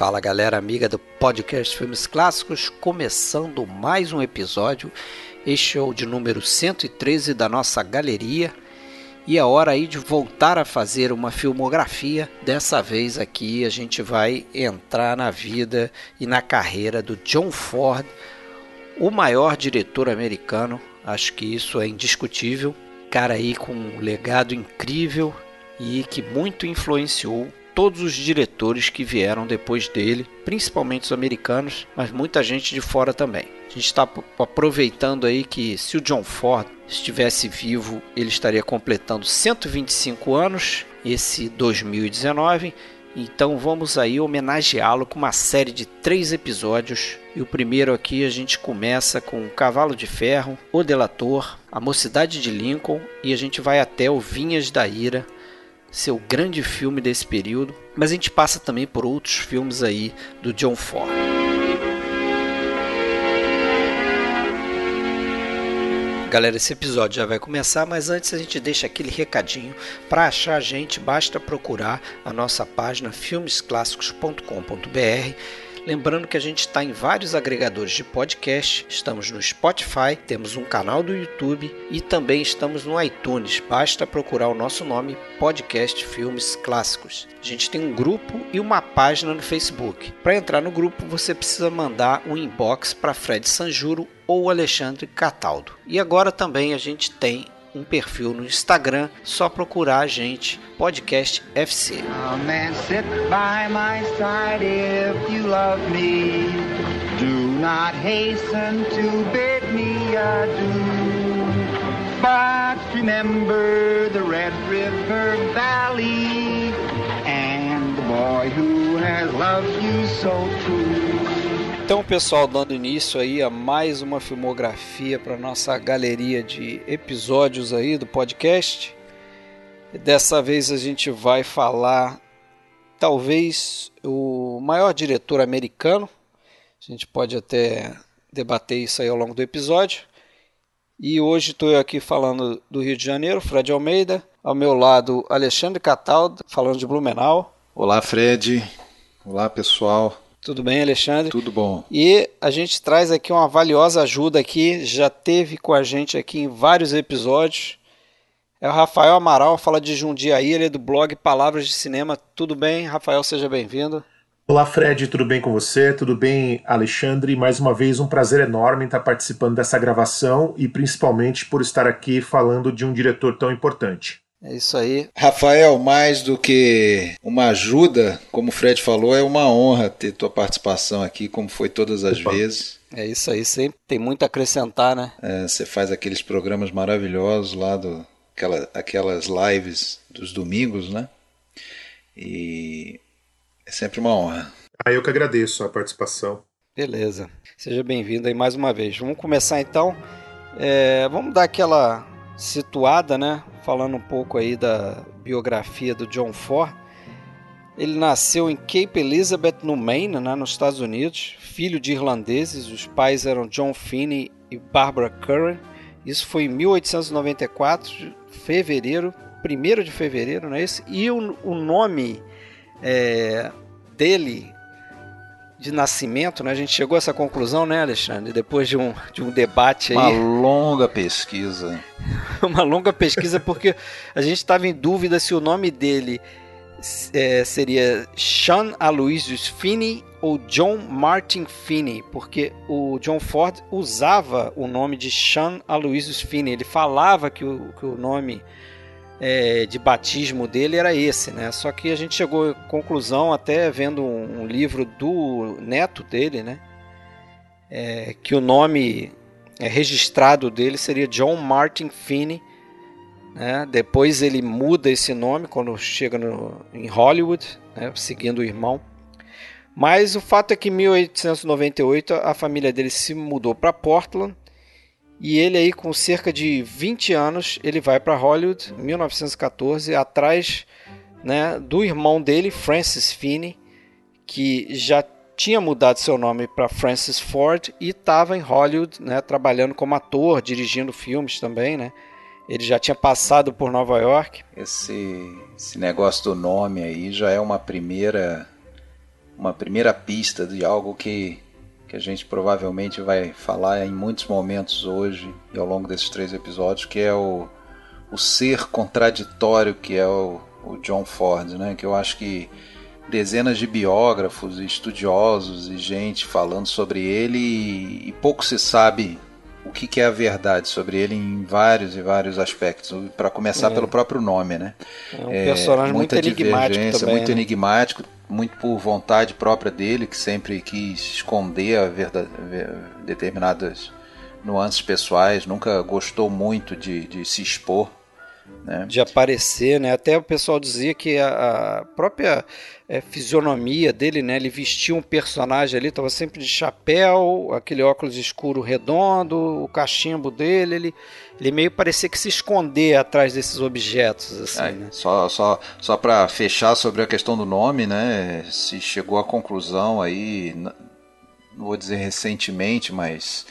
Fala galera amiga do podcast Filmes Clássicos, começando mais um episódio. Este é o de número 113 da nossa galeria. E é hora aí de voltar a fazer uma filmografia. Dessa vez aqui a gente vai entrar na vida e na carreira do John Ford, o maior diretor americano. Acho que isso é indiscutível. Cara aí com um legado incrível e que muito influenciou todos os diretores que vieram depois dele, principalmente os americanos, mas muita gente de fora também. A gente está aproveitando aí que se o John Ford estivesse vivo, ele estaria completando 125 anos esse 2019. Então vamos aí homenageá-lo com uma série de três episódios. E o primeiro aqui a gente começa com Cavalo de Ferro, O Delator, A Mocidade de Lincoln e a gente vai até o Vinhas da Ira, seu grande filme desse período, mas a gente passa também por outros filmes aí do John Ford. Galera, esse episódio já vai começar, mas antes a gente deixa aquele recadinho. Para achar a gente, basta procurar a nossa página filmesclássicos.com.br Lembrando que a gente está em vários agregadores de podcast, estamos no Spotify, temos um canal do YouTube e também estamos no iTunes. Basta procurar o nosso nome, Podcast Filmes Clássicos. A gente tem um grupo e uma página no Facebook. Para entrar no grupo, você precisa mandar um inbox para Fred Sanjuro ou Alexandre Cataldo. E agora também a gente tem um perfil no Instagram, só procurar a gente, Podcast FC. But remember the Red River Valley and the boy who has loved you so true. Então, pessoal, dando início aí a mais uma filmografia para nossa galeria de episódios aí do podcast. Dessa vez a gente vai falar talvez o maior diretor americano. A gente pode até debater isso aí ao longo do episódio. E hoje estou aqui falando do Rio de Janeiro, Fred Almeida. Ao meu lado, Alexandre Cataldo, falando de Blumenau. Olá, Fred. Olá, pessoal. Tudo bem, Alexandre? Tudo bom. E a gente traz aqui uma valiosa ajuda aqui, já teve com a gente aqui em vários episódios. É o Rafael Amaral, fala de Jundiaí, ele é do blog Palavras de Cinema. Tudo bem, Rafael? Seja bem-vindo. Olá, Fred, tudo bem com você? Tudo bem, Alexandre? Mais uma vez, um prazer enorme estar participando dessa gravação e principalmente por estar aqui falando de um diretor tão importante. É isso aí. Rafael, mais do que uma ajuda, como o Fred falou, é uma honra ter tua participação aqui, como foi todas as Opa. vezes. É isso aí, sempre tem muito a acrescentar, né? É, você faz aqueles programas maravilhosos lá do aquela, aquelas lives dos domingos, né? E é sempre uma honra. Ah, eu que agradeço a participação. Beleza. Seja bem-vindo aí mais uma vez. Vamos começar então. É, vamos dar aquela situada, né? Falando um pouco aí da biografia do John Ford. Ele nasceu em Cape Elizabeth, no Maine, né, nos Estados Unidos, filho de irlandeses. Os pais eram John Finney e Barbara Curran. Isso foi em 1894, fevereiro, 1 de fevereiro, não é isso? E o, o nome é, dele de nascimento, né? A gente chegou a essa conclusão, né, Alexandre? Depois de um, de um debate aí. Uma longa pesquisa. Uma longa pesquisa, porque a gente estava em dúvida se o nome dele é, seria Sean Aloysius Finney ou John Martin Finney, porque o John Ford usava o nome de Sean Aloysius Finney. Ele falava que o, que o nome é, de batismo dele era esse, né? Só que a gente chegou à conclusão, até vendo um, livro do neto dele, né? É, que o nome é, registrado dele seria John Martin Finney. Né? Depois ele muda esse nome quando chega no, em Hollywood, né? seguindo o irmão. Mas o fato é que em 1898 a família dele se mudou para Portland e ele aí com cerca de 20 anos, ele vai para Hollywood, 1914, atrás né, do irmão dele, Francis Finney, que já tinha mudado seu nome para Francis Ford e estava em Hollywood, né, trabalhando como ator, dirigindo filmes também, né? Ele já tinha passado por Nova York. Esse, esse negócio do nome aí já é uma primeira uma primeira pista de algo que, que a gente provavelmente vai falar em muitos momentos hoje e ao longo desses três episódios, que é o, o ser contraditório que é o, o John Ford, né? Que eu acho que dezenas de biógrafos, estudiosos e gente falando sobre ele e, e pouco se sabe o que, que, é a verdade sobre ele em vários e vários aspectos. Para começar é. pelo próprio nome, né? É um personagem muito enigmático também, muito né? enigmático, muito por vontade própria dele, que sempre quis esconder a verdade, determinadas nuances pessoais, nunca gostou muito de, de se expor né? de aparecer, né? Até o pessoal dizia que a, a própria é, fisionomia dele, né? Ele vestia um personagem ali, estava sempre de chapéu, aquele óculos escuro redondo, o cachimbo dele, ele, ele meio parecia que se esconder atrás desses objetos, assim, é, né? Só, só, só para fechar sobre a questão do nome, né? Se chegou à conclusão aí, não vou dizer recentemente, mas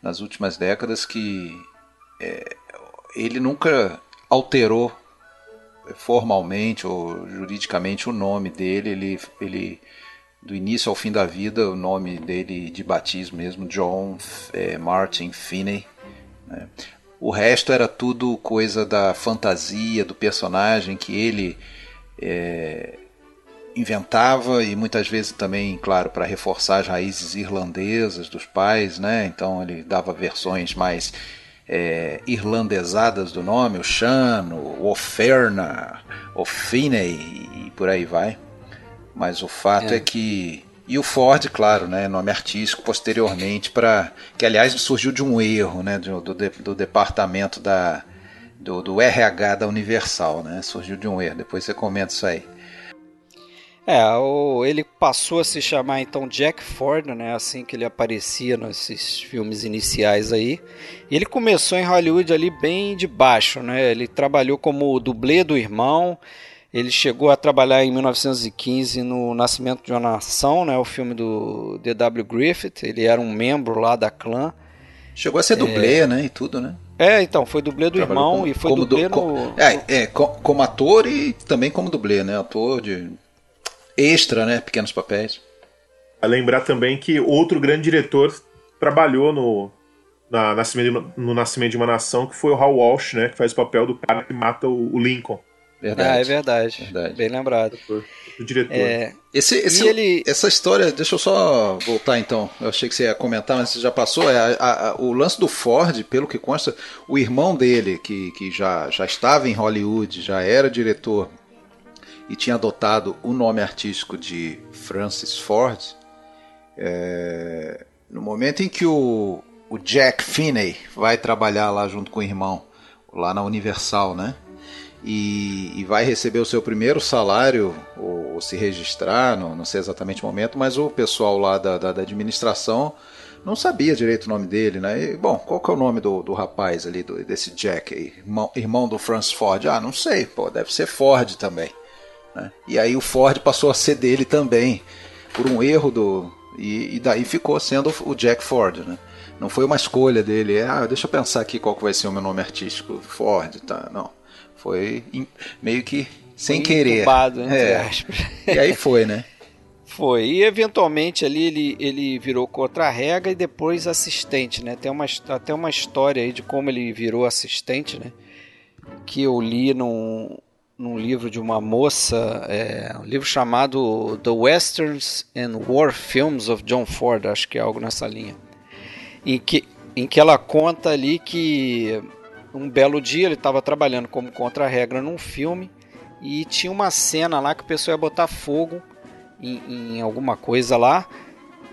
nas últimas décadas que é, ele nunca alterou formalmente ou juridicamente o nome dele, ele, ele do início ao fim da vida, o nome dele de batismo mesmo, John é, Martin Finney. Né? O resto era tudo coisa da fantasia, do personagem que ele é, inventava e muitas vezes também, claro, para reforçar as raízes irlandesas dos pais, né? Então ele dava versões mais é, irlandesadas do nome, o Sean, o Oferna, o Finney e por aí vai. Mas o fato é, é que e o Ford, claro, né, nome artístico posteriormente para que aliás surgiu de um erro, né, do, do, do departamento da do, do, RH da Universal, né, surgiu de um erro. Depois você comenta isso aí. É, o, ele passou a se chamar então Jack Ford, né? Assim que ele aparecia nesses filmes iniciais aí. E ele começou em Hollywood ali bem de baixo, né? Ele trabalhou como dublê do irmão. Ele chegou a trabalhar em 1915 no Nascimento de uma Nação, né? O filme do D.W. Griffith. Ele era um membro lá da clã. Chegou a ser dublê, é... né? E tudo, né? É, então, foi dublê do Trabalhou irmão como, e foi dublê du, no... É, é, como ator e também como dublê, né? Ator de extra, né? Pequenos papéis. A lembrar também que outro grande diretor trabalhou no, na, nascimento, no Nascimento de uma Nação, que foi o Hal Walsh, né? Que faz o papel do cara que mata o, o Lincoln. Verdade. Ah, é verdade. verdade. Bem lembrado. O diretor. É... Esse, esse, ele... Essa história, deixa eu só voltar então. Eu achei que você ia comentar, mas você já passou. É, a, a, o lance do Ford, pelo que consta, o irmão dele, que, que já, já estava em Hollywood, já era diretor e tinha adotado o nome artístico de Francis Ford, é, no momento em que o, o Jack Finney vai trabalhar lá junto com o irmão, lá na Universal, né? E, e, vai receber o seu primeiro salário, ou, ou se registrar, não, não, sei exatamente o momento, mas o pessoal lá da, da, da, administração não sabia direito o nome dele, né? E, bom, qual que é o nome do, do rapaz ali, do, desse Jack aí, irmão, irmão do Francis Ford? Ah, não sei, pô, deve ser Ford também. Né? E aí o Ford passou a ser dele também, por um erro do. E, e daí ficou sendo o Jack Ford. Né? Não foi uma escolha dele, é, ah, deixa eu pensar aqui qual que vai ser o meu nome artístico, Ford, tá? Não. Foi meio que sem foi querer. Entubado, entre é. aspas. E aí foi, né? Foi. E eventualmente ali ele, ele virou contra-rega e depois assistente, né? Tem uma, até uma história aí de como ele virou assistente, né? Que eu li num, num livro de uma moça, é, um livro chamado The Westerns and War Films of John Ford, acho que é algo nessa linha, em que, em que ela conta ali que um belo dia ele estava trabalhando como contra-regra num filme e tinha uma cena lá que o pessoal ia botar fogo em, em alguma coisa lá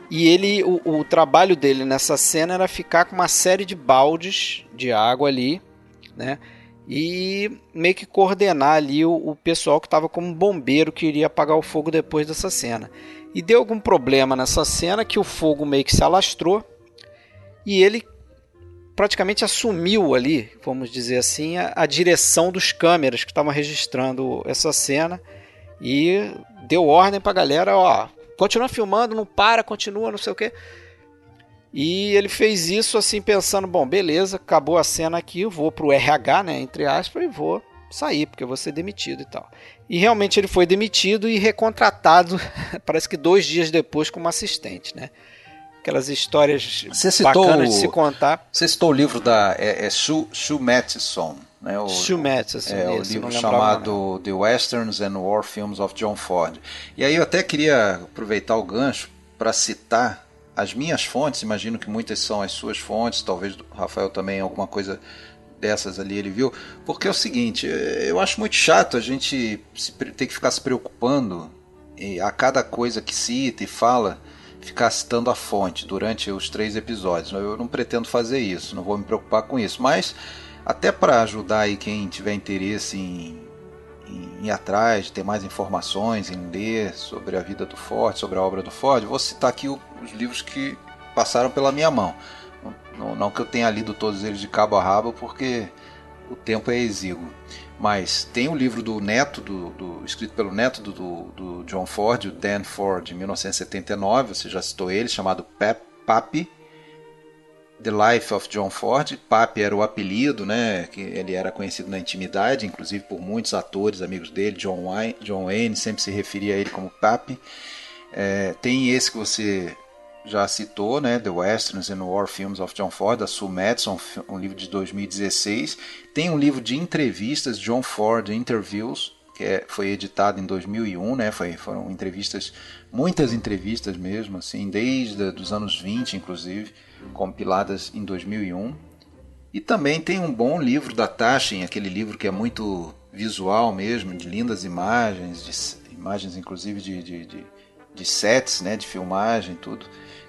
e ele, o, o trabalho dele nessa cena era ficar com uma série de baldes de água ali, né? E meio que coordenar ali o, o pessoal que estava como bombeiro que iria apagar o fogo depois dessa cena. E deu algum problema nessa cena que o fogo meio que se alastrou e ele praticamente assumiu ali, vamos dizer assim, a, a direção dos câmeras que estavam registrando essa cena e deu ordem para a galera, ó, continua filmando, não para, continua, não sei o que. E ele fez isso assim pensando, bom, beleza, acabou a cena aqui, eu vou pro RH, né, entre aspas, e vou sair, porque eu vou ser demitido e tal. E realmente ele foi demitido e recontratado, parece que dois dias depois, como assistente, né? Aquelas histórias você citou, bacanas de se contar. Você citou o livro da é, é Sue, né? O, Sue Mattison, é, o livro chamado The Westerns and War Films of John Ford. E aí eu até queria aproveitar o gancho para citar as minhas fontes, imagino que muitas são as suas fontes, talvez o Rafael também alguma coisa dessas ali ele viu, porque é o seguinte, eu acho muito chato a gente ter que ficar se preocupando a cada coisa que cita e fala, ficar citando a fonte durante os três episódios. Eu não pretendo fazer isso, não vou me preocupar com isso, mas até para ajudar aí quem tiver interesse em, em ir atrás, ter mais informações, em ler sobre a vida do Ford, sobre a obra do Ford, vou citar aqui os livros que passaram pela minha mão. Não, não que eu tenha lido todos eles de cabo a rabo, porque o tempo é exíguo. Mas tem o livro do neto, do, do escrito pelo neto do, do, do, John Ford, o Dan Ford, de 1979, você já citou ele, chamado Pep, Papi, The Life of John Ford. Papi era o apelido, né, que ele era conhecido na intimidade, inclusive por muitos atores, amigos dele, John Wayne, John Wayne sempre se referia a ele como Papi. É, tem esse que você já citou, né, The Westerns and War Films of John Ford, da Sue Madison, um livro de 2016. Tem um livro de entrevistas, John Ford Interviews, que é, foi editado em 2001, né, foi, foram entrevistas, muitas entrevistas mesmo, assim, desde os anos 20, inclusive, compiladas em 2001. E também tem um bom livro da Taschen, aquele livro que é muito visual mesmo, de lindas imagens, de, imagens inclusive de, de, de, de sets, né, de filmagem, tudo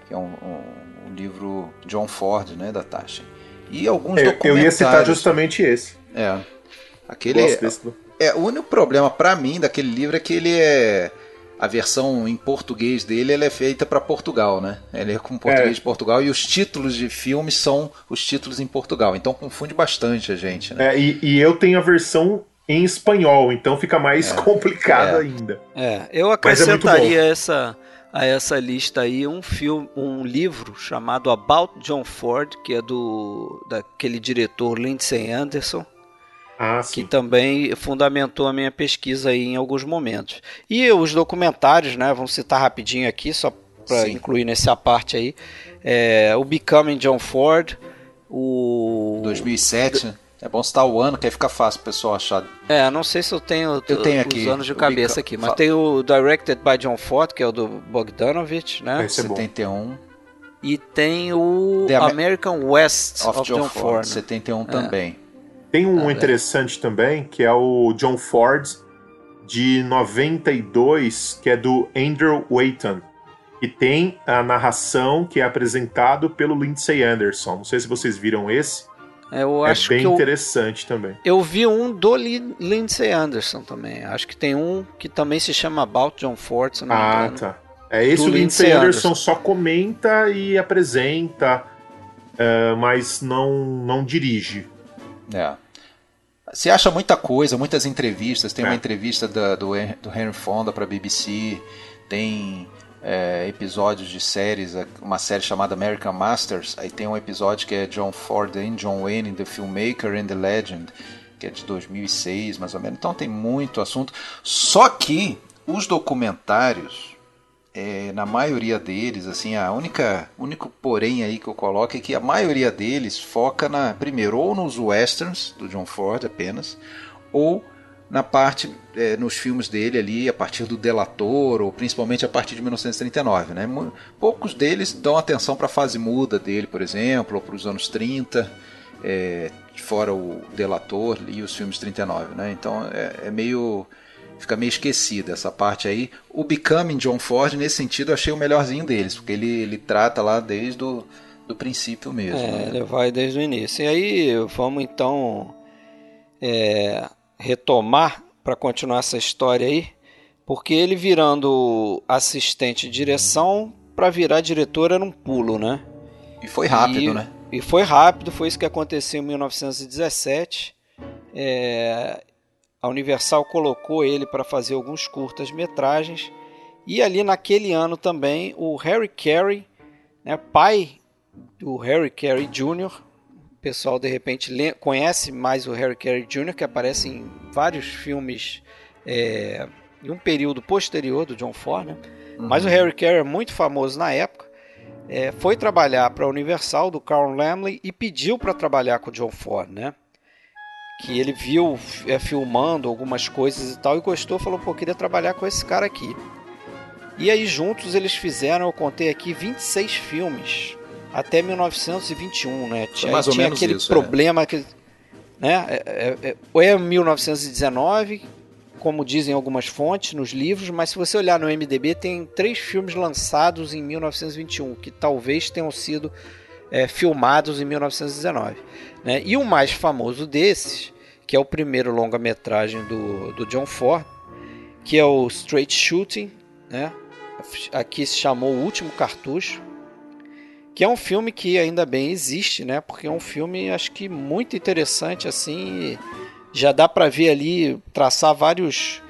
que é um, um, um livro John Ford, né, da Tasha. E alguns documentários. Eu ia citar justamente esse. É. Aquele é, é, o único problema para mim daquele livro é que ele é a versão em português dele ela é feita para Portugal, né? Ele é com português é. de Portugal e os títulos de filmes são os títulos em Portugal. Então confunde bastante a gente, né? É, e, e eu tenho a versão em espanhol, então fica mais é. complicado é. ainda. É, eu acrescentaria essa a essa lista aí um filme, um livro chamado About John Ford, que é do daquele diretor Lindsay Anderson, ah, que também fundamentou a minha pesquisa aí em alguns momentos. E os documentários, né? Vamos citar rapidinho aqui, só para incluir nessa parte aí, é, o Becoming John Ford, o 2007. É bom citar o ano, que aí fica fácil o pessoal achar. É, não sei se eu tenho, eu tenho aqui, os anos de cabeça aqui, mas tem o Directed by John Ford, que é o do Bogdanovich, né? Esse é 71. E tem o The American West of, of John, John, Ford, Ford 71 é. também. Tem um ah, interessante é. também, que é o John Ford de 92, que é do Andrew Wayton. E tem a narração que é apresentado pelo Lindsay Anderson. Não sei se vocês viram esse. É, eu é bem que eu, interessante também. Eu vi um do Lindsay Anderson também. Acho que tem um que também se chama About John Ford. Se não ah, tá. É esse o Lindsay Anderson, Anderson, só comenta e apresenta, uh, mas não, não dirige. É. Você acha muita coisa, muitas entrevistas. Tem é. uma entrevista da, do, do Henry Fonda para a BBC, tem é, episódios de séries, é, uma série chamada American Masters. Aí tem um episódio que é John Ford and John Wayne, The Filmmaker and the Legend, que é de 2006 mais ou menos. Então tem muito assunto. Só que os documentários, é, na maioria deles, assim, a única único porém aí que eu coloco é que a maioria deles foca na primeiro ou nos westerns do John Ford apenas, ou na parte é, nos filmes dele ali a partir do Delator ou principalmente a partir de 1939, né? Poucos deles dão atenção para a fase muda dele, por exemplo, ou para os anos 30, é, fora o Delator e os filmes 39, né? Então é, é meio fica meio esquecida essa parte aí. O Becoming John Ford nesse sentido eu achei o melhorzinho deles, porque ele, ele trata lá desde o do princípio mesmo. É, né? ele vai desde o início. E aí vamos então é, retomar para continuar essa história aí, porque ele virando assistente de direção para virar diretor era um pulo, né? E foi rápido, e, né? E foi rápido, foi isso que aconteceu em 1917. É, a Universal colocou ele para fazer alguns curtas metragens e ali naquele ano também o Harry Carey, né, pai do Harry Carey Jr., pessoal de repente conhece mais o Harry Carey Jr., que aparece em vários filmes é, em um período posterior do John Ford, né? Uhum. Mas o Harry Carey é muito famoso na época. É, foi trabalhar para a Universal do Carl Laemmle e pediu para trabalhar com o John Ford, né? Que ele viu é, filmando algumas coisas e tal e gostou, falou, pô, queria trabalhar com esse cara aqui. E aí juntos eles fizeram, eu contei aqui, 26 filmes até 1921, né? Tinha, mais ou tinha menos aquele isso, é. problema é. que, né? É, é, é, ou é 1919, como dizem algumas fontes nos livros, mas se você olhar no MDB tem três filmes lançados em 1921 que talvez tenham sido é, filmados em 1919, né? E o mais famoso desses, que é o primeiro longa-metragem do, do John Ford, que é o Straight Shooting, né? Aqui se chamou O Último Cartucho, que é um filme que ainda bem existe, né? Porque é um filme acho que muito interessante assim, já dá para ver ali traçar vários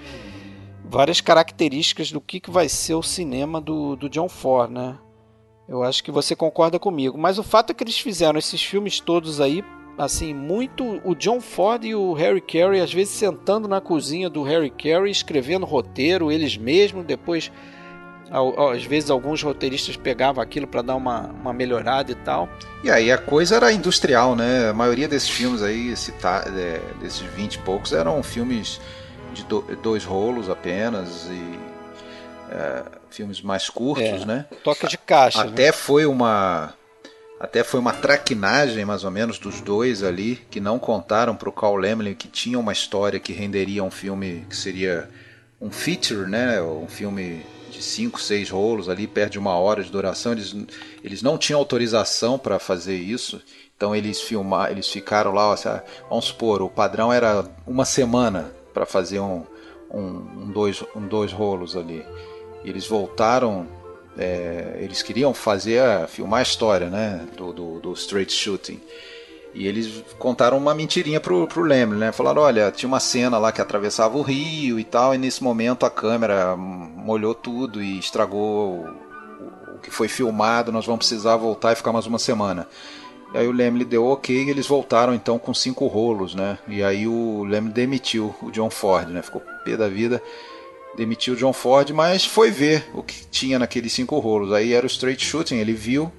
várias características do que, que vai ser o cinema do, do John Ford, né? Eu acho que você concorda comigo, mas o fato é que eles fizeram esses filmes todos aí assim, muito o John Ford e o Harry Carey às vezes sentando na cozinha do Harry Carey escrevendo roteiro eles mesmos, depois às vezes alguns roteiristas pegavam aquilo para dar uma, uma melhorada e tal. E aí a coisa era industrial, né? A maioria desses filmes aí, é, desses 20 e poucos, eram filmes de do, dois rolos apenas e é, filmes mais curtos, é, né? Toca de caixa. Né? Até né? foi uma até foi uma traquinagem mais ou menos dos dois ali que não contaram para o Carl Lemley que tinha uma história que renderia um filme que seria um feature, né? Um filme de 5, 6 rolos ali, perto de uma hora de duração. Eles, eles não tinham autorização para fazer isso. Então eles filmar, eles ficaram lá, ó, vamos supor, o padrão era uma semana para fazer um, um, um, dois, um dois rolos ali. Eles voltaram, é, eles queriam fazer, filmar a história né, do, do, do straight shooting. E eles contaram uma mentirinha pro, pro Lemley, né? Falaram, olha, tinha uma cena lá que atravessava o rio e tal, e nesse momento a câmera molhou tudo e estragou o, o que foi filmado, nós vamos precisar voltar e ficar mais uma semana. E aí o Lemley deu ok e eles voltaram então com cinco rolos, né? E aí o Lemley demitiu o John Ford, né? Ficou pé da vida, demitiu o John Ford, mas foi ver o que tinha naqueles cinco rolos. Aí era o straight shooting, ele viu,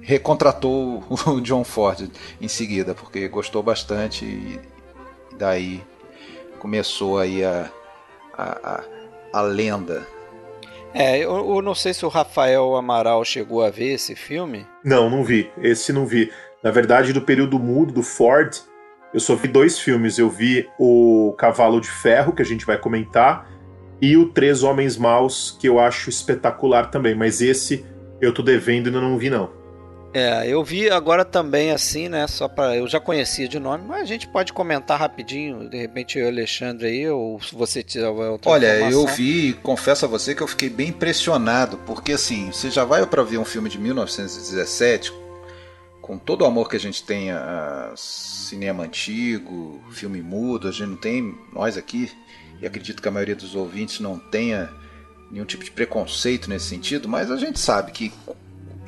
recontratou o John Ford em seguida, porque gostou bastante e daí começou aí a, a, a, a lenda. É, eu, eu, não sei se o Rafael Amaral chegou a ver esse filme. Não, não vi. Esse não vi. Na verdade, do período mudo do Ford, eu só vi dois filmes. Eu vi o Cavalo de Ferro, que a gente vai comentar, e o Três Homens Maus, que eu acho espetacular também. Mas esse eu tô devendo e ainda não vi, não. É, eu vi agora também assim, né? Só para eu já conhecia de nome, mas a gente pode comentar rapidinho, de repente eu, Alexandre aí, ou se você tiver outra Olha, informação. eu vi, confesso a você que eu fiquei bem impressionado, porque assim, você já vai para ver um filme de 1917 com todo o amor que a gente tem a cinema antigo, filme mudo, a gente não tem, nós aqui, e acredito que a maioria dos ouvintes não tenha nenhum tipo de preconceito nesse sentido, mas a gente sabe que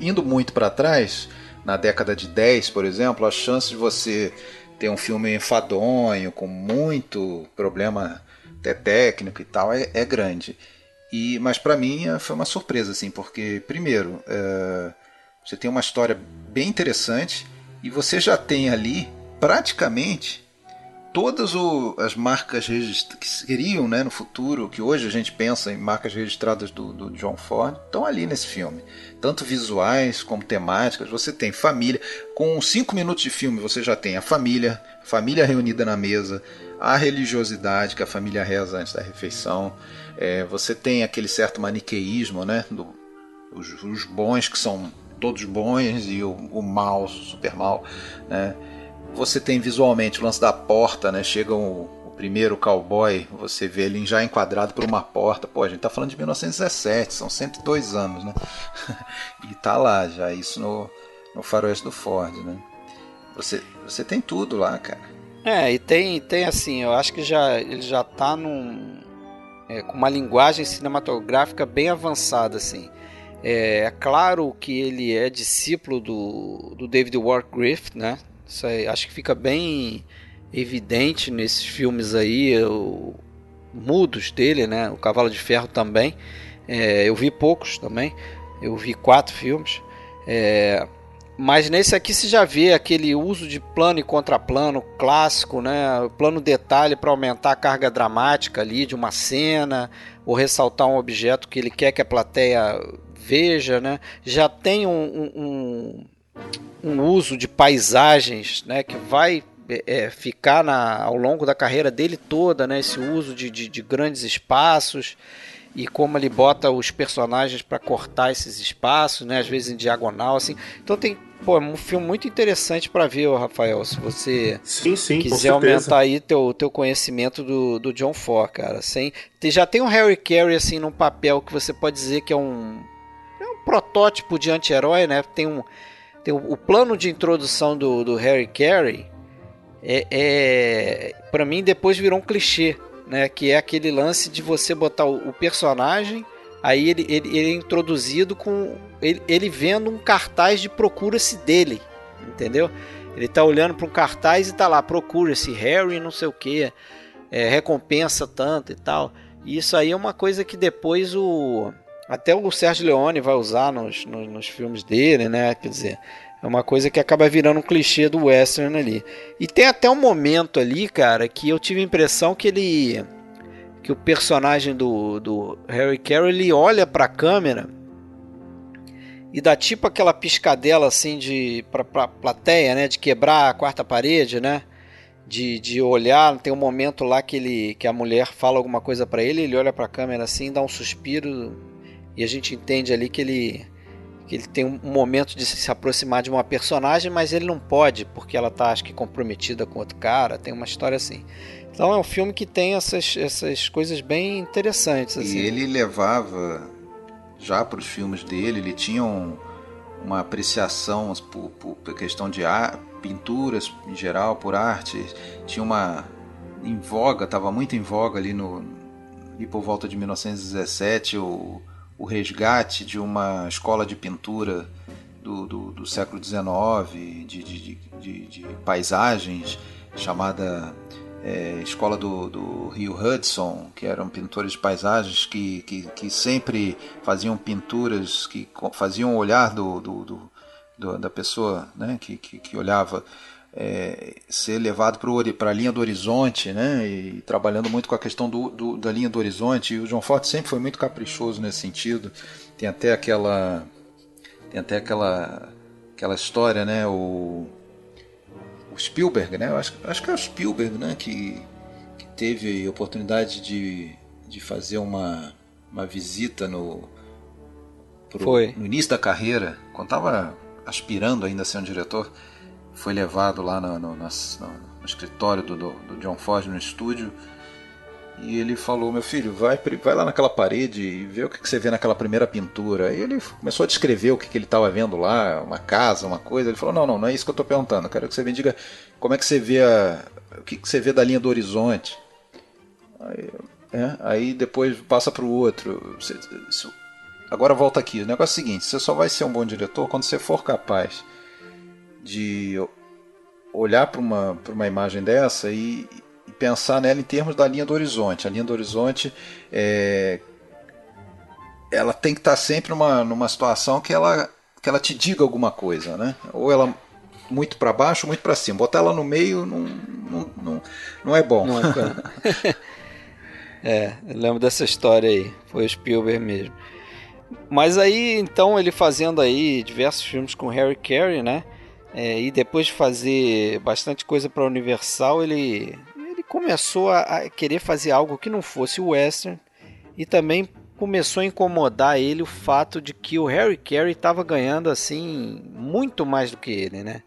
indo muito para trás, na década de 10, por exemplo, a chance de você ter um filme enfadonho, com muito problema até técnico e tal, é, é grande. E, mas para mim é, foi uma surpresa, assim, porque, primeiro, é, você tem uma história bem interessante e você já tem ali praticamente todas o, as marcas que seriam né, no futuro, que hoje a gente pensa em marcas registradas do, do John Ford, estão ali nesse filme. Tanto visuais como temáticas. Você tem família. Com cinco minutos de filme você já tem a família, família reunida na mesa, a religiosidade que a família reza antes da refeição. É, você tem aquele certo maniqueísmo, né? Do, os, os bons que são todos bons e o, o mal, super mal, né? Você tem visualmente o lance da porta, né? Chega o, primeiro cowboy, você vê ele já enquadrado por uma porta. Pô, a gente tá falando de 1917, são 102 anos, né? e tá lá já, isso no, no faroeste do Ford, né? Você, você tem tudo lá, cara. É, e tem, tem assim, eu acho que já, ele já tá num, é, com uma linguagem cinematográfica bem avançada, assim. É, é, claro que ele é discípulo do, do David Wark Griffith, né? Isso aí, acho que fica bem evidente nesses filmes aí, o, mudos dele, né? O Cavalo de Ferro também. É, eu vi poucos também. Eu vi quatro filmes. É, mas nesse aqui se já vê aquele uso de plano e contraplano clássico, né? Plano detalhe para aumentar a carga dramática ali de uma cena ou ressaltar um objeto que ele quer que a plateia veja, né? Já tem um, um, um uso de paisagens, né? Que vai é, é, ficar na, ao longo da carreira dele toda, né? Esse uso de, de, de grandes espaços e como ele bota os personagens para cortar esses espaços, né? Às vezes em diagonal, assim. Então tem Pô, é um filme muito interessante para ver, Rafael, se você sim, sim, quiser aumentar aí teu, teu conhecimento do, do John Ford, cara. Sem, já tem um Harry Carey assim num papel que você pode dizer que é um é um protótipo de anti-herói, né? Tem um tem o, o, plano de introdução do, do Harry Carey é, é para mim depois virou um clichê, né? Que é aquele lance de você botar o, o personagem Aí ele, ele, ele é introduzido com ele, ele vendo um cartaz de procura-se dele, entendeu? Ele tá olhando para um cartaz e tá lá, procura-se Harry, não sei o que, é, recompensa tanto e tal. E isso aí é uma coisa que depois o até o Sérgio Leone vai usar nos, nos, nos filmes dele, né? Quer dizer, é uma coisa que acaba virando um clichê do western ali. E tem até um momento ali, cara, que eu tive a impressão que ele que o personagem do, do Harry Carey ele olha para a câmera e dá tipo aquela piscadela assim de para pra plateia, né, de quebrar a quarta parede, né? De, de olhar, tem um momento lá que ele que a mulher fala alguma coisa para ele, ele olha para a câmera assim, dá um suspiro e a gente entende ali que ele que ele tem um momento de se aproximar de uma personagem, mas ele não pode porque ela tá acho que comprometida com outro cara, tem uma história assim. Então é um filme que tem essas, essas coisas bem interessantes. Assim. E ele levava já para os filmes dele, ele tinha um, uma apreciação por, por questão de ar, pinturas em geral, por arte. Tinha uma em voga, estava muito em voga ali no ali por volta de 1917 o, o resgate de uma escola de pintura do, do, do século XIX, de, de, de, de paisagens chamada é, escola do, do, Rio Hudson, que eram pintores de paisagens que, que, que sempre faziam pinturas que faziam o olhar do, do, do, da pessoa né, que, que, que olhava é, ser levado para a linha do horizonte, né, e trabalhando muito com a questão do, do, da linha do horizonte. E o John Ford sempre foi muito caprichoso nesse sentido. Tem até aquela tem até aquela aquela história, né, o Spielberg, né? Eu acho, acho que é o Spielberg, né? Que, que teve a oportunidade de, de fazer uma, uma visita no, pro, foi. no início da carreira, quando estava aspirando ainda a ser um diretor, foi levado lá no, no, no, no escritório do, do, do John Ford, no estúdio, e ele falou: Meu filho, vai, vai lá naquela parede e vê o que, que você vê naquela primeira pintura. E ele começou a descrever o que, que ele estava vendo lá, uma casa, uma coisa. Ele falou: Não, não, não é isso que eu estou perguntando. Eu quero que você me diga como é que você vê a, o que, que você vê da linha do horizonte. Aí, é, aí depois passa para o outro. Você, agora volta aqui. O negócio é o seguinte: você só vai ser um bom diretor quando você for capaz de olhar para uma, uma imagem dessa e, pensar nela em termos da linha do horizonte. A linha do horizonte é, ela tem que estar sempre numa, numa situação que ela, que ela te diga alguma coisa, né? Ou ela muito para baixo, muito para cima. Botar ela no meio não, não, não, não é bom. Não é, é, eu lembro dessa história aí. Foi o Spielberg mesmo. Mas aí, então, ele fazendo aí diversos filmes com Harry Carey, né? É, e depois de fazer bastante coisa para Universal, ele começou a, a querer fazer algo que não fosse western e também começou a incomodar ele o fato de que o Harry Carey estava ganhando assim muito mais do que ele, né?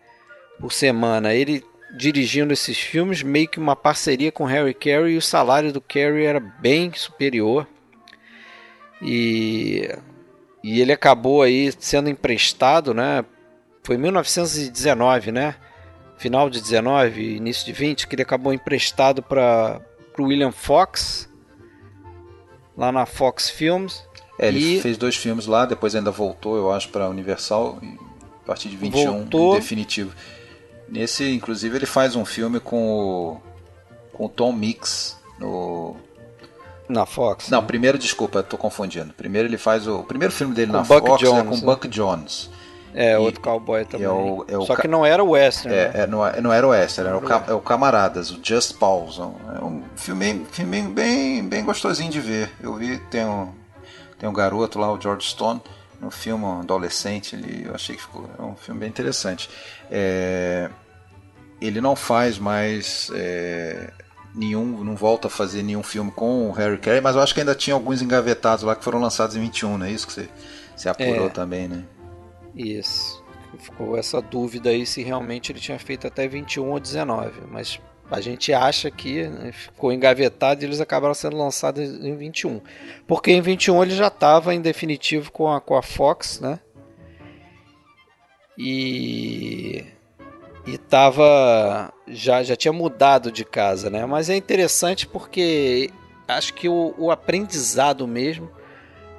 Por semana, ele dirigindo esses filmes, meio que uma parceria com Harry Carey e o salário do Carey era bem superior. E, e ele acabou aí sendo emprestado, né? Foi em 1919, né? final de 19, início de 20, que ele acabou emprestado para o William Fox, lá na Fox Films. É, ele fez dois filmes lá, depois ainda voltou, eu acho, para Universal, a partir de 21, voltou, definitivo. Nesse, inclusive, ele faz um filme com o, com o Tom Mix no na Fox? Não, né? primeiro, desculpa, estou confundindo. Primeiro ele faz o, o primeiro filme dele com na Buck Fox Jones, é com né? Buck Jones. É, e, outro cowboy também. É o, é o Só que não era o western. É, né? é não, não, era o western, era o, ca, é o Camaradas, o Just Pause. É um filme, filme bem, bem gostosinho de ver. Eu vi, tem um, tem um garoto lá, o George Stone, no filme um adolescente, ele, eu achei que ficou é um filme bem interessante. É, ele não faz mais é, nenhum, não volta a fazer nenhum filme com o Harry Carey, mas eu acho que ainda tinha alguns engavetados lá que foram lançados em 21, não é isso que você, você apurou É. também, né? Isso. Ficou essa dúvida aí se realmente ele tinha feito até 21 ou 19. Mas a gente acha que né, ficou engavetado e eles acabaram sendo lançados em 21. Porque em 21 ele já estava em definitivo com a, com a Fox, né? E. E tava. Já, já tinha mudado de casa, né? Mas é interessante porque acho que o, o aprendizado mesmo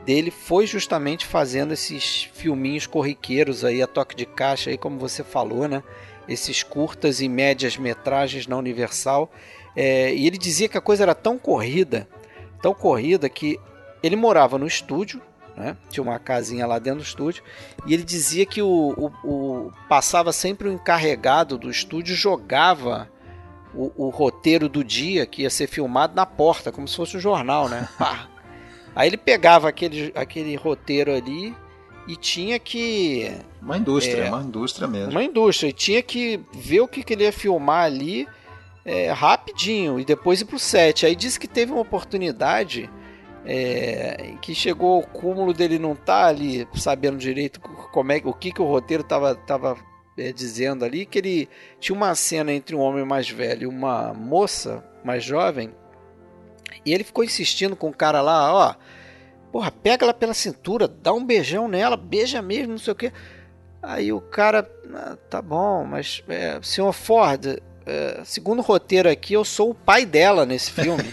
dele foi justamente fazendo esses filminhos corriqueiros aí, a toque de caixa aí, como você falou, né? Esses curtas e médias metragens na Universal. É, e ele dizia que a coisa era tão corrida, tão corrida, que ele morava no estúdio, né? Tinha uma casinha lá dentro do estúdio. E ele dizia que o, o- o- passava sempre o encarregado do estúdio jogava o, o roteiro do dia que ia ser filmado na porta, como se fosse um jornal, né? Pá. Aí ele pegava aquele, aquele roteiro ali e tinha que. Uma indústria, É. uma indústria mesmo. Uma indústria, e tinha que ver o que, que ele ia filmar ali é, rapidinho e depois ir pro set. Aí disse que teve uma oportunidade é, que chegou o cúmulo dele não estar ali sabendo direito como é, o que, que o roteiro estava tava, é, dizendo ali, que ele tinha uma cena entre um homem mais velho e uma moça mais jovem, e ele ficou insistindo com o cara lá, ó, porra, pega ela pela cintura, dá um beijão nela, beija mesmo, não sei o que. Aí o cara, "Ah, tá bom, mas é, senhor Ford, é, segundo o roteiro aqui, eu sou o pai dela nesse filme.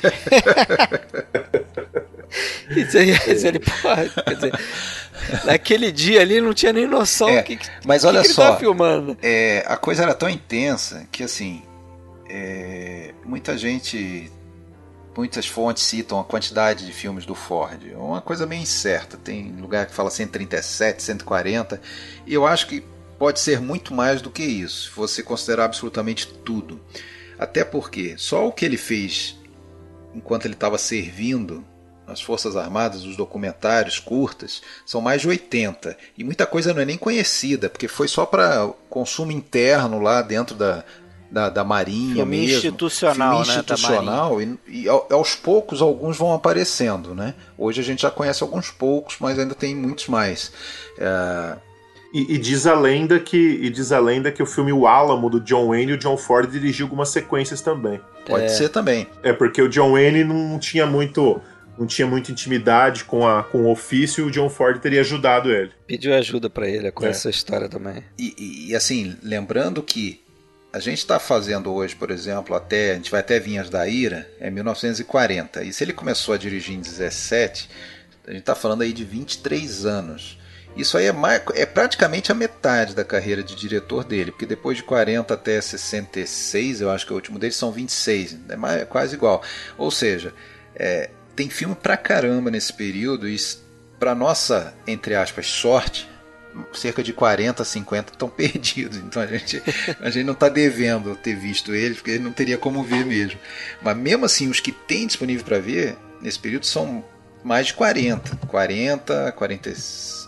Isso aí, isso ele, porra, quer dizer, naquele dia ali não tinha nem noção É, do que, que, Mas olha que ele só, filmando. é, a coisa era tão intensa que assim, é, muita gente, muitas fontes citam a quantidade de filmes do Ford. É uma coisa meio incerta. Tem lugar que fala 137, 140. E eu acho que pode ser muito mais do que isso, se você considerar absolutamente tudo. Até porque só o que ele fez enquanto ele estava servindo as Forças Armadas, os documentários curtas, são mais de 80. E muita coisa não é nem conhecida, porque foi só para consumo interno lá dentro da, da, da Marinha Filme mesmo. institucional, Filme né, institucional, e, e ao- aos poucos alguns vão aparecendo. Né? Hoje a gente já conhece alguns poucos, mas ainda tem muitos mais. É, E, e diz a lenda que e diz a lenda que o filme O Álamo do John Wayne, o John Ford dirigiu algumas sequências também. pode É. ser também. É porque o John Wayne não tinha muito não tinha muita intimidade com, a, com o ofício e o John Ford teria ajudado ele. Pediu ajuda pra ele com É. essa história também. E, e- e, assim, lembrando que a gente está fazendo hoje, por exemplo, até a gente vai até Vinhas da Ira, é 1940. E se ele começou a dirigir em 17, a gente está falando aí de 23 anos. Isso aí é, mais, é praticamente a metade da carreira de diretor dele, porque depois de 40 até 66, eu acho que é o último dele, são 26, é mais- é quase igual. Ou seja, é, tem filme pra caramba nesse período e para nossa, entre aspas, sorte, cerca de 40, 50 estão perdidos. Então a gente, a gente não está devendo ter visto eles, porque não teria como ver mesmo. Mas mesmo assim, os que tem disponível para ver nesse período são mais de 40. 40, 40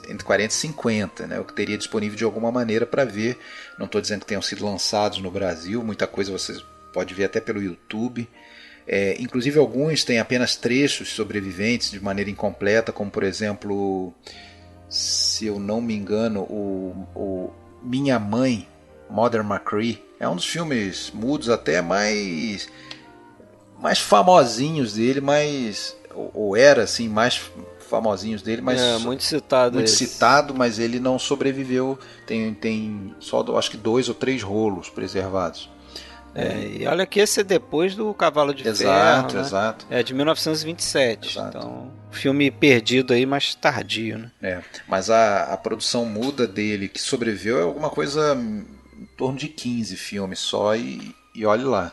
entre 40 e 50, né? O que teria disponível de alguma maneira para ver. Não estou dizendo que tenham sido lançados no Brasil, muita coisa você pode ver até pelo YouTube. É, inclusive alguns têm apenas trechos sobreviventes de maneira incompleta, como por exemplo, se eu não me engano, o, o Minha Mãe, Mother McCree, é um dos filmes mudos até mais mais famosinhos dele, mais ou, ou era assim mais famosinhos dele, mas é, muito citado muito esse. citado, mas ele não sobreviveu. Tem, tem só acho que dois ou três rolos preservados. É, e olha que esse é depois do Cavalo de Exato, Ferro, né? exato. É de 1927. Exato. Então, filme perdido aí, mas tardio, né? É, mas a, a produção muda dele que sobreviveu é alguma coisa em torno de 15 filmes só e, e olhe lá.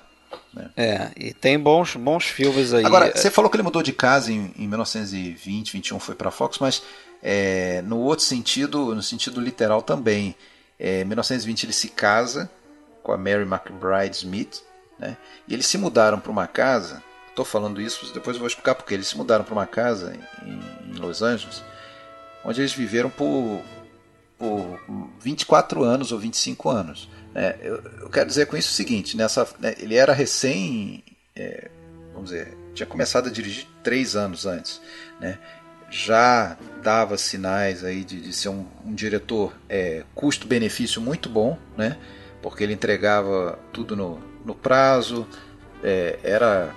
Né? É, e tem bons, bons filmes aí. Agora, você falou que ele mudou de casa em, em 1920, 21 foi para Fox, mas é, no outro sentido, no sentido literal também. É, em 1920 ele se casa com a Mary McBride Smith, né? E eles se mudaram para uma casa. Estou falando isso, depois eu vou explicar porque eles se mudaram para uma casa em, em Los Angeles, onde eles viveram por, por 24 anos ou 25 anos. Né? Eu, eu, quero dizer com isso o seguinte: nessa, né, ele era recém, é, vamos dizer, tinha começado a dirigir três anos antes, né? já dava sinais aí de, de ser um, um diretor é, custo-benefício muito bom, né? Porque ele entregava tudo no, no prazo, é, era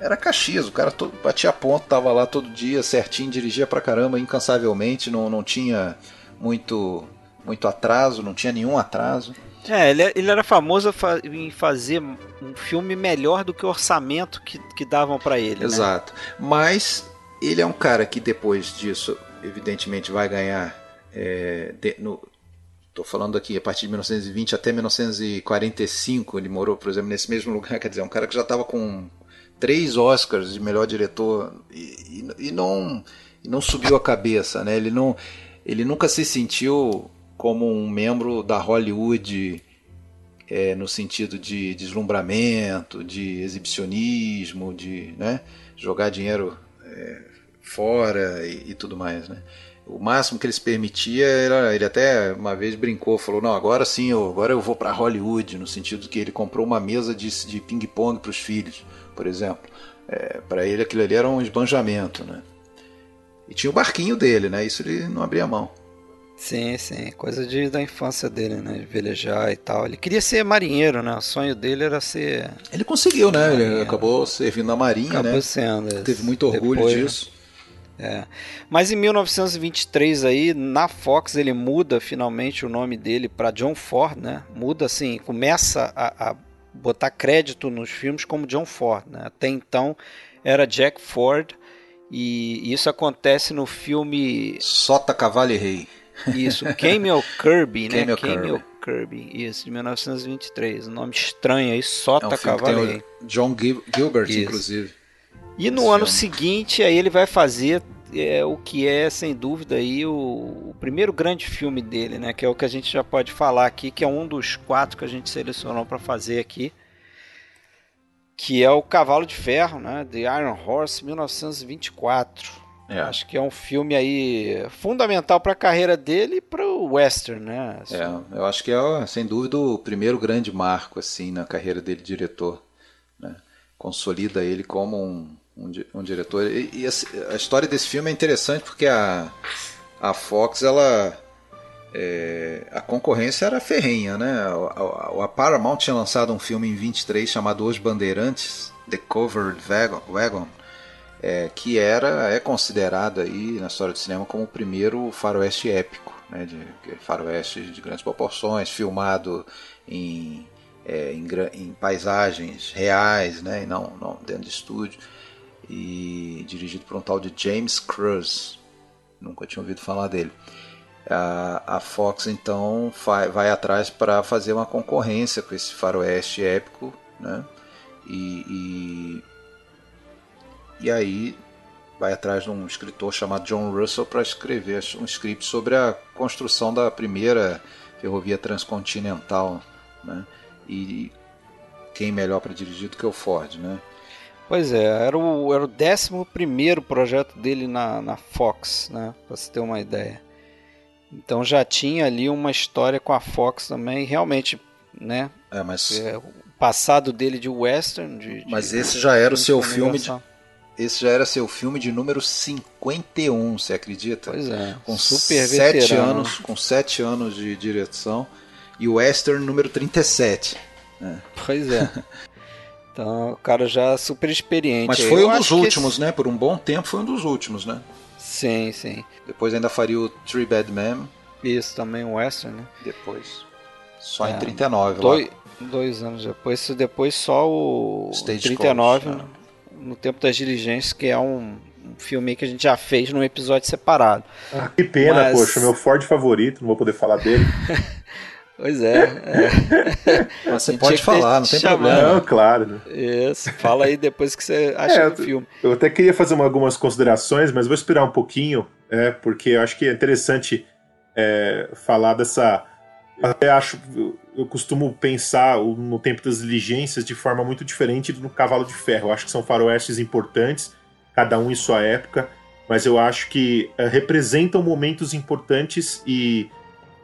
era Caxias, o cara todo, batia ponto, tava lá todo dia certinho, dirigia pra caramba incansavelmente, não, não tinha muito muito atraso, não tinha nenhum atraso. É, ele, ele era famoso em fazer um filme melhor do que o orçamento que, que davam para ele. Né? Exato. Né? Mas ele é um cara que depois disso, evidentemente, vai ganhar. É, de, no, Tô falando aqui a partir de 1920 até 1945, ele morou, por exemplo, nesse mesmo lugar. Quer dizer, um cara que já estava com três Oscars de melhor diretor e, e, e, não, e não subiu a cabeça, né? Ele não, ele nunca se sentiu como um membro da Hollywood é, no sentido de deslumbramento, de exibicionismo, de né, jogar dinheiro é, fora e, e, tudo mais. Né? O máximo que ele se permitia era. Ele até uma vez brincou, falou: Não, agora sim, eu, agora eu vou para Hollywood, no sentido que ele comprou uma mesa de, de ping-pong para os filhos, por exemplo. É, para ele aquilo ali era um esbanjamento. Né? E tinha o barquinho dele, né? isso ele não abria mão. Sim, sim, coisa de, da infância dele, né? De velejar e tal. Ele queria ser marinheiro, né? O sonho dele era ser. Ele conseguiu, né? Marinheiro. Ele acabou servindo na Marinha, acabou né? sendo. Teve muito orgulho Depois, disso. É. Mas em 1923 aí, na Fox, ele muda finalmente o nome dele para John Ford, né? Muda assim, começa a, a, botar crédito nos filmes como John Ford, né? Até então era Jack Ford e isso acontece no filme Sota Cavalo e Rei. Isso, Camel Kirby, né? Camel, Camel Kirby. Kirby. isso, de 1923. Um nome estranho aí, Sota é um Cavaleiro. John Gilbert, isso. inclusive. E no ano seguinte, aí ele vai fazer é, o que é, sem dúvida, aí, o, o, primeiro grande filme dele, né? Que é o que a gente já pode falar aqui, que é um dos quatro que a gente selecionou para fazer aqui. Que é o Cavalo de Ferro, né? The Iron Horse, 1924. É. Acho que é um filme aí fundamental para a carreira dele e para o western, né? Assim. É, eu acho que é sem dúvida o primeiro grande marco assim na carreira dele diretor, né? Consolida ele como um, um, um diretor. E, e a, a, história desse filme é interessante porque a a Fox ela é, a concorrência era ferrenha, né? A, a, a, Paramount tinha lançado um filme em 23 chamado Os Bandeirantes, The Covered Wagon, é, que era é considerado aí na história do cinema como o primeiro faroeste épico, né, de, faroeste de grandes proporções, filmado em, é, em, em, paisagens reais, né, e não, não dentro de estúdio, e dirigido por um tal de James Cruz, nunca tinha ouvido falar dele. A, a Fox então vai, atrás para fazer uma concorrência com esse faroeste épico, né, e, e e aí vai atrás de um escritor chamado John Russell para escrever um script sobre a construção da primeira ferrovia transcontinental, né? E quem melhor para dirigir do que o Ford, né? Pois é, era o, era o 11 primeiro projeto dele na, na Fox, né? Para você ter uma ideia. Então já tinha ali uma história com a Fox também, realmente, né? É, mas... É, o passado dele de western. De, mas de, esse já era o seu filme de esse já era seu filme de número 51, você acredita? Pois é. Com super sete veterano. anos, com sete anos de direção e o Western número 37. Né? Pois é. Então, o cara já super experiente. Mas foi Eu um dos últimos, esse... né? Por um bom tempo foi um dos últimos, né? Sim, sim. Depois ainda faria o Three Bad Men. Isso, também o Western, né? Depois. Só é, em 39 dois, lá. Dois anos depois, depois só o Stage 39. Coach, né? no Tempo das Diligências, que é um, um filme que a gente já fez num episódio separado. Ah, que pena, Mas... poxa, meu Ford favorito, não vou poder falar dele. Pois é. é. Você pode falar, não tem chamado. problema. Não, claro. Né? Isso, fala aí depois que você acha é, do filme. Eu até queria fazer uma, algumas considerações, mas vou esperar um pouquinho, é, porque eu acho que é interessante é, falar dessa. Até acho. Eu costumo pensar no tempo das diligências de forma muito diferente do Cavalo de Ferro. Eu acho que são faroestes importantes, cada um em sua época, mas eu acho que é, representam momentos importantes e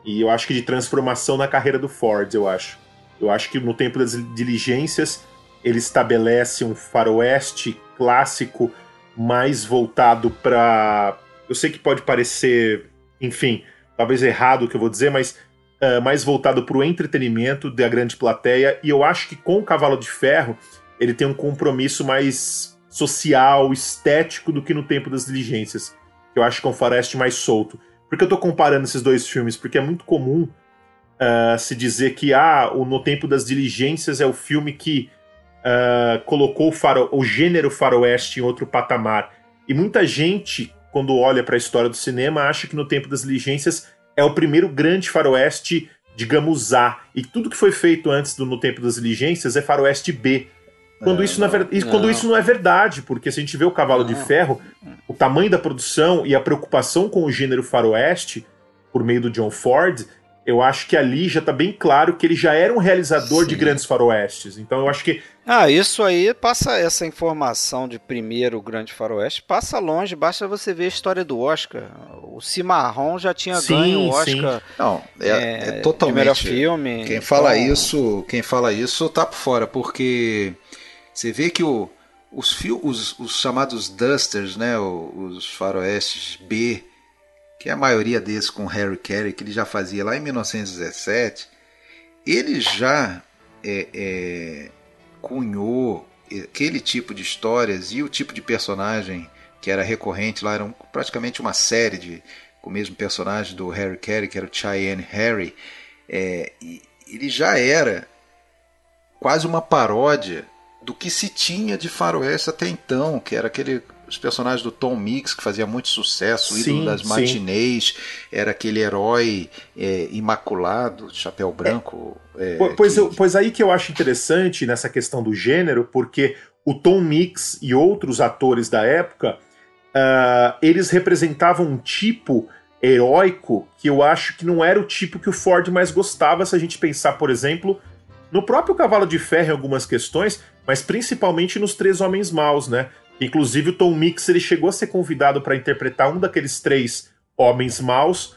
e eu acho que de transformação na carreira do Ford, eu acho. Eu acho que no tempo das diligências ele estabelece um faroeste clássico mais voltado para. Eu sei que pode parecer, enfim, talvez errado o que eu vou dizer, mas uh, mais voltado para o entretenimento da grande plateia. E eu acho que com o Cavalo de Ferro ele tem um compromisso mais social, estético do que no tempo das diligências. Eu acho que é um faroeste mais solto. Por que eu tô comparando esses dois filmes? Porque é muito comum uh, se dizer que ah, o No Tempo das Diligências é o filme que uh, colocou o, faro, o gênero faroeste em outro patamar. E muita gente, quando olha para a história do cinema, acha que No Tempo das Diligências é o primeiro grande faroeste, digamos A. E tudo que foi feito antes do No Tempo das Diligências é faroeste B. Quando, é, isso, não, não, é, quando isso não é verdade, porque se a gente vê o Cavalo não. de Ferro, o tamanho da produção e a preocupação com o gênero faroeste, por meio do John Ford, eu acho que ali já está bem claro que ele já era um realizador Sim. de grandes faroestes. Então eu acho que. Ah, isso aí passa essa informação de primeiro grande faroeste, passa longe, basta você ver a história do Oscar. O Cimarron já tinha sim, ganho o Oscar. Sim. Não, é, é, é totalmente. filme. Quem fala então... isso, quem fala isso tá por fora, porque você vê que o, os, os, os chamados dusters, né, os faroestes B, que é a maioria desses com Harry Carey, que ele já fazia lá em 1917, ele já é, é, cunhou aquele tipo de histórias e o tipo de personagem que era recorrente lá, era praticamente uma série de, com o mesmo personagem do Harry Carey, que era o Cheyenne Harry, é, ele já era quase uma paródia do que se tinha de faroeste até então, que era aquele os personagens do Tom Mix, que fazia muito sucesso, o ídolo das matinês, era aquele herói é, imaculado, chapéu branco. É, pois, que... eu, pois aí que eu acho interessante nessa questão do gênero, porque o Tom Mix e outros atores da época, uh, eles representavam um tipo heróico que eu acho que não era o tipo que o Ford mais gostava, se a gente pensar, por exemplo, no próprio Cavalo de Ferro em algumas questões, mas principalmente nos Três Homens Maus, né? Inclusive o Tom Mix ele chegou a ser convidado para interpretar um daqueles três homens maus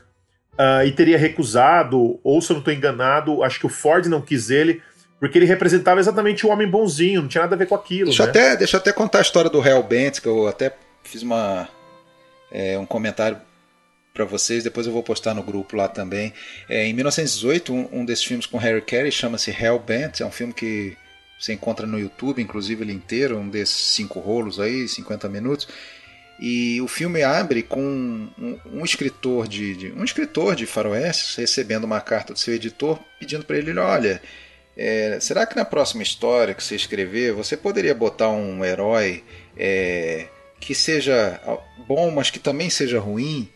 uh, e teria recusado, ou se eu não estou enganado, acho que o Ford não quis ele, porque ele representava exatamente o homem bonzinho, não tinha nada a ver com aquilo. Deixa, né? até, deixa eu até contar a história do Hellbent, que eu até fiz uma, é, um comentário para vocês, depois eu vou postar no grupo lá também. É, em 1918, um, um, desses filmes com Harry Carey chama-se Hellbent, é um filme que você encontra no YouTube, inclusive ele inteiro, um desses cinco rolos aí, 50 minutos. E o filme abre com um, um escritor de, de, um escritor de faroeste recebendo uma carta do seu editor pedindo para ele, olha, é, será que na próxima história que você escrever você poderia botar um herói é, que seja bom, mas que também seja ruim?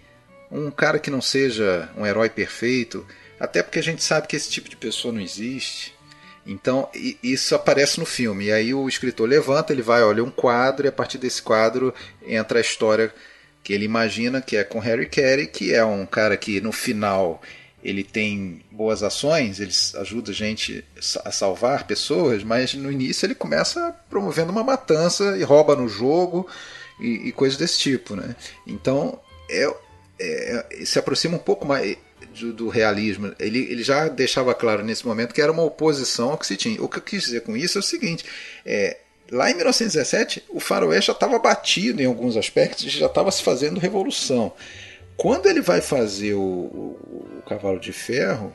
Um cara que não seja um herói perfeito, até porque a gente sabe que esse tipo de pessoa não existe. Então, isso aparece no filme. E aí o escritor levanta, ele vai, olha um quadro, e a partir desse quadro entra a história que ele imagina que é com Harry Carey, que é um cara que no final ele tem boas ações, ele ajuda a gente a salvar pessoas, mas no início ele começa promovendo uma matança e rouba no jogo e, e coisas desse tipo, né? Então é, é, se aproxima um pouco mais do, do, realismo. Ele, ele já deixava claro nesse momento que era uma oposição ao que se tinha. O que eu quis dizer com isso é o seguinte: é, lá em 1917, o faroeste já estava batido em alguns aspectos, já estava se fazendo revolução. Quando ele vai fazer o, o, o Cavalo de Ferro,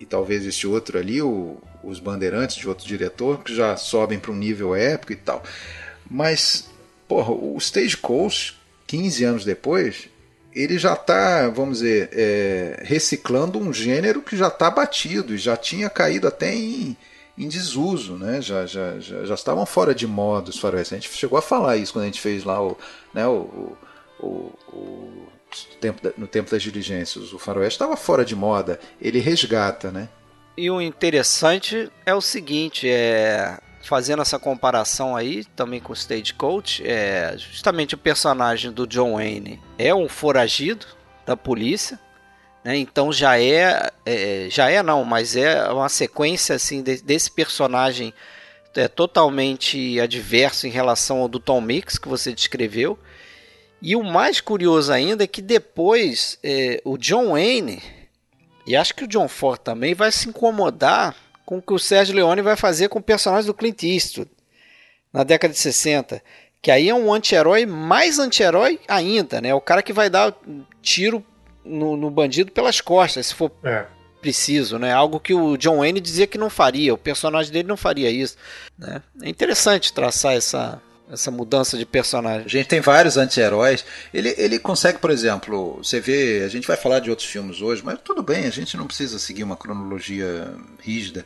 e talvez esse outro ali, o, os Bandeirantes de outro diretor, que já sobem para um nível épico e tal. Mas, porra, o Stagecoach, 15 anos depois, ele já está, vamos dizer, é, reciclando um gênero que já está batido e já tinha caído até em, em desuso, né? Já, já, já, já, estavam fora de moda os faroestes. A gente chegou a falar isso quando a gente fez lá o, né, o, o, o no tempo das diligências. O faroeste estava fora de moda. Ele resgata, né? E o interessante é o seguinte, é fazendo essa comparação aí também com o Stagecoach, é justamente o personagem do John Wayne é um foragido da polícia, né? Então já é, é, já é não, mas é uma sequência assim de, desse personagem é totalmente adverso em relação ao do Tom Mix que você descreveu. E o mais curioso ainda é que depois é, o John Wayne e acho que o John Ford também vai se incomodar com o que o Sérgio Leone vai fazer com o personagem do Clint Eastwood na década de 60. Que aí é um anti-herói mais anti-herói ainda, né? O cara que vai dar tiro no, no bandido pelas costas, se for é. preciso, né? Algo que o John Wayne dizia que não faria, o personagem dele não faria isso. Né? É interessante traçar essa, essa mudança de personagem. A gente tem vários anti-heróis. Ele, ele consegue, por exemplo, você vê, a gente vai falar de outros filmes hoje, mas tudo bem, a gente não precisa seguir uma cronologia rígida.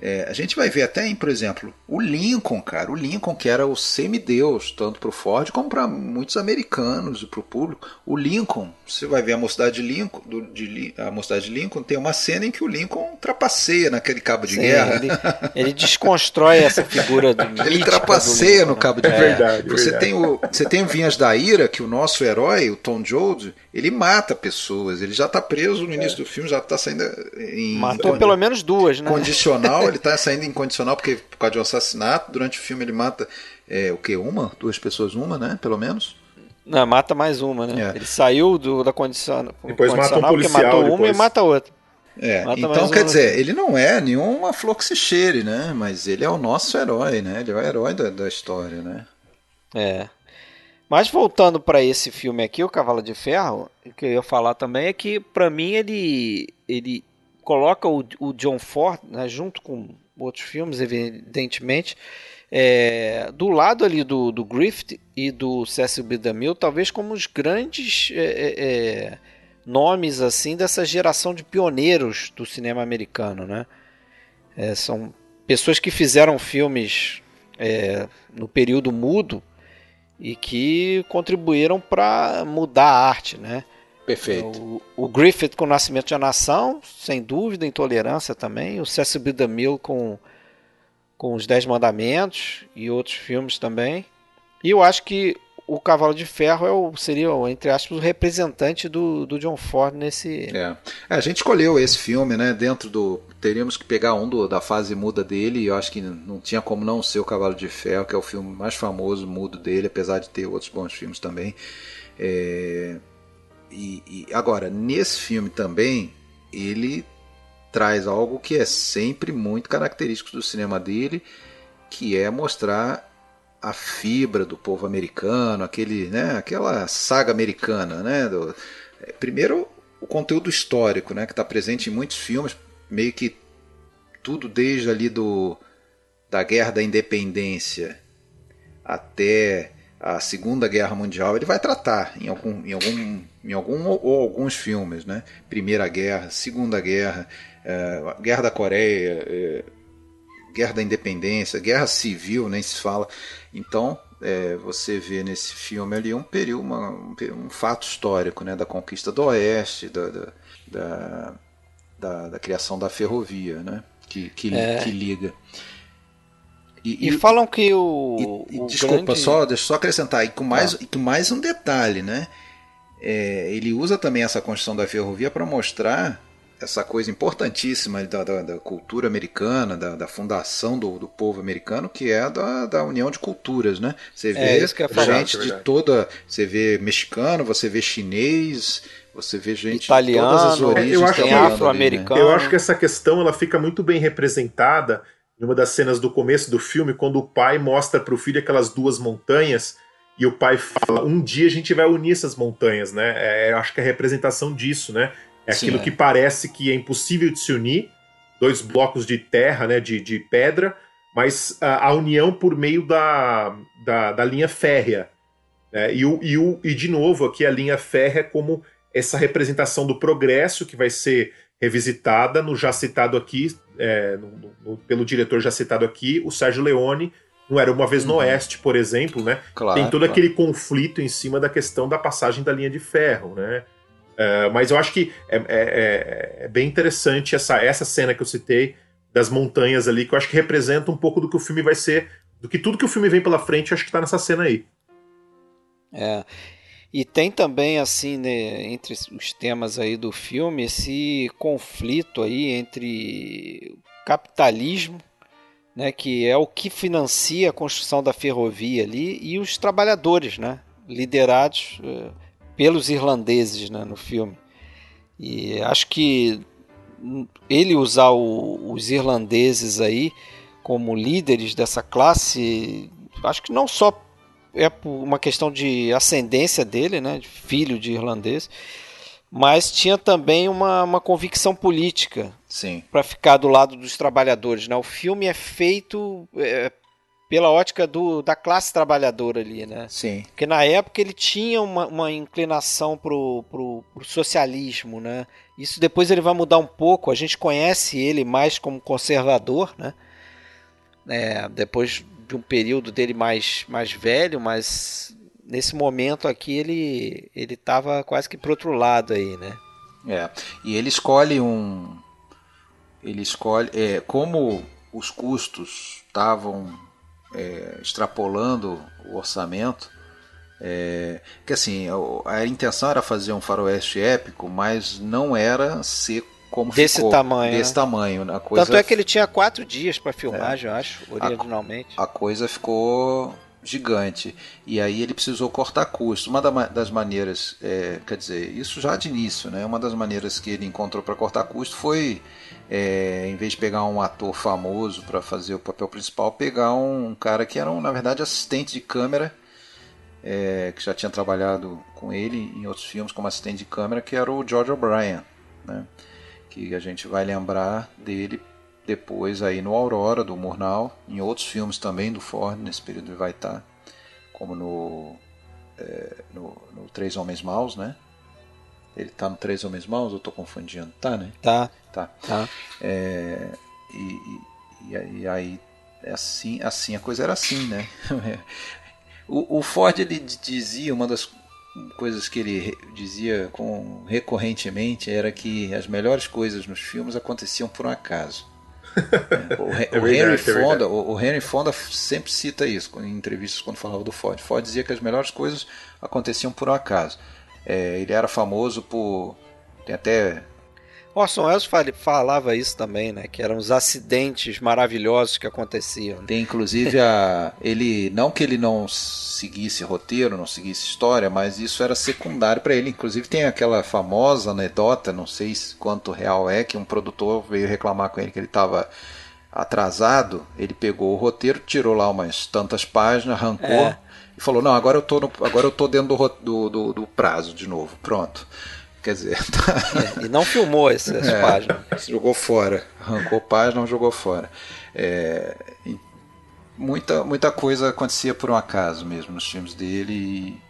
É, a gente vai ver até em, por exemplo, o Lincoln, cara. O Lincoln, que era o semideus, tanto para o Ford como para muitos americanos e para o público. O Lincoln, você vai ver a mocidade de Lincoln, do, de, a mocidade de Lincoln, tem uma cena em que o Lincoln trapaceia naquele cabo de Sim, guerra. Ele, ele, desconstrói essa figura do Ele trapaceia no cabo de é, guerra. Verdade, você, verdade. Tem o, você tem o Vinhas da Ira, que o nosso herói, o Tom Jones, ele mata pessoas. Ele já está preso no início é. do filme, já está saindo em. Matou pelo menos duas, né? Condicional ele está saindo incondicional porque por causa de um assassinato. Durante o filme ele mata é, o que? Uma? Duas pessoas, uma, né? Pelo menos. Não, mata mais uma, né? É. Ele saiu do, da condição, depois mata um policial, matou depois. uma e mata outra. É, mata então quer dizer, ele não é nenhuma fluxicheire, né? Mas ele é o nosso herói, né? Ele é o herói da, da história, né? É. Mas voltando para esse filme aqui, o Cavalo de Ferro, o que eu ia falar também é que para mim ele ele coloca o, o John Ford, né, junto com outros filmes, evidentemente, é, do lado ali do, do Griffith e do Cecil B. DeMille, talvez como os grandes é, é, é, nomes assim dessa geração de pioneiros do cinema americano, né? É, são pessoas que fizeram filmes é, no período mudo e que contribuíram para mudar a arte, né? Perfeito. O, o, Griffith com o Nascimento de a Nação, sem dúvida, Intolerância também. O Cecil B. DeMille com, com Os Dez Mandamentos e outros filmes também. E eu acho que o Cavalo de Ferro é o, seria, entre aspas, o representante do, do John Ford nesse. É. é. A gente escolheu esse filme, né? Dentro do. Teríamos que pegar um do, da fase muda dele, e eu acho que não tinha como não ser o Cavalo de Ferro, que é o filme mais famoso mudo dele, apesar de ter outros bons filmes também. É, e, e, agora, nesse filme também, ele traz algo que é sempre muito característico do cinema dele, que é mostrar a fibra do povo americano, aquele, né, aquela saga americana, né? Do, é, primeiro, o conteúdo histórico, né, que está presente em muitos filmes, meio que tudo desde ali do da Guerra da Independência até a Segunda Guerra Mundial, ele vai tratar em algum, em algum, em algum ou alguns filmes, né? Primeira Guerra, Segunda Guerra, é, Guerra da Coreia, é, Guerra da Independência, Guerra Civil, nem se fala. Então, é, você vê nesse filme ali um período, uma, um, um, fato histórico, né? Da conquista do Oeste, da, da, da, da, da criação da ferrovia, né? Que, que, é. que liga. E, e, e falam que o. E, o desculpa, grande... só, deixa eu só acrescentar, e com mais, ah. com mais um detalhe, né? É, ele usa também essa construção da ferrovia para mostrar essa coisa importantíssima da, da, da cultura americana, da, da fundação do, do, povo americano, que é da, da união de culturas, né? Você é, vê é gente de toda, você vê mexicano, você vê chinês, você vê gente italiano, de todas as origens, eu acho que afro-americano. Né? Eu acho que essa questão ela fica muito bem representada em uma das cenas do começo do filme, quando o pai mostra para o filho aquelas duas montanhas e o pai fala: um dia a gente vai unir essas montanhas, né? É, acho que é a representação disso, né? É Sim, aquilo é. que parece que é impossível de se unir, dois blocos de terra, né? De, de pedra, mas a, a união por meio da, da, da linha férrea. Né? E, o, e, o, e de novo aqui a linha férrea como essa representação do progresso que vai ser revisitada no já citado aqui, é, no, no, pelo diretor já citado aqui, o Sérgio Leone, não era uma vez no uhum. Oeste, por exemplo, né? Claro, Tem todo claro. aquele conflito em cima da questão da passagem da linha de ferro, né? Uh, mas eu acho que é, é, é, é, bem interessante essa, essa cena que eu citei das montanhas ali, que eu acho que representa um pouco do que o filme vai ser, do que tudo que o filme vem pela frente, acho que tá nessa cena aí. É. E tem também, assim, né, entre os temas aí do filme, esse conflito aí entre capitalismo, né, que é o que financia a construção da ferrovia ali, e os trabalhadores, né, liderados uh, pelos irlandeses né, no filme. E acho que ele usar o, os irlandeses aí como líderes dessa classe, acho que não só é uma questão de ascendência dele, né, de filho de irlandês, mas tinha também uma, uma convicção política para ficar do lado dos trabalhadores. Né? O filme é feito é, pela ótica do, da classe trabalhadora ali, né? Sim. Porque na época ele tinha uma, uma inclinação pro, pro, pro, socialismo, né? Isso depois ele vai mudar um pouco. A gente conhece ele mais como conservador, né? É, depois de um período dele mais, mais velho, mas nesse momento aqui ele ele estava quase que pro outro lado aí, né? É. E ele escolhe um ele escolhe é, como os custos estavam é, extrapolando o orçamento. É, que assim, a, a, intenção era fazer um faroeste épico, mas não era ser como desse ficou, tamanho. Desse né? tamanho. A coisa, Tanto é que ele tinha quatro dias para filmagem, é, eu acho, originalmente. A, a, coisa ficou gigante. E aí ele precisou cortar custo. Uma das maneiras, é, quer dizer, isso já de início, né? Uma das maneiras que ele encontrou para cortar custo foi é, em vez de pegar um ator famoso para fazer o papel principal, pegar um, cara que era, um, na verdade, assistente de câmera, é, que já tinha trabalhado com ele em outros filmes como assistente de câmera, que era o George O'Brien, né? que a gente vai lembrar dele depois aí no Aurora, do Murnau, em outros filmes também do Ford, nesse período ele vai estar, como no, é, no, no Três Homens Maus, né? Ele tá no Três Homens Maus, eu tô confundindo? Tá, né? Tá. Tá. tá. É, e, e, e, aí, assim, assim, a coisa era assim, né? o, o Ford, ele dizia, uma das coisas que ele dizia com, recorrentemente era que as melhores coisas nos filmes aconteciam por um acaso. O, é o, Henry é Fonda, o, o, Henry Fonda sempre cita isso em entrevistas quando falava do Ford. Ford dizia que as melhores coisas aconteciam por um acaso. É, ele era famoso por. Tem até. Orson Welles falava isso também, né? Que eram os acidentes maravilhosos que aconteciam. Né? Tem inclusive a. ele. Não que ele não seguisse roteiro, não seguisse história, mas isso era secundário para ele. Inclusive tem aquela famosa anedota, não sei quanto real é, que um produtor veio reclamar com ele que ele estava atrasado. Ele pegou o roteiro, tirou lá umas tantas páginas, arrancou. É e falou: Não, agora eu tô, no, agora eu tô dentro do, do, do prazo de novo. Pronto. Quer dizer. Tá... É, e não filmou essas é, páginas. Jogou fora. Arrancou página, não jogou fora. É, muita, muita coisa acontecia por um acaso mesmo nos filmes dele.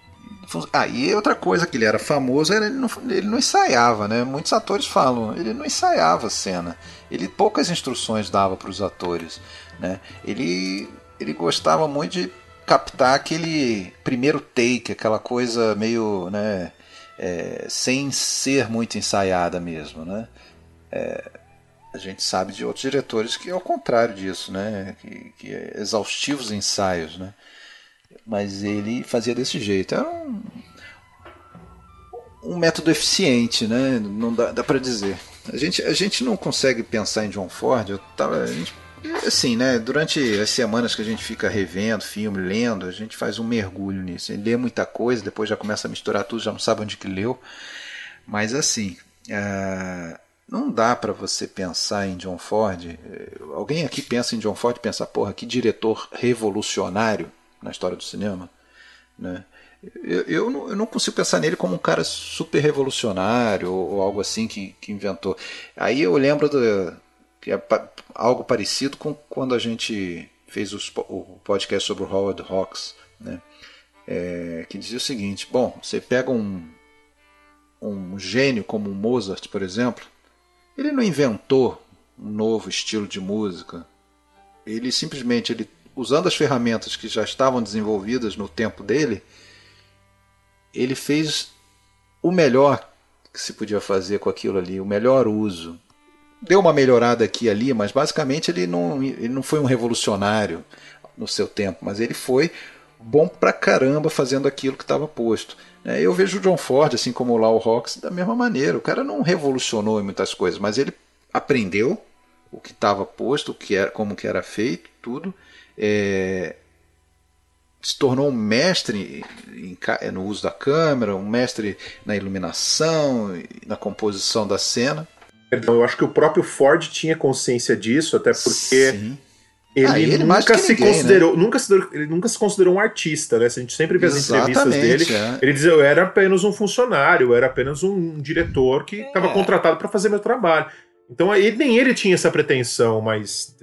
Ah, e outra coisa que ele era famoso era ele não, ele não ensaiava, né? Muitos atores falam, ele não ensaiava a cena. Ele poucas instruções dava para os atores, né? Ele ele gostava muito de captar aquele primeiro take, aquela coisa meio, né, é, sem ser muito ensaiada mesmo, né? É, a gente sabe de outros diretores que é o contrário disso, né? Que, que é exaustivos ensaios, né? Mas ele fazia desse jeito. Era um, um método eficiente, né? Não dá, dá para dizer. A gente, a gente não consegue pensar em John Ford. Eu tava, a gente assim, né? Durante as semanas que a gente fica revendo filme, lendo, a gente faz um mergulho nisso. Ele lê muita coisa, depois já começa a misturar tudo, já não sabe onde que leu. Mas assim, uh, não dá para você pensar em John Ford. Alguém aqui pensa em John Ford e pensa, porra, que diretor revolucionário na história do cinema, né? Eu, eu, não, eu não consigo pensar nele como um cara super revolucionário ou, ou algo assim que, que inventou. Aí eu lembro do, que é algo parecido com quando a gente fez os, o podcast sobre o Howard Hawks, né? É, que dizia o seguinte: bom, você pega um, um gênio como Mozart, por exemplo, ele não inventou um novo estilo de música, ele simplesmente ele usando as ferramentas que já estavam desenvolvidas no tempo dele, ele fez o melhor que se podia fazer com aquilo ali, o melhor uso. Deu uma melhorada aqui e ali, mas basicamente ele não, ele não foi um revolucionário no seu tempo, mas ele foi bom pra caramba fazendo aquilo que estava posto. É, eu vejo o John Ford, assim como o Lau Hawks, da mesma maneira. O cara não revolucionou em muitas coisas, mas ele aprendeu o que estava posto, o que era, como que era feito, tudo. É, se tornou um mestre em, no uso da câmera, um mestre na iluminação, na composição da cena. Eu acho que o próprio Ford tinha consciência disso, até porque Sim. Ele, ah, ele nunca se ninguém, considerou, né? nunca se, ele nunca se considerou um artista, né? A gente sempre vê as entrevistas dele. É. Ele dizia, eu era apenas um funcionário, eu era apenas um diretor que estava é. contratado para fazer meu trabalho. Então ele, nem ele tinha essa pretensão, mas,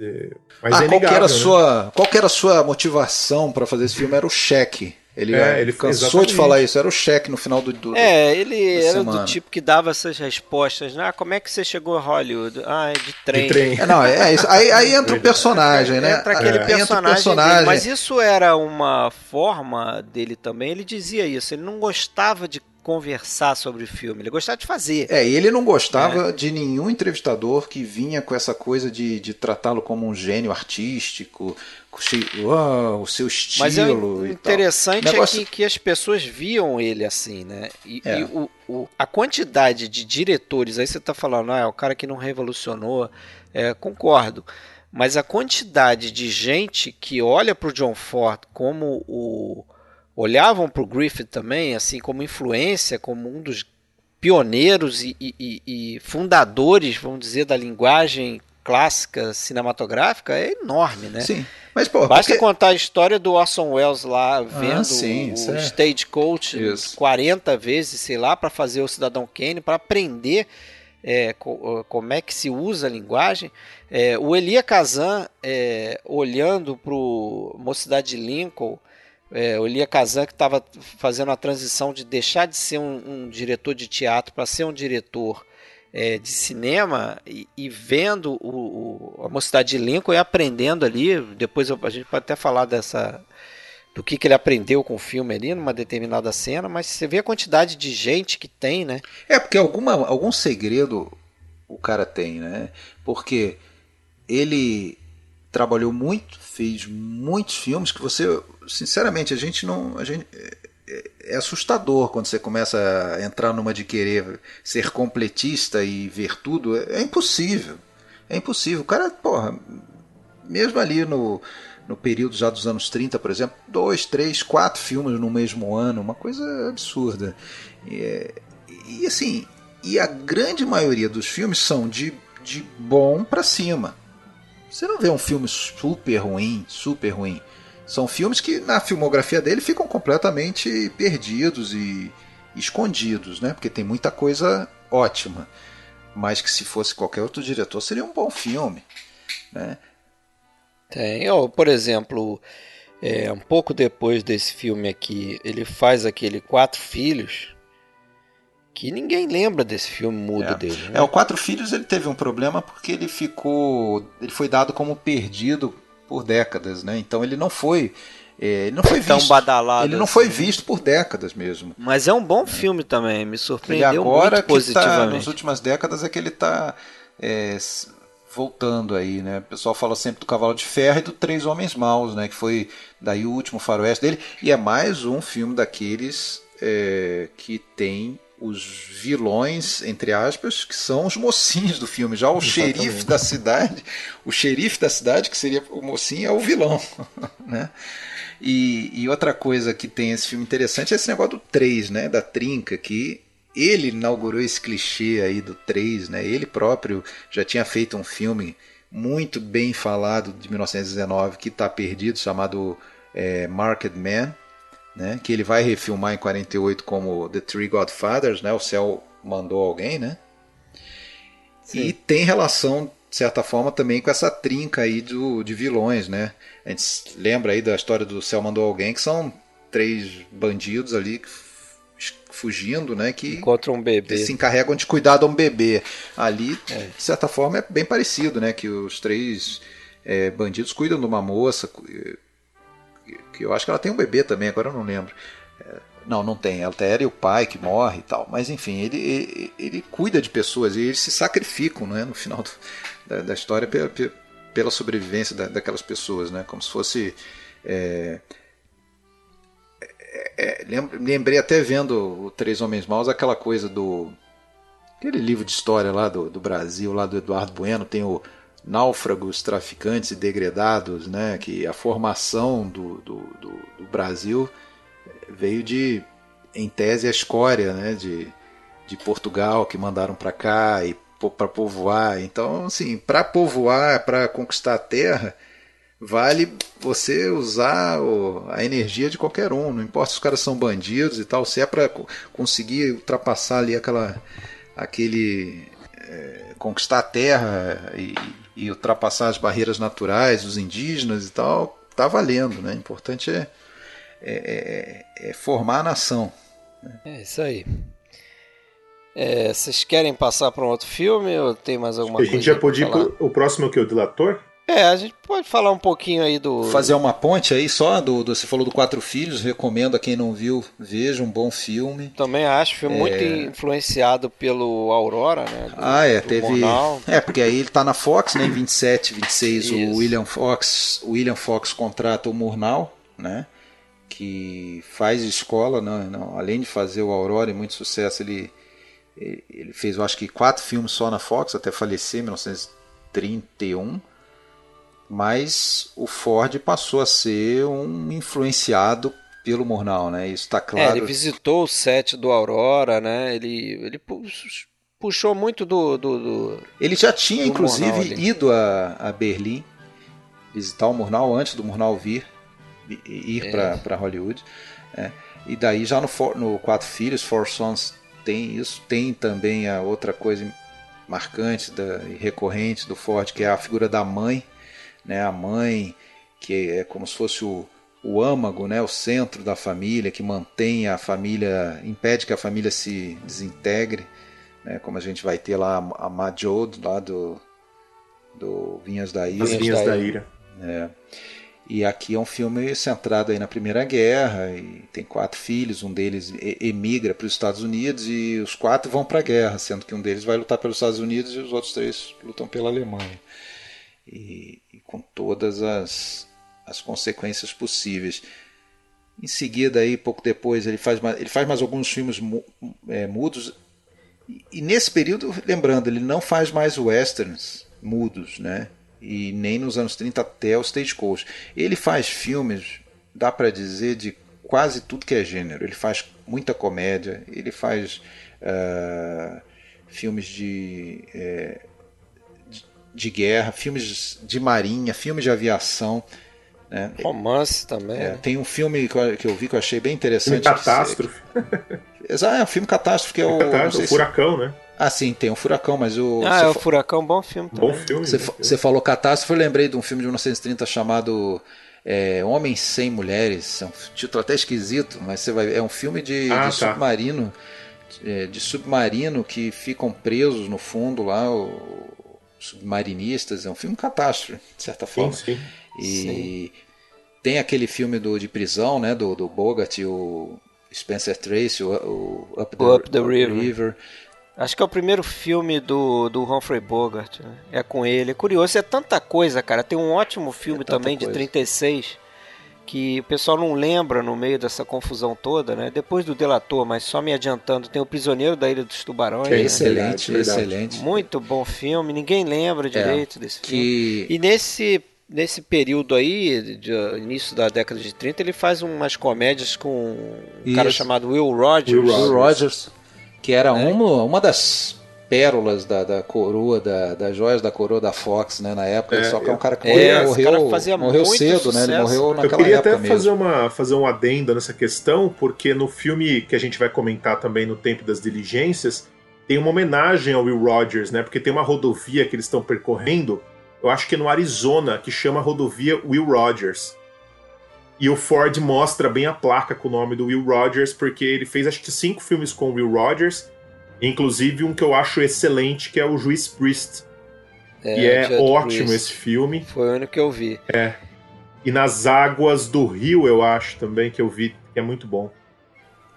mas ah, é qual, era né? sua, qual era a sua motivação para fazer esse filme? Era o cheque. Ele, é, ele cansou exatamente. de falar isso, era o cheque no final do, do É, ele era semana. do tipo que dava essas respostas, né? Ah, como é que você chegou a Hollywood? Ah, é de trem. De trem. É, não, é isso. Aí, aí entra o personagem, né? Entra aquele é. personagem, personagem. Dele, mas isso era uma forma dele também, ele dizia isso, ele não gostava de conversar sobre o filme, ele gostava de fazer. É, ele não gostava é. de nenhum entrevistador que vinha com essa coisa de, de tratá-lo como um gênio artístico, oh, o seu estilo. Mas é interessante Negócio... é que, que as pessoas viam ele assim, né? E, é. e o, o, a quantidade de diretores, aí você está falando, ah, é o cara que não revolucionou, é, concordo. Mas a quantidade de gente que olha para o John Ford como o olhavam para o Griffith também, assim, como influência, como um dos pioneiros e, e, e, fundadores, vamos dizer, da linguagem clássica cinematográfica, é enorme, né? Sim. Mas, pô, Basta porque... contar a história do Orson Welles lá, vendo ah, sim, o, é. Stagecoach 40 vezes, sei lá, para fazer o Cidadão Kane, para aprender é, co como é que se usa a linguagem. É, o Elia Kazan, é, olhando para o Mocidade de Lincoln, é, o Elia Kazan que estava fazendo a transição de deixar de ser um, um diretor de teatro para ser um diretor é, de cinema e, e vendo o, o, a mocidade de Lincoln e aprendendo ali. Depois a gente pode até falar dessa do que, que ele aprendeu com o filme ali numa determinada cena, mas você vê a quantidade de gente que tem, né? É porque alguma, algum segredo o cara tem, né? Porque ele trabalhou muito, fez muitos filmes que você sinceramente, a gente não. A gente, é, é assustador quando você começa a entrar numa de querer ser completista e ver tudo. É, é impossível. É impossível. O cara, porra, mesmo ali no, no período já dos anos 30, por exemplo, dois, três, quatro filmes no mesmo ano, uma coisa absurda. E, é, e assim, e a grande maioria dos filmes são de, de bom para cima. Você não vê um filme super ruim, super ruim. São filmes que na filmografia dele ficam completamente perdidos e escondidos, né? Porque tem muita coisa ótima, mas que se fosse qualquer outro diretor seria um bom filme, né? Tem, oh, por exemplo, é, um pouco depois desse filme aqui, ele faz aquele Quatro Filhos, que ninguém lembra desse filme mudo é. dele. Né? É, o Quatro Filhos ele teve um problema porque ele ficou, ele foi dado como perdido por décadas, né? Então ele não foi é, ele não foi tão visto, badalado. Ele não foi assim. visto por décadas mesmo. Mas é um bom filme também, me surpreendeu e agora muito tá, positivamente. Tá, nas últimas décadas é que ele está é, voltando aí, né? O pessoal fala sempre do Cavalo de Ferro e do Três Homens Maus, né? Que foi daí o último faroeste dele. E é mais um filme daqueles é, que tem os vilões, entre aspas, que são os mocinhos do filme. Já o Exatamente. xerife da cidade, o xerife da cidade, que seria o mocinho, é o vilão. né? E, e, outra coisa que tem esse filme interessante é esse negócio do 3, né? Da trinca, que ele inaugurou esse clichê aí do 3, né? Ele próprio já tinha feito um filme muito bem falado de 1919 que está perdido, chamado é, Market Man né? Que ele vai refilmar em 48 como The Three Godfathers, né? O céu mandou alguém, né? Sim. E tem relação de certa forma também com essa trinca aí do, de vilões, né? A gente lembra aí da história do céu mandou alguém que são três bandidos ali fugindo, né? Que encontram um bebê, se encarregam de cuidar de um bebê. Ali, é. de certa forma, é bem parecido, né? Que os três é, bandidos cuidam de uma moça que eu acho que ela tem um bebê também, agora eu não lembro. É, não, não tem. Ela e o pai que morre e tal. Mas enfim, ele, ele, ele cuida de pessoas e eles se sacrificam né, no final do, da, da, história pela, pela sobrevivência da, daquelas pessoas, né? Como se fosse. É, é, é lembrei até vendo o Três Homens Maus aquela coisa do. Aquele livro de história lá do, do Brasil, lá do Eduardo Bueno, tem o náufragos, traficantes e degredados, né? Que a formação do, do, do, do Brasil veio de, em tese, a escória, né? De, de Portugal que mandaram para cá e para povoar. Então, assim, para povoar, para conquistar a terra, vale você usar a energia de qualquer um. Não importa se os caras são bandidos e tal. Se é para conseguir ultrapassar ali aquela, aquele é, conquistar a terra e, e ultrapassar as barreiras naturais, os indígenas e tal, tá valendo, né? O importante é, é, é, é formar a nação. Né? É isso aí. É, vocês querem passar para um outro filme ou tem mais alguma coisa? A gente já pode ir pro, o próximo que é o Delator? É, a gente pode falar um pouquinho aí do. Fazer uma ponte aí só do, do você falou do Quatro Filhos, recomendo a quem não viu, veja um bom filme. Também acho, filme é... muito influenciado pelo Aurora, né? Do, ah, é, teve. É, porque aí ele tá na Fox, né? Em 27, 26, Isso. o William Fox, o William Fox contrata o Murnau, né? Que faz escola, não, não, além de fazer o Aurora e muito sucesso, ele, ele fez, eu acho que quatro filmes só na Fox, até falecer em 1931 mas o Ford passou a ser um influenciado pelo Murnau, né? Isso está claro. É, ele visitou o set do Aurora, né? Ele, ele puxou muito do, do, do Ele já tinha, inclusive, ido a, a Berlim visitar o Murnau antes do Murnau vir ir é. para Hollywood. É. E daí já no, no Quatro Filhos, Four Sons tem isso. Tem também a outra coisa marcante da, e recorrente do Ford, que é a figura da mãe né? A mãe, que é como se fosse o, o âmago, né? O centro da família, que mantém a família, impede que a família se desintegre, né? Como a gente vai ter lá a Majod, lá do, do Vinhas da Ira. Vinhas da Ira. É. E aqui é um filme centrado aí na Primeira Guerra, e tem quatro filhos, um deles emigra para os Estados Unidos e os quatro vão para a guerra, sendo que um deles vai lutar pelos Estados Unidos e os outros três lutam pela Alemanha. E, com todas as, as consequências possíveis. Em seguida, aí, pouco depois, ele faz mais, ele faz mais alguns filmes é, mudos. E, nesse período, lembrando, ele não faz mais westerns mudos, né? E nem nos anos 30 até o Stagecoach. Ele faz filmes, dá para dizer, de quase tudo que é gênero. Ele faz muita comédia, ele faz uh, filmes de. Uh, de guerra, filmes de marinha, filmes de aviação. Né? Romance também. É, tem um filme que eu, vi que eu achei bem interessante. Filme catástrofe. Exato, é um filme catástrofe que é o. Catástrofe, o Furacão, se... né? Ah, sim, tem o um Furacão, mas o. Ah, é o Furacão, bom filme também. Bom filme. Você, você falou catástrofe, eu lembrei de um filme de 1930 chamado é, Homens Sem Mulheres. É um título até esquisito, mas você vai. É um filme de, ah, de tá. submarino. De, de submarino que ficam presos no fundo lá. O, submarinistas, é um filme catástrofe, de certa forma. Sim, sim. E sim. tem aquele filme do, de prisão, né, do, do Bogart, o Spencer Tracy, o, o Up the, o Up the River. River. Acho que é o primeiro filme do, do Humphrey Bogart. Né? É com ele. É curioso, é tanta coisa, cara. Tem um ótimo filme é também coisa. de 36 que o pessoal não lembra no meio dessa confusão toda, né? Depois do Delator, mas só me adiantando, tem o Prisioneiro da Ilha dos Tubarões. é né? excelente, verdade, excelente. Muito bom filme, ninguém lembra direito é, desse filme. Que... E nesse nesse período aí, de, início da década de 30, ele faz umas comédias com um Isso. cara chamado Will Rogers. Will Rogers, Will Rogers que era é. uma, uma das pérolas da, da coroa, da, das joias da coroa da Fox, né, na época. É, só que é um cara que é, morreu, morreu, morreu cedo, sucesso. né? Ele morreu naquela Eu queria até mesmo. fazer uma fazer um adendo nessa questão, porque no filme que a gente vai comentar também no Tempo das Diligências, tem uma homenagem ao Will Rogers, né? Porque tem uma rodovia que eles estão percorrendo, eu acho que é no Arizona, que chama rodovia Will Rogers. E o Ford mostra bem a placa com o nome do Will Rogers, porque ele fez acho que cinco filmes com o Will Rogers Inclusive um que eu acho excelente, que é o Juiz Priest. É, e é ótimo Priest. esse filme. Foi o único que eu vi. É. E nas águas do rio, eu acho também, que eu vi, que é muito bom.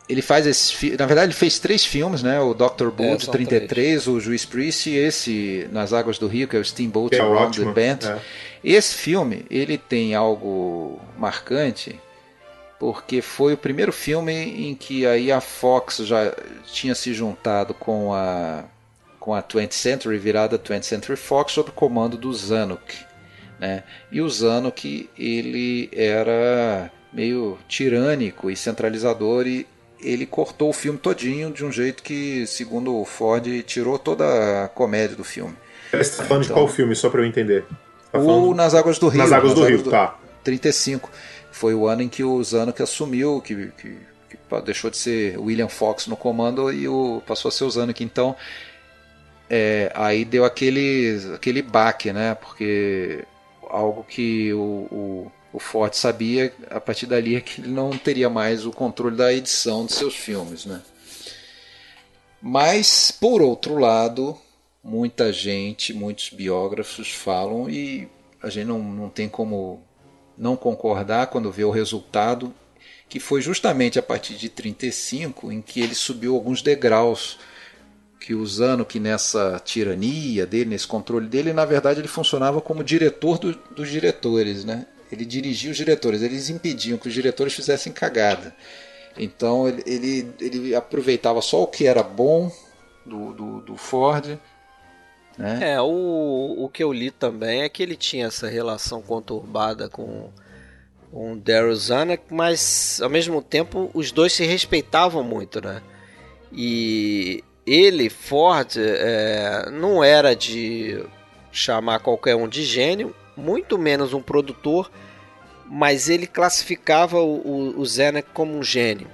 Ele faz esse. Na verdade, ele fez três filmes, né? O Dr. Bull, é, de 33, três. o Juiz Priest e esse Nas Águas do Rio, que é o Steamboat é Around the Bend. É. Esse filme, ele tem algo marcante, porque foi o primeiro filme em que aí a Fox já tinha se juntado com a com a 20th Century, virada 20th Century Fox, sob o comando do Zanuck. Né? E o Zanuck, ele era meio tirânico e centralizador e ele cortou o filme todinho de um jeito que, segundo o Ford, tirou toda a comédia do filme. Você está falando então, de qual filme, só para eu entender? Tá o Nas Águas do Rio. Nas Águas do Rio, do... tá. 35. Foi o ano em que o Zanuck assumiu, que, que, que, deixou de ser William Fox no comando e o, passou a ser o Zanuck. Então, é, aí deu aquele, aquele baque, né? Porque algo que o, o, o Ford sabia a partir dali é que ele não teria mais o controle da edição de seus filmes, né? Mas, por outro lado, muita gente, muitos biógrafos falam e a gente não, não tem como não concordar quando vê o resultado, que foi justamente a partir de 35 em que ele subiu alguns degraus que usando que nessa tirania dele, nesse controle dele, na verdade ele funcionava como diretor do, dos diretores, né? Ele dirigia os diretores, eles impediam que os diretores fizessem cagada. Então ele, ele, ele aproveitava só o que era bom do, do, do Ford. Né? É, o, o que eu li também é que ele tinha essa relação conturbada com, o Daryl Zanuck, mas ao mesmo tempo os dois se respeitavam muito, né? E ele, Ford, é, não era de chamar qualquer um de gênio, muito menos um produtor, mas ele classificava o, o, o Zenek como um gênio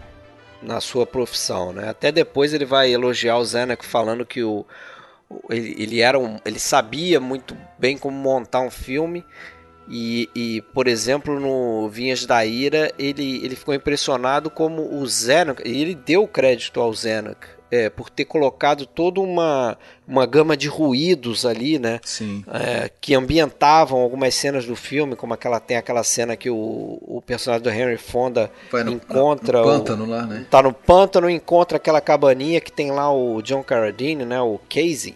na sua profissão, né? Até depois ele vai elogiar o Zenek falando que o, ele, ele, era um, ele sabia muito bem como montar um filme e, e, por exemplo, no Vinhas da Ira, ele, ele ficou impressionado como o Zenek, e ele deu crédito ao Zenek é, por ter colocado toda uma, uma gama de ruídos ali, né? É, que ambientavam algumas cenas do filme, como aquela tem aquela cena que o, o personagem do Henry Fonda no, encontra. No pântano o, lá, né? Tá no pântano, encontra aquela cabaninha que tem lá o John Carradine, né? O Casey.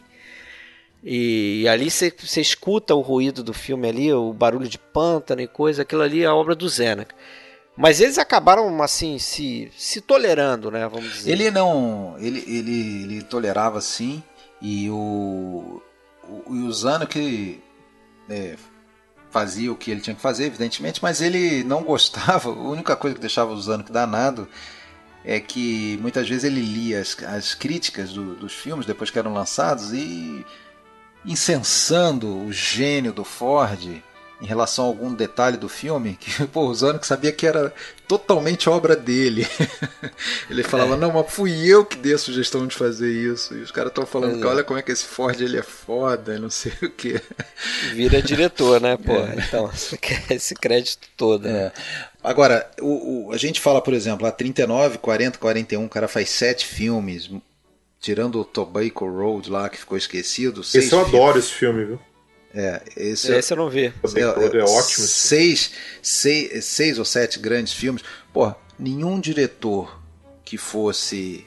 E, e ali você escuta o ruído do filme ali, o barulho de pântano e coisa, aquilo ali é a obra do Zeneca. Mas eles acabaram, assim, se, se tolerando, né? Vamos dizer. Ele não. Ele, ele, ele tolerava sim. E o. O, o Zano que. É, fazia o que ele tinha que fazer, evidentemente, mas ele não gostava. A única coisa que deixava o Zano que danado é que muitas vezes ele lia as, as críticas do, dos filmes depois que eram lançados e incensando o gênio do Ford em relação a algum detalhe do filme, que pô, o Zanuck sabia que era totalmente obra dele. ele falava, é. não, mas fui eu que dei a sugestão de fazer isso. E os caras estão falando é. que olha como é que esse Ford ele é foda, não sei o que. Vira diretor, né, pô? É. Então, esse crédito todo. Né? É. Agora, o, o, a gente fala, por exemplo, a 39, 40, 41, o cara faz sete filmes, tirando o Tobacco Road lá, que ficou esquecido. Esse eu filmes. adoro esse filme, viu? É, esse, esse eu não vi. É, é, é ótimo. Seis, seis, seis ou sete grandes filmes. Pô, nenhum diretor que fosse,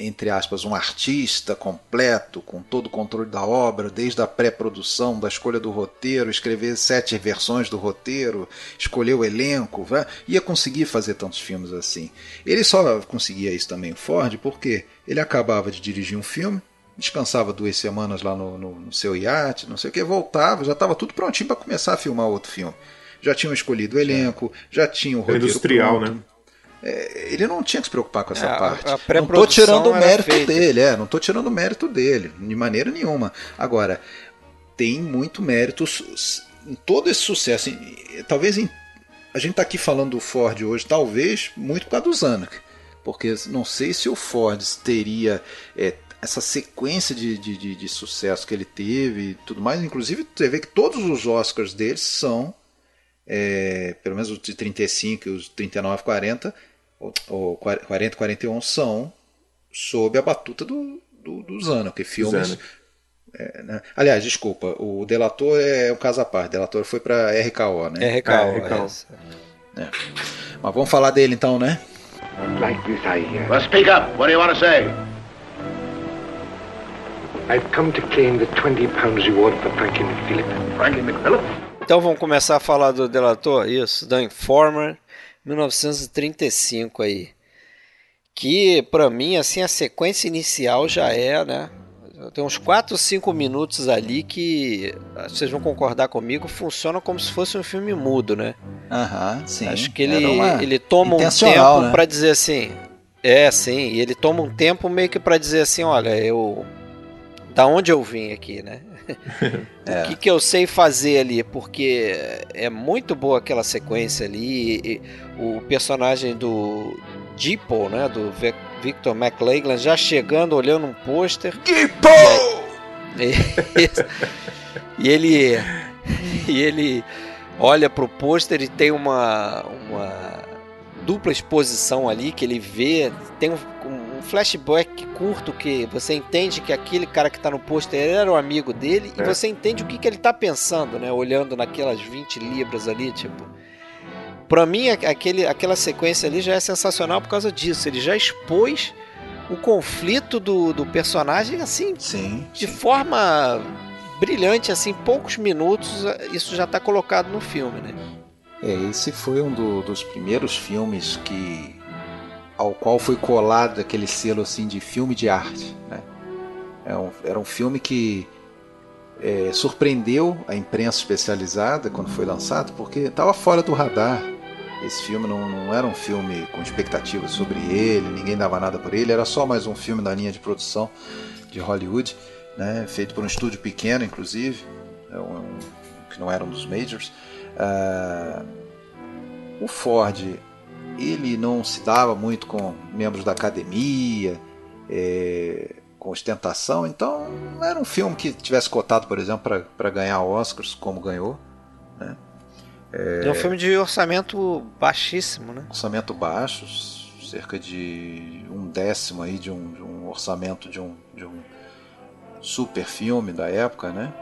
entre aspas, um artista completo, com todo o controle da obra, desde a pré-produção, da escolha do roteiro, escrever sete versões do roteiro, escolher o elenco, ia conseguir fazer tantos filmes assim. Ele só conseguia isso também, Ford, porque ele acabava de dirigir um filme, descansava duas semanas lá no, no, no seu iate, não sei o que, voltava, já estava tudo prontinho para começar a filmar outro filme. Já tinham escolhido o elenco, já tinha o roteiro industrial, pronto. né? É, ele não tinha que se preocupar com essa é, parte. A, a não estou tirando o mérito feita. dele, é, não estou tirando o mérito dele, de maneira nenhuma. Agora, tem muito mérito em todo esse sucesso. Em, talvez em, a gente está aqui falando do Ford hoje, talvez muito por causa do Zanuck. Porque não sei se o Ford teria é, essa sequência de, de, de, de, sucesso que ele teve e tudo mais. Inclusive, você vê que todos os Oscars dele são, é, pelo menos os de 35 e os 39 40, ou 40 41, são sob a batuta do, do, do Zano, que filmes. É, né? Aliás, desculpa, o Delator é um caso à parte. O Delator foi para RKO, né? RKO, é, RKO. É. Mas vamos falar dele então, né? Like this, I hear. Well, speak up. What do you want to say? I've come to claim the 20 pounds reward for Franklin. Franklin McPhilip? Então vamos começar a falar do Delator, isso, da Informer, 1935 aí. Que para mim, assim, a sequência inicial já é, né? Tem uns 4 ou 5 minutos ali que vocês vão concordar comigo, funciona como se fosse um filme mudo, né? Aham, sim. Acho que ele, ele toma um tempo né? para dizer assim. É, sim, e ele toma um tempo meio que para dizer assim, olha, eu da onde eu vim aqui, né? é. O que, que eu sei fazer ali, porque é muito boa aquela sequência ali. o personagem do Deepo, né? Do Victor McLaglen já chegando, olhando um pôster. Deepo! E, e ele. E ele olha pro pôster e tem uma, uma dupla exposição ali que ele vê. Tem um, um flashback curto que você entende que aquele cara que está no pôster era o amigo dele é. e você entende o que, que ele está pensando, né? Olhando naquelas 20 libras ali, tipo. Pra mim, aquele, aquela sequência ali já é sensacional por causa disso. Ele já expôs o conflito do, do personagem assim, sim, de sim. forma brilhante, assim, poucos minutos, isso já está colocado no filme, né? É, esse foi um do, dos primeiros filmes que ao qual foi colado aquele selo assim de filme de arte. Né? É um, era um filme que é, surpreendeu a imprensa especializada quando foi lançado, porque estava fora do radar. Esse filme não, não, era um filme com expectativas sobre ele, ninguém dava nada por ele, era só mais um filme da linha de produção de Hollywood, né? feito por um estúdio pequeno, inclusive, é um, que não era um dos majors. Uh, o Ford ele não se dava muito com membros da academia, é, com ostentação, então não era um filme que tivesse cotado, por exemplo, para ganhar Oscars, como ganhou. Né? É, é um filme de orçamento baixíssimo, né? Orçamento baixo, cerca de um décimo aí de um, de um orçamento de um, de um super filme da época, né?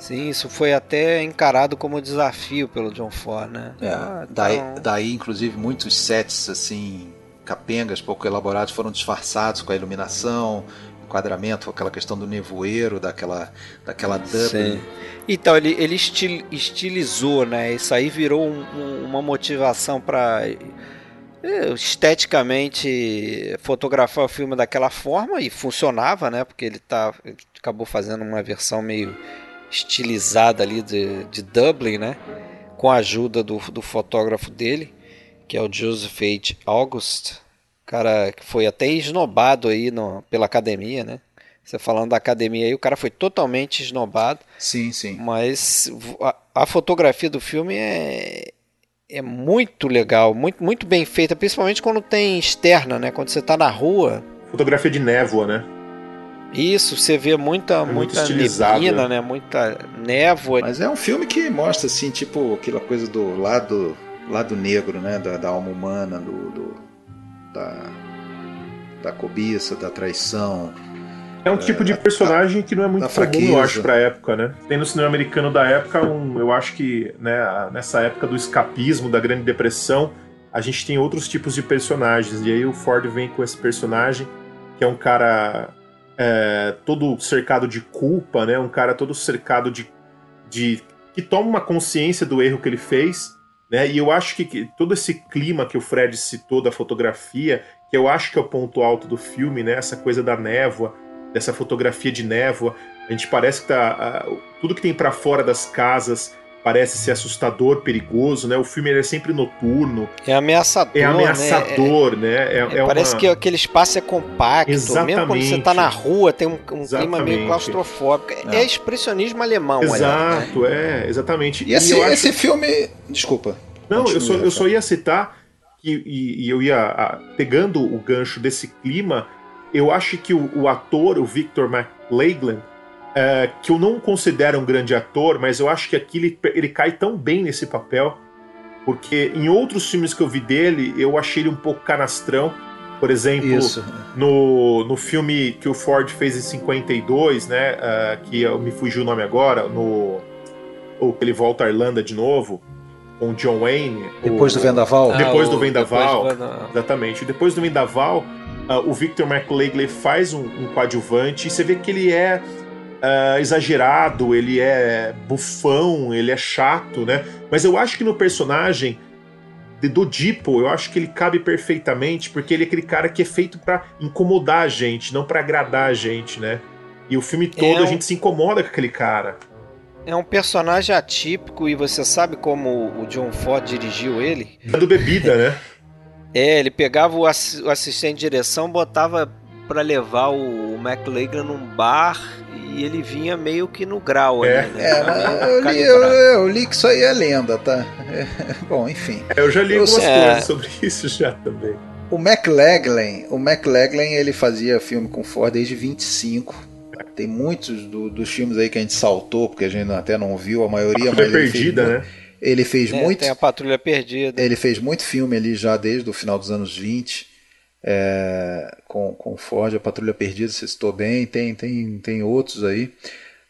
Sim, isso foi até encarado como desafio pelo John Ford, né? É, ah, daí, então... daí, inclusive, muitos sets, assim, capengas, pouco elaborados, foram disfarçados com a iluminação, enquadramento, aquela questão do nevoeiro, daquela, daquela Dublin. Então, ele, ele estil, estilizou, né? Isso aí virou um, um, uma motivação para é, esteticamente fotografar o filme daquela forma e funcionava, né? Porque ele, tá, ele acabou fazendo uma versão meio estilizada ali de, de Dublin, né? Com a ajuda do, do fotógrafo dele, que é o Joseph H. August, cara que foi até esnobado aí no, pela academia, né? Você falando da academia aí, o cara foi totalmente esnobado. Sim, sim. Mas a, a fotografia do filme é, é muito legal, muito, muito bem feita, principalmente quando tem externa, né? Quando você está na rua. Fotografia de névoa, né? Isso, você vê muita, é muita neblina, né? Muita névoa. Mas é um filme que mostra, assim, tipo, aquela coisa do lado, lado negro, né? Da, da alma humana, do, do, da, da cobiça, da traição. É um tipo de personagem que não é muito comum, eu acho, pra época, né? Tem no cinema americano da época um. Eu acho que, né, nessa época do escapismo, da Grande Depressão, a gente tem outros tipos de personagens. E aí o Ford vem com esse personagem, que é um cara é, todo cercado de culpa, né? Um cara todo cercado de, de que toma uma consciência do erro que ele fez, né? E eu acho que, que, todo esse clima que o Fred citou da fotografia, que eu acho que é o ponto alto do filme, né? Essa coisa da névoa, dessa fotografia de névoa, a gente parece que tá tudo que tem para fora das casas parece ser assustador, perigoso, né? O filme é sempre noturno. É ameaçador. É ameaçador, né? É, é, é parece uma... que aquele espaço é compacto. Exatamente. Mesmo quando você está na rua, tem um, um clima meio claustrofóbico. É, é expressionismo alemão, Exato, né? é, exatamente. E, esse, acho... esse filme. Desculpa. Não, eu só, eu só ia citar que, e, e eu ia a, pegando o gancho desse clima. Eu acho que o, o ator, o Victor McLaglen, é, que eu não considero um grande ator, mas eu acho que aqui ele, ele cai tão bem nesse papel, porque em outros filmes que eu vi dele, eu achei ele um pouco canastrão, Por exemplo, Isso. no, no filme que o Ford fez em 52, né? Uh, que eu me fugiu o nome agora, no. Ou que ele volta à Irlanda de novo, com o John Wayne. Depois o, do Vendaval? Depois Ah, do Vendaval. depois do Vendaval. Exatamente. Depois do Vendaval, ah, o Victor McLegley faz um, um coadjuvante e você vê que ele é ah, exagerado, ele é bufão, ele é chato, né? Mas eu acho que no personagem de- do Dipo, eu acho que ele cabe perfeitamente, porque ele é aquele cara que é feito pra incomodar a gente, não pra agradar a gente, né? E o filme todo É a um- gente se incomoda com aquele cara. É um personagem atípico e você sabe como o John Ford dirigiu ele? Dando bebida, né? É, ele pegava o, o assistente de direção, botava pra levar o McLaglen num bar e ele vinha meio que no grau É. ali, né? É, mas eu li, eu, eu li que isso aí é lenda, tá? É, bom, enfim. Eu já li Eu algumas. É. coisas sobre isso já também. O McLaglen, o McLaglen, ele fazia filme com Ford desde 25. Tem muitos do- dos filmes aí que a gente saltou, porque a gente até não viu a maioria, Foi mas ele perdida, fez, né? ele fez É, muito, Tem a Patrulha Perdida. ele fez muito filme ali já desde o final dos anos 20, é, com, com Ford, a Patrulha Perdida, você citou bem, tem, tem, tem outros aí.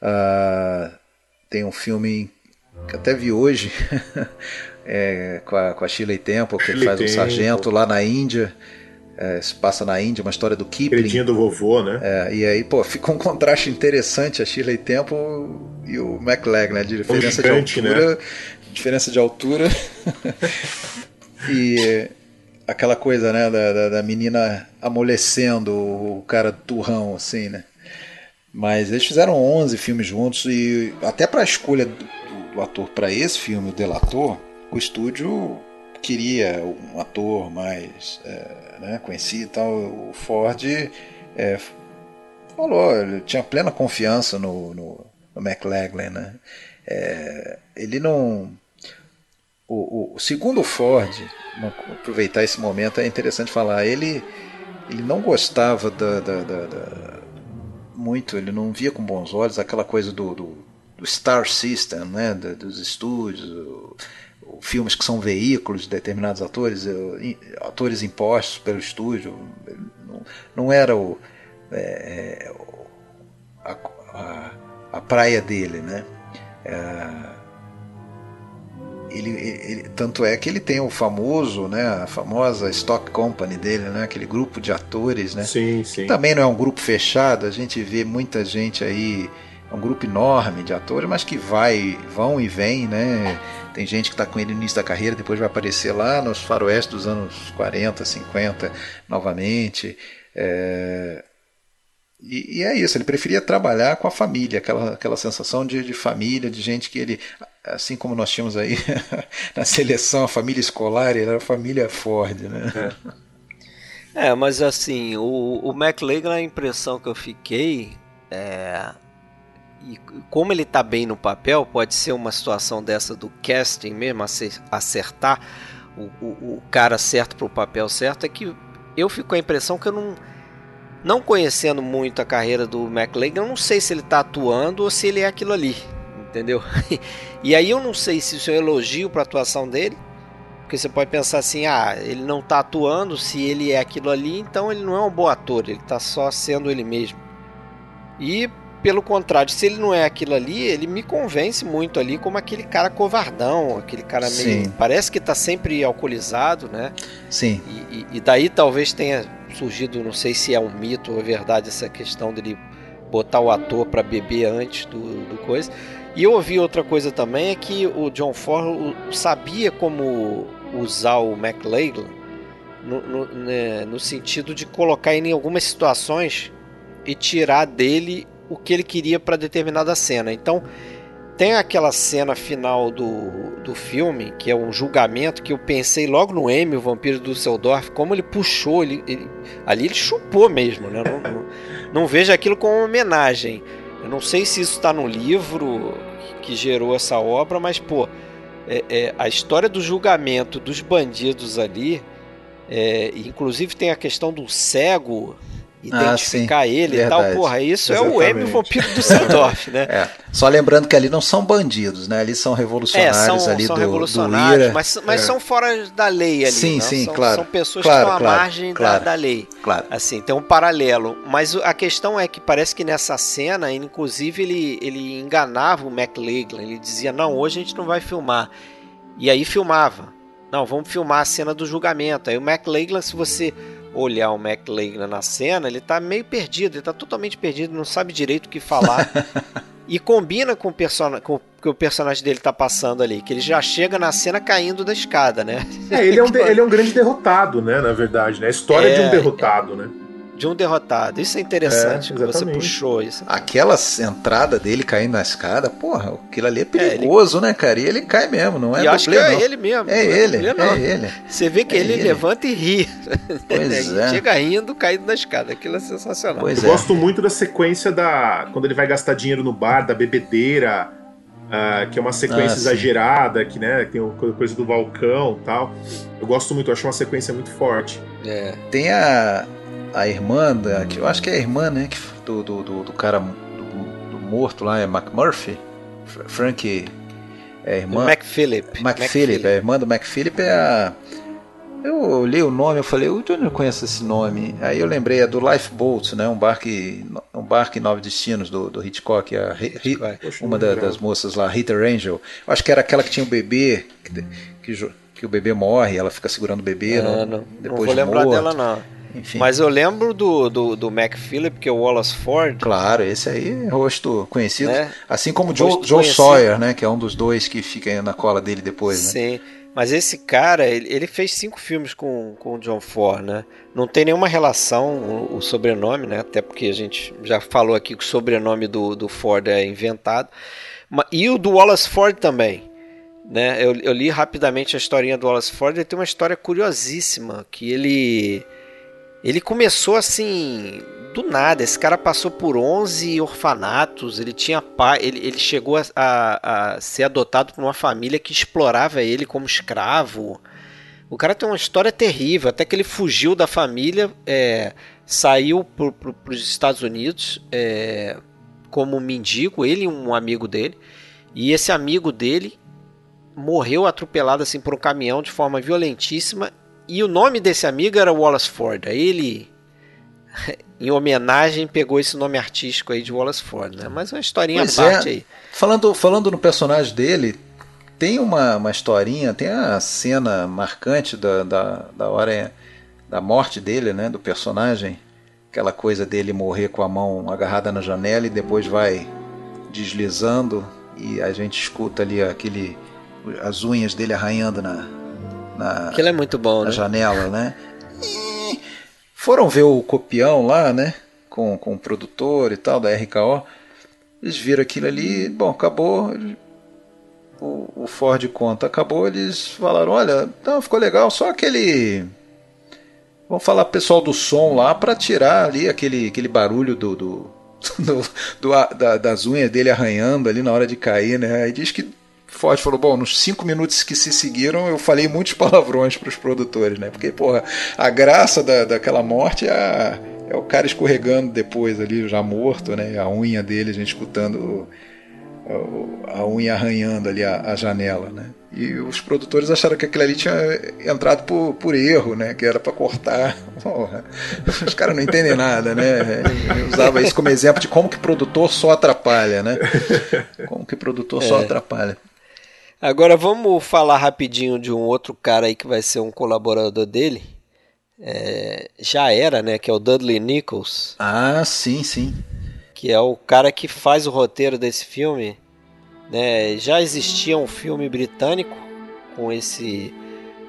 Ah, tem um filme que até vi hoje, é, com, a, com a Shirley Temple, que ele Shirley faz um sargento lá na Índia. É, se passa na Índia, uma história do Kipling. Queridinha do vovô, né? É, e aí, pô, fica um contraste interessante a Shirley Temple e o McLaglen, né? Diferença gigante, de altura. Diferença de altura. e aquela coisa, né, da, da, da menina amolecendo o cara turrão, assim, né? Mas eles fizeram 11 filmes juntos e até para a escolha do, do- ator para esse filme, o Delator, o estúdio queria um ator mais é, né, conhecido e tal. O Ford é, falou, ele tinha plena confiança no, no, no McLaglen, né? É, ele não. O, o, segundo Ford, aproveitar esse momento, é interessante falar, ele, ele não gostava da, da, da, da muito, ele não via com bons olhos aquela coisa do, do, do Star System, né, dos estúdios, o- filmes que são veículos de determinados atores, atores impostos pelo estúdio, não, não era o, é, é, a, a, a praia dele, né? É, ele, ele- tanto é que ele tem o famoso, né, a famosa Stock Company dele, né, aquele grupo de atores, né? Sim, sim. Também não é um grupo fechado, a gente vê muita gente aí, é um grupo enorme de atores, mas que vai, vão e vêm, né? Tem gente que está com ele no início da carreira, depois vai aparecer lá nos faroeste dos anos 40, 50 novamente. É, E, e é isso, ele preferia trabalhar com a família, aquela, aquela sensação de, de família, de gente que ele, assim como nós tínhamos aí na seleção, a família escolar, era a família Ford, né? É, mas assim, o, o McLaglen, a impressão que eu fiquei é. E como ele tá bem no papel, pode ser uma situação dessa do casting mesmo, ace- acertar o, o, o cara certo pro papel certo, é que eu fico com a impressão que eu não. Não conhecendo muito a carreira do McLaglen, eu não sei se ele tá atuando ou se ele é aquilo ali, entendeu? E aí eu não sei se isso é um elogio pra atuação dele, porque você pode pensar assim, ah, ele não tá atuando, se ele é aquilo ali, então ele não é um bom ator, ele tá só sendo ele mesmo. E pelo contrário, se ele não é aquilo ali, ele me convence muito ali como aquele cara covardão, aquele cara meio. Sim. Parece que tá sempre alcoolizado, né? Sim, E, e- e daí talvez tenha surgido, não sei se é um mito ou é verdade, essa questão dele botar o ator para beber antes do, do coisa. E eu ouvi outra coisa também, é que o John Ford sabia como usar o McLaglen no, no, né, no sentido de colocar ele em algumas situações e tirar dele o que ele queria para determinada cena. Então, tem aquela cena final do, do filme, que é um julgamento, que eu pensei logo no M, o vampiro do Düsseldorf, como ele puxou, ele, ele- ali ele chupou mesmo, né? Não, não, não vejo aquilo como homenagem. Eu não sei se isso está no livro que gerou essa obra, mas, pô, é- é, a história do julgamento dos bandidos ali, é, inclusive tem a questão do cego, identificar ah, ele Verdade. e tal. Porra, isso Exatamente. é o M vampiro do Sandorf, né? É. Só lembrando que ali não são bandidos, né? Ali são revolucionários é, são, ali são do, revolucionários, do Ira. Mas, mas é. são fora da lei ali. Sim, não? sim, são, claro. São pessoas claro, que estão claro, à margem claro, da, da, lei. Claro. Assim, tem um paralelo. Mas a questão é que parece que nessa cena, inclusive, ele, ele enganava o McLaglen. Ele dizia, não, hoje a gente não vai filmar. E aí filmava. Não, vamos filmar a cena do julgamento. Aí o McLaglen, se você olhar o McLaglen na cena, ele tá meio perdido, ele tá totalmente perdido, não sabe direito o que falar. e combina com o, person com o que o personagem dele tá passando ali, que ele já chega na cena caindo da escada, né? É, ele é um, ele é um grande derrotado, né, na verdade, né? A história é, de um derrotado, né? De um derrotado. Isso é interessante, é, que você puxou isso. Aquela entrada dele caindo na escada, porra, aquilo ali é perigoso, é, ele... né, cara? E ele cai mesmo, não é e acho que é ele mesmo. É ele, é, é ele. Você vê que ele, ele, levanta e ri. Pois é. Chega rindo, caindo na escada. Aquilo é sensacional. Pois Eu gosto muito da sequência da... Quando ele vai gastar dinheiro no bar, da bebedeira... Uh, que é uma sequência ah, exagerada, que né, tem coisa do balcão tal. Eu gosto muito, eu acho uma sequência muito forte. É. Tem a, a irmã, da, que eu acho que é a irmã, né? Do, do, do, do cara do, do, morto lá, é McMurphy. Frank é a irmã. McPhilip. McPhilip, a irmã do McPhilip é a. Eu li o nome, eu falei, de onde eu conheço esse nome? Aí eu lembrei, é do Lifeboat, né? Um barco, um barco em Nove Destinos do, do Hitchcock, a, Hitchcock. uma da, das moças lá, Rita Angel. Eu acho que era aquela que tinha um bebê, que, que, que o bebê morre, ela fica segurando o bebê. Ah, não, não, depois não vou lembrar morto. dela, não. Enfim. Mas eu lembro do, do, do McPhilip, que é o Wallace Ford. Claro, esse aí é rosto conhecido. Né? Assim como o Joe, Joe Sawyer, né? Que é um dos dois que fica na cola dele depois, né? Sim. Mas esse cara, ele, ele fez cinco filmes com, com o John Ford, né? Não tem nenhuma relação o, o, sobrenome, né? Até porque a gente já falou aqui que o sobrenome do, do Ford é inventado. E o do Wallace Ford também. Né? Eu, eu li rapidamente a historinha do Wallace Ford. Ele tem uma história curiosíssima. Que ele ele começou assim, do nada. Esse cara passou por 11 orfanatos. Ele tinha pai. Ele, ele chegou a, a, a ser adotado por uma família que explorava ele como escravo. O cara tem uma história terrível. Até que ele fugiu da família, é, saiu para pro, os Estados Unidos é, como mendigo. Ele e um amigo dele. E esse amigo dele morreu atropelado assim por um caminhão de forma violentíssima e o nome desse amigo era Wallace Ford. Aí ele, em homenagem, pegou esse nome artístico aí de Wallace Ford, né? Mas uma historinha pois à parte é. aí. Falando, falando no personagem dele, tem uma, uma historinha, tem a cena marcante da, da, da hora da morte dele, né? Do personagem. Aquela coisa dele morrer com a mão agarrada na janela e depois vai deslizando e a gente escuta ali aquele as unhas dele arranhando na, na, Aquilo é muito bom, na né? janela, né? E foram ver o copião lá, né? Com, com o produtor e tal, da RKO. Eles viram aquilo ali, bom, acabou. O, o Ford conta, acabou. Eles falaram: olha, não, ficou legal, só aquele. Vamos falar pessoal do som lá para tirar ali aquele, aquele barulho do, do, do, do da, das unhas dele arranhando ali na hora de cair, né? Aí diz que Ford falou: bom, nos cinco minutos que se seguiram, eu falei muitos palavrões para os produtores, né? Porque, porra, a graça da, daquela morte é, a, é o cara escorregando depois ali, já morto, né? A unha dele, a gente escutando a, a unha arranhando ali a, a, janela, né? E os produtores acharam que aquilo ali tinha entrado por, por erro, né? Que era para cortar. Porra, os caras não entendem nada, né? Eu usava isso como exemplo de como que produtor só atrapalha, né? Como que produtor é. só atrapalha. Agora vamos falar rapidinho de um outro cara aí que vai ser um colaborador dele. É, já era, né? Que é o Dudley Nichols. Ah, sim, sim. Que é o cara que faz o roteiro desse filme. Né? Já existia um filme britânico com esse.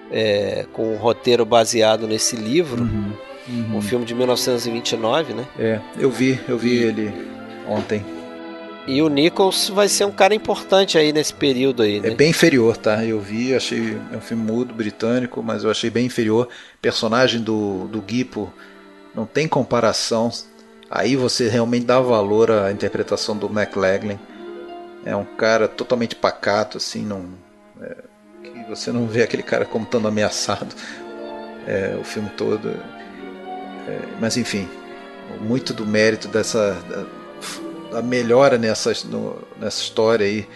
É, com um roteiro baseado nesse livro. Uhum, uhum. Um filme de 1929, né? É, eu vi, eu vi ele ontem. E o Nichols vai ser um cara importante aí nesse período aí, né? É bem inferior, tá? Eu vi, achei é um filme mudo, britânico, mas eu achei bem inferior. Personagem do, do Gipo não tem comparação. Aí você realmente dá valor à interpretação do McLaglen. É um cara totalmente pacato, assim, não, é, que você não vê aquele cara como estando ameaçado é, o filme todo. É, mas enfim, muito do mérito dessa da, da melhora nessa, no, nessa história aí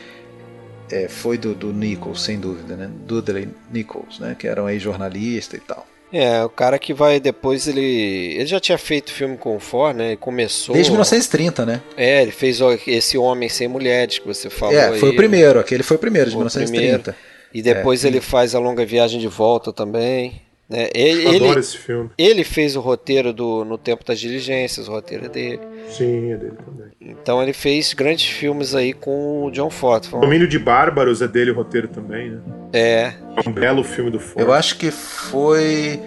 é, foi do, do Nichols, sem dúvida, né? Dudley Nichols, né? Que era um ex-jornalista e tal. É, o cara que vai depois ele. Ele já tinha feito filme com o Ford, né? Ele começou. Desde 1930, né? É, ele fez esse Homem Sem Mulheres que você falou. É, foi aí, o primeiro, aquele foi o primeiro, de foi 1930. Primeiro. E depois É, ele faz a longa viagem de volta também. Né? Ele, Eu adoro ele, esse filme. ele fez o roteiro do No Tempo das Diligências, o roteiro é dele. Sim, é dele também. Então ele fez grandes filmes aí com o John Ford. Um- Domínio de Bárbaros é dele o roteiro também, né? É, É um belo filme do Ford. Eu acho que foi.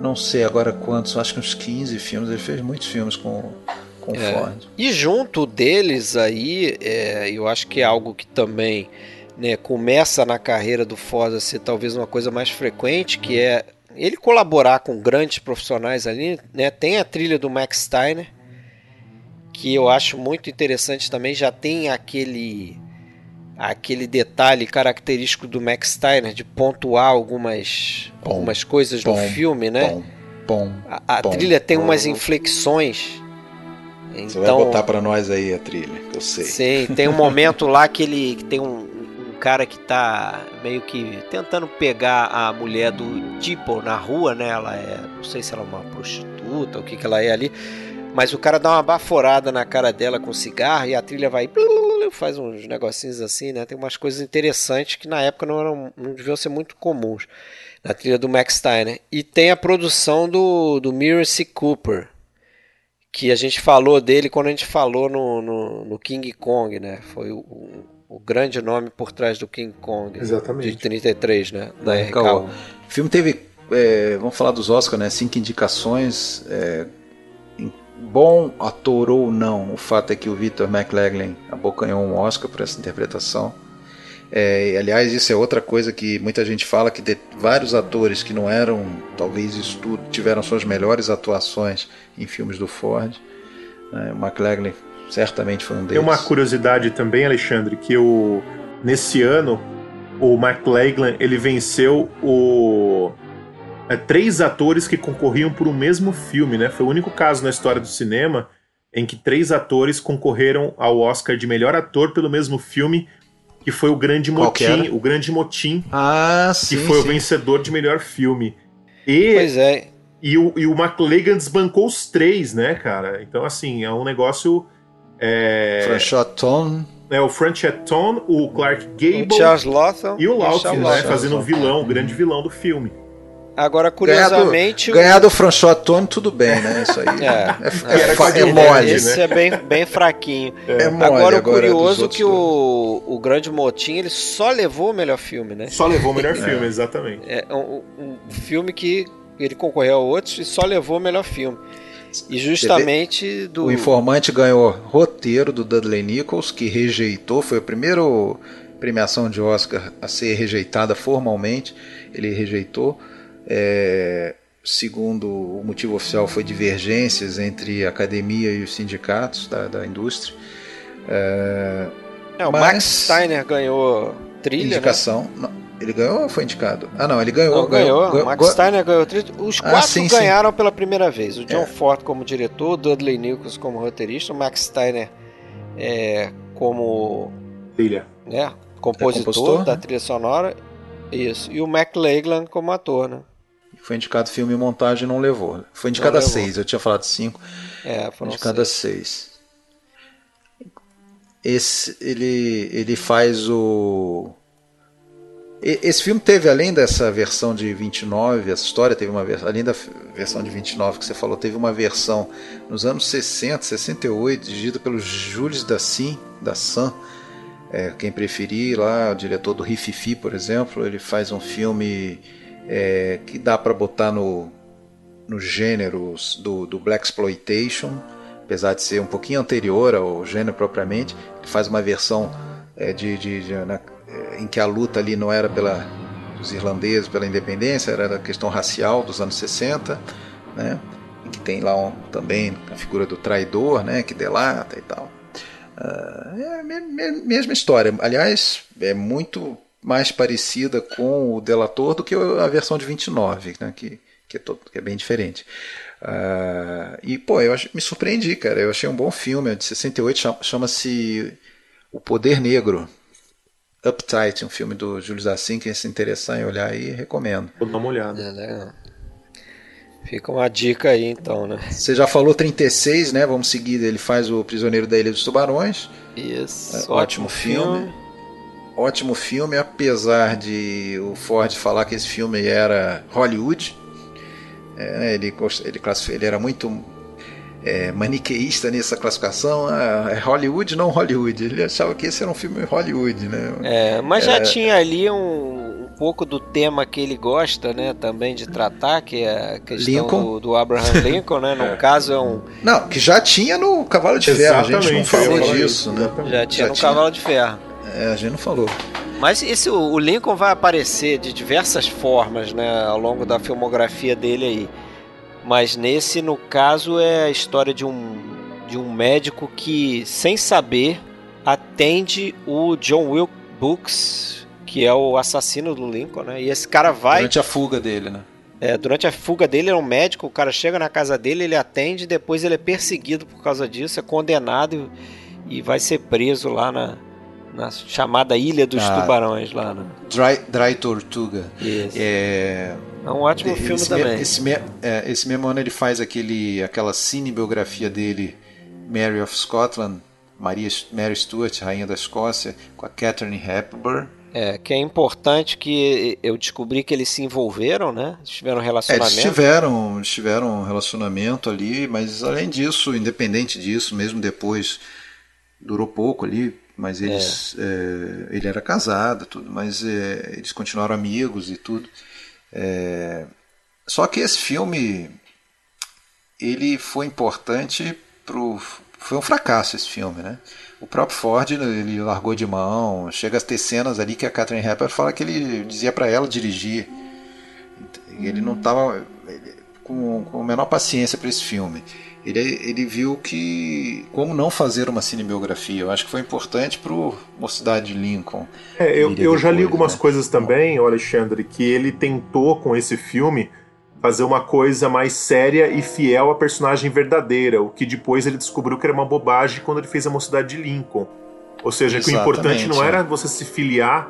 Não sei agora quantos, acho que uns 15 filmes. Ele fez muitos filmes com, com É. Ford. E junto deles aí, é, eu acho que é algo que também né, começa na carreira do Ford a ser talvez uma coisa mais frequente, que é ele colaborar com grandes profissionais ali. Né, tem a trilha do Max Steiner, que eu acho muito interessante também. Já tem aquele aquele detalhe característico do Max Steiner de pontuar algumas, Bom, algumas coisas bom, no filme, né? Bom, bom. A, a bom. trilha tem umas inflexões. Você vai botar pra nós aí a trilha, eu sei. Sim, tem um momento lá que ele tem um cara que tá meio que tentando pegar a mulher do tipo na rua, né? Ela é, não sei se ela é uma prostituta, o que que ela é ali, mas o cara dá uma baforada na cara dela com cigarro e a trilha vai faz uns negocinhos assim, né? Tem umas coisas interessantes que na época não eram não deviam ser muito comuns na trilha do Max Steiner. E tem a produção do do. Cooper, que a gente falou dele quando a gente falou no, no, no King Kong, né? Foi o, o grande nome por trás do King Kong. Exatamente. De 33, né? Da RKO. RKO. O filme teve, é, vamos falar dos Oscars, né? Cinco indicações. é, bom ator ou não, o fato é que o Victor McLaglen abocanhou um Oscar por essa interpretação. É, aliás, isso é outra coisa que muita gente fala que de, vários atores que não eram, talvez isso tudo, tiveram suas melhores atuações em filmes do Ford. né? O McLaglen certamente foi um Tem deles. uma curiosidade também, Alexandre, que o, nesse ano o McLaglen ele venceu o é, três atores que concorriam por um mesmo filme, né? Foi o único caso na história do cinema em que três atores concorreram ao Oscar de melhor ator pelo mesmo filme, que foi o Grande Qual que Motim, o Grande Motim, Ah, que sim. foi o sim. vencedor de melhor filme. E Pois é. e o, e o McLagan desbancou os três, né, cara? Então, assim, é um negócio. É, é o Franchetton, o Clark O Gable Charles Lawson e o Charles né? Lawson. Fazendo o vilão, o grande vilão do filme. Agora, Ganhar do, curiosamente. o- ganhar do Franchot Tone, tudo bem, né? Isso aí É, é, é, é mole. Esse é bem, bem fraquinho. É mole. agora, o curioso outros que o, o Grande Motim ele só levou o melhor filme, né? Só levou o melhor filme, exatamente. É um, um filme que ele concorreu a outros e só levou o melhor filme. E justamente do. O Informante ganhou roteiro do Dudley Nichols, que rejeitou, foi a primeira premiação de Oscar a ser rejeitada formalmente. Ele rejeitou. É, segundo o motivo oficial, foi divergências entre a academia e os sindicatos da, da indústria. É, É, o mas- Max Steiner ganhou trilha. né? indicação. Não, ele ganhou ou foi indicado? Ah, não, ele ganhou. Não, ganhou. ganhou- o Max ganhou- Steiner ganhou trilha. Os Ah, quatro sim, sim. ganharam pela primeira vez. O John É. Ford como diretor, o Dudley Nichols como roteirista, o Max Steiner é, como Trilha. né, compositor, compositor, da né? trilha sonora. Isso. E o McLaglen como ator, né? Foi indicado filme e montagem não levou. Foi indicado a levou. seis, eu tinha falado cinco. É, foram de cada seis. seis. Esse, ele, ele faz o. Esse filme teve, além dessa versão de 29, essa história teve uma versão, além da versão de 29 que você falou, teve uma versão nos anos 60, 68, dirigida pelo Jules Dassin, da é, quem preferir lá, o diretor do Rififi, por exemplo, ele faz um filme é, que dá para botar no, no gênero do, do Black Exploitation, apesar de ser um pouquinho anterior ao gênero propriamente, ele faz uma versão é, de, de- de- na- em que a luta ali não era pela dos irlandeses pela independência, era a questão racial dos anos 60, né? E que tem lá um- também a figura do traidor, né? Que delata e tal. Ah, é a me- me- mesma história. Aliás, é muito mais parecida com o Delator do que a versão de 29, né? que, que é, todo, que é bem diferente. Uh, e, pô, eu me surpreendi, cara. Eu achei um bom filme, é de 68, chama-se O Poder Negro. Uptight, um filme do Júlio Zassin, quem se interessar em olhar aí, recomendo. Vou dar uma olhada. É, legal. Fica uma dica aí então, né? Você já falou 36, né? Vamos seguir. Ele faz o Prisioneiro da Ilha dos Tubarões. Isso. É, ótimo, ótimo filme. filme. Ótimo filme, apesar de o Ford falar que esse filme era Hollywood. É, né, ele, ele, ele era muito é, maniqueísta nessa classificação. Ah, é Hollywood, não Hollywood. Ele achava que esse era um filme Hollywood, né? É, mas já tinha ali um, um, pouco do tema que ele gosta, né? Também de tratar, que é a questão do, do, Abraham Lincoln, né? No é. caso é um. Não, que já tinha no Cavalo de Ferro. A gente não falou disso, né? Já tinha já no tinha. Cavalo de Ferro. É, a gente não falou. Mas esse, o Lincoln vai aparecer de diversas formas, né? Ao longo da filmografia dele aí. Mas nesse, no caso, é a história de um, de um médico que, sem saber, atende o John Wilkes Books, que é o assassino do Lincoln, né? E esse cara vai. Durante a fuga dele, né? É, durante a fuga dele, ele é um médico, o cara chega na casa dele, ele atende, depois ele é perseguido por causa disso, é condenado e, e vai ser preso lá na, na chamada Ilha dos ah, Tubarões lá. No... Dry, Dry Tortuga. Isso. É... é um ótimo esse filme também. esse, me, é, esse mesmo ano ele faz aquele, aquela cinebiografia dele, Mary of Scotland, Maria, Mary Stuart, Rainha da Escócia, com a Catherine Hepburn. É, que é importante que eu descobri que eles se envolveram, né? Eles tiveram relacionamento. É, eles tiveram, eles tiveram um relacionamento ali, mas além disso, independente disso, mesmo depois, durou pouco ali, mas eles é. É, ele era casado tudo mas é, eles continuaram amigos e tudo é, só que esse filme ele foi importante pro foi um fracasso esse filme né? O próprio Ford ele largou de mão chega a ter cenas ali que a Catherine Hepburn fala que ele dizia para ela dirigir. Ele não estava com, com a menor paciência para esse filme ele, ele viu que como não fazer uma cinebiografia. Eu acho que foi importante para o Mocidade de Lincoln. É, eu, eu depois, já li algumas né? coisas também, Alexandre, que ele tentou com esse filme fazer uma coisa mais séria e fiel à personagem verdadeira, o que depois ele descobriu que era uma bobagem quando ele fez a Mocidade de Lincoln. Ou seja, que o importante não era você se filiar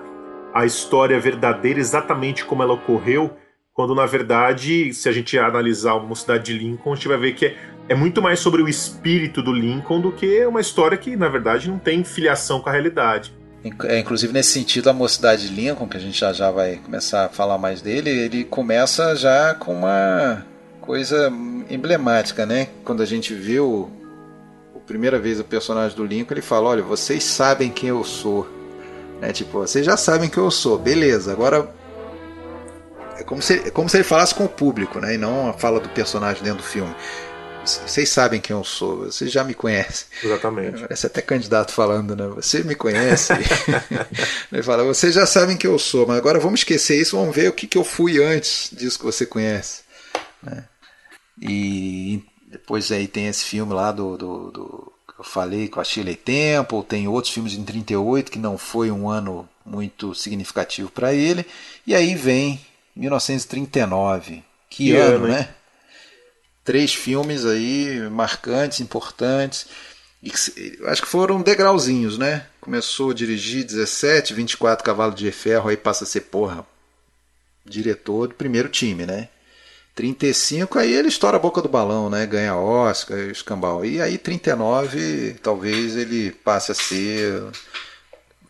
à história verdadeira exatamente como ela ocorreu, quando na verdade, se a gente analisar a Mocidade de Lincoln, a gente vai ver que é muito mais sobre o espírito do Lincoln do que uma história que, na verdade, não tem filiação com a realidade. É, inclusive, nesse sentido, a mocidade de Lincoln, que a gente já, já vai começar a falar mais dele, ele começa já com uma coisa emblemática, né? Quando a gente viu a primeira vez o personagem do Lincoln, ele fala: Olha, vocês sabem quem eu sou. Né? Tipo, vocês já sabem quem eu sou, beleza, agora. É como se, é como se ele falasse com o público, né? E não a fala do personagem dentro do filme vocês sabem quem eu sou, vocês já me conhecem. Exatamente. Parece até candidato falando, né? Você me conhece. Ele fala, vocês já sabem quem eu sou, mas agora vamos esquecer isso, vamos ver o que, que eu fui antes disso que você conhece. Né? E depois aí tem esse filme lá do, do, do que eu falei com a Shirley Temple, tem outros filmes em 38 que não foi um ano muito significativo para ele. E aí vem 1939. Que, que ano, ano, né? Três filmes aí marcantes, importantes. E acho que foram degrauzinhos, né? Começou a dirigir 17, 24 cavalos de ferro, aí passa a ser, porra, diretor do primeiro time, né? 35, aí ele estoura a boca do balão, né? Ganha Oscar, escambau. E aí 39, talvez ele passe a ser.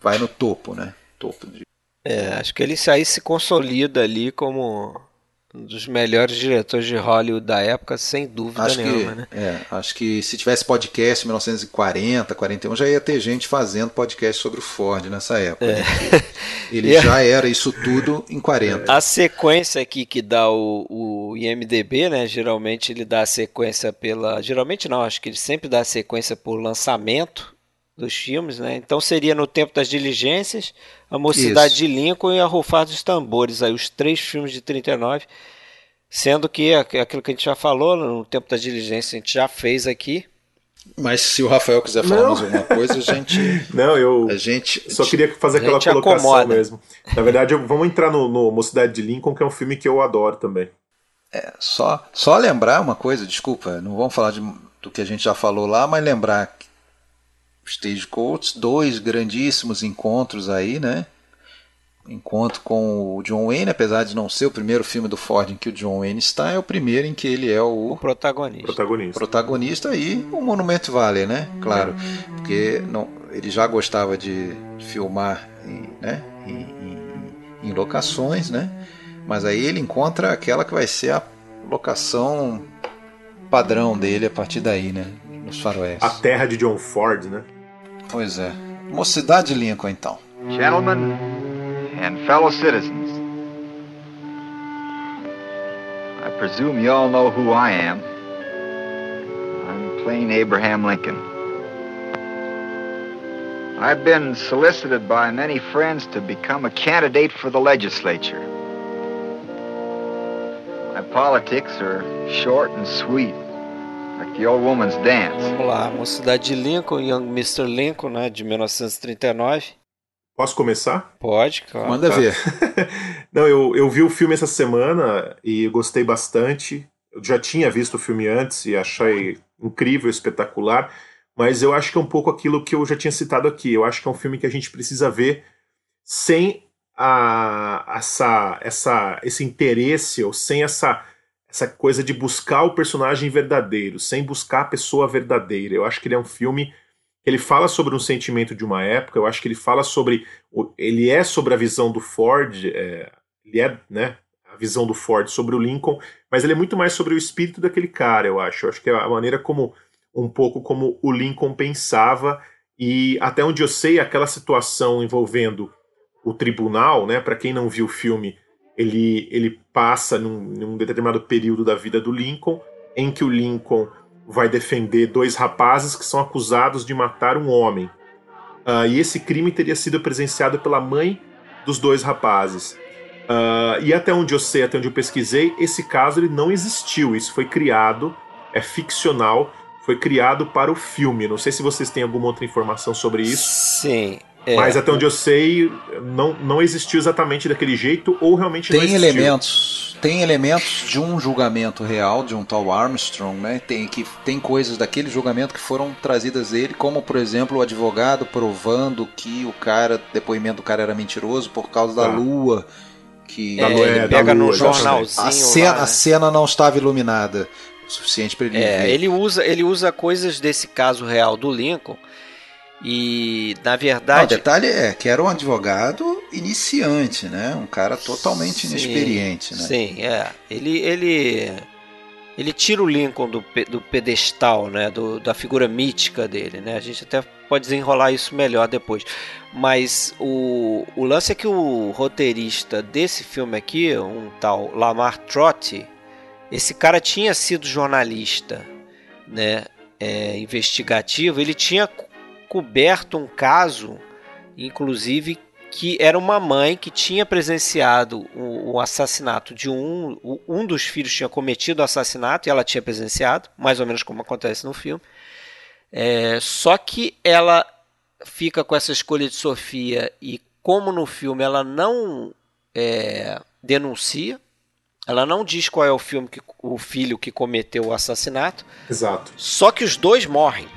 Vai no topo, né? Topo de... É, acho que ele aí se consolida ali como um dos melhores diretores de Hollywood da época, sem dúvida acho nenhuma, que, né? É, acho que se tivesse podcast em 1940, 41, já ia ter gente fazendo podcast sobre o Ford nessa época. É. Né? Ele já era isso tudo em 40. A sequência aqui que dá o, o IMDB, né? Geralmente ele dá a sequência pela. Geralmente não, acho que ele sempre dá a sequência por lançamento dos filmes, né? Então seria no tempo das diligências, a Mocidade Isso. de Lincoln e a Rufar dos Tambores, aí os três filmes de 39, sendo que aquilo que a gente já falou no tempo das diligências a gente já fez aqui. Mas se o Rafael quiser falar não. mais alguma coisa, a gente. Não, eu a gente, só queria fazer aquela colocação acomoda. mesmo. Na verdade, vamos entrar no, no Mocidade de Lincoln, que é um filme que eu adoro também. É, só, só lembrar uma coisa, desculpa, não vamos falar de, do que a gente já falou lá, mas lembrar que Stagecoach, dois grandíssimos encontros aí, né? Encontro com o John Wayne, apesar de não ser o primeiro filme do Ford em que o John Wayne está, é o primeiro em que ele é o, o protagonista. protagonista. Protagonista e o Monument Valley, né? Claro, porque não, ele já gostava de filmar em, né? em, em, em locações, né? Mas aí ele encontra aquela que vai ser a locação padrão dele a partir daí, né? Nos faroés. A terra de John Ford, né? Pois é. Mocidade Lincoln, então. Gentlemen and fellow citizens, I presume you all know who I am. I'm plain Abraham Lincoln. I've been solicited by many friends to become a candidate for the legislature. My politics are short and sweet, like the old woman's dance. Vamos lá, Mocidade de Lincoln, Young Mr. Lincoln, né, de 1939. Posso começar? Pode, claro. Manda Tá. ver. Não, eu, eu vi o filme essa semana e gostei bastante. Eu já tinha visto o filme antes e achei incrível, espetacular, mas eu acho que é um pouco aquilo que eu já tinha citado aqui. Eu acho que é um filme que a gente precisa ver sem a, essa, essa, esse interesse ou sem essa, essa coisa de buscar o personagem verdadeiro, sem buscar a pessoa verdadeira. Eu acho que ele é um filme ele fala sobre um sentimento de uma época. Eu acho que ele fala sobre ele é sobre a visão do Ford, é, ele é, né, a visão do Ford sobre o Lincoln, mas ele é muito mais sobre o espírito daquele cara, eu acho. Eu acho que é a maneira como, um pouco como o Lincoln pensava e até onde eu sei, aquela situação envolvendo o tribunal, né, para quem não viu o filme, ele, ele passa num, num determinado período da vida do Lincoln, em que o Lincoln vai defender dois rapazes que são acusados de matar um homem. Ah, e esse crime teria sido presenciado pela mãe dos dois rapazes. Ah, e até onde eu sei, até onde eu pesquisei, esse caso ele não existiu. Isso foi criado, é ficcional, foi criado para o filme. Não sei se vocês têm alguma outra informação sobre isso, Sim. É, mas até onde eu sei, não, não existiu exatamente daquele jeito, ou realmente não Tem existiu. elementos, tem elementos de um julgamento real de um tal Armstrong, né? Tem que tem coisas daquele julgamento que foram trazidas dele, como por exemplo o advogado provando que o cara, depoimento do cara era mentiroso por causa da Tá. lua, que é, ele da pega lua, no jornalzinho a cena, lá, né? a cena não estava iluminada o suficiente para ele É, ver. ele usa, ele usa coisas desse caso real do Lincoln e na Não, o verdade detalhe é que era um advogado iniciante, né? Um cara totalmente Sim, inexperiente, né? Sim, é. Ele, ele, ele tira o Lincoln do, do pedestal, né? Do, da figura mítica dele, né? A gente até pode desenrolar isso melhor depois. Mas o, o lance é que o roteirista desse filme aqui, um tal Lamar Trotti, esse cara tinha sido jornalista, né? É, investigativo. Ele tinha coberto um caso, inclusive que era uma mãe que tinha presenciado o, o assassinato de um. o- Um dos filhos tinha cometido o assassinato e ela tinha presenciado, mais ou menos como acontece no filme. É, só que ela fica com essa escolha de Sofia e, como no filme ela não é, denuncia, ela não diz qual é o, filme que, o filho que cometeu o assassinato, Exato. só que os dois morrem.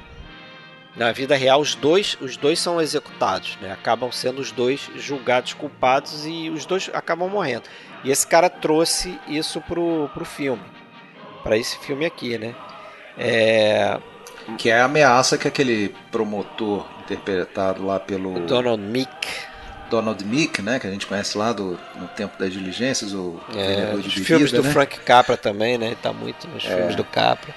Na vida real, os dois, os dois são executados, né? Acabam sendo os dois julgados culpados e os dois acabam morrendo. E esse cara trouxe isso pro, pro filme, para esse filme aqui, né? É, Que é a ameaça que aquele promotor interpretado lá pelo Donald Meek, Donald Meek, né, que a gente conhece lá do no tempo das diligências, o é, os bebida, filmes do né? Frank Capra também, né? Tá muito nos filmes do Capra.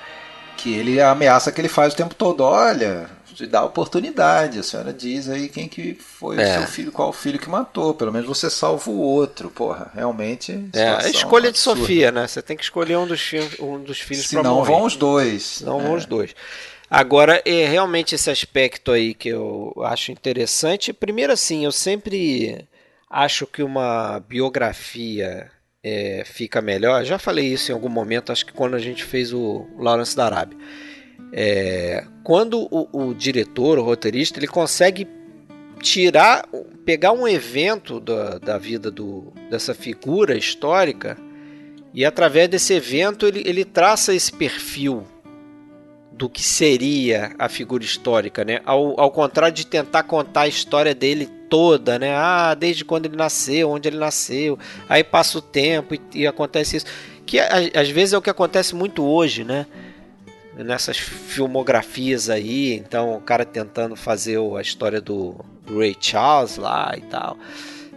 que ele a ameaça que ele faz o tempo todo, olha, te dá oportunidade, a senhora diz aí quem que foi É. o seu filho, qual o filho que matou, pelo menos você salva o outro, porra, realmente. É, a escolha de absurda. Sofia, né? Você tem que escolher um dos, filmes, um dos filhos para não morrer. vão os dois. Não É. vão os dois. Agora, é realmente esse aspecto aí que eu acho interessante. Primeiro, assim, eu sempre acho que uma biografia é, fica melhor. Já falei isso em algum momento, acho que quando a gente fez o Lawrence da Arábia. É, quando o, o diretor, o roteirista, ele consegue tirar, pegar um evento da, da vida do, dessa figura histórica E através desse evento ele, ele traça esse perfil do que seria a figura histórica, né? Ao, ao contrário de tentar contar a história dele toda, né? Ah, desde quando ele nasceu, onde ele nasceu, aí passa o tempo e, e acontece isso. Que às vezes é o que acontece muito hoje, né? Nessas filmografias aí, então o cara tentando fazer a história do, do Ray Charles lá e tal.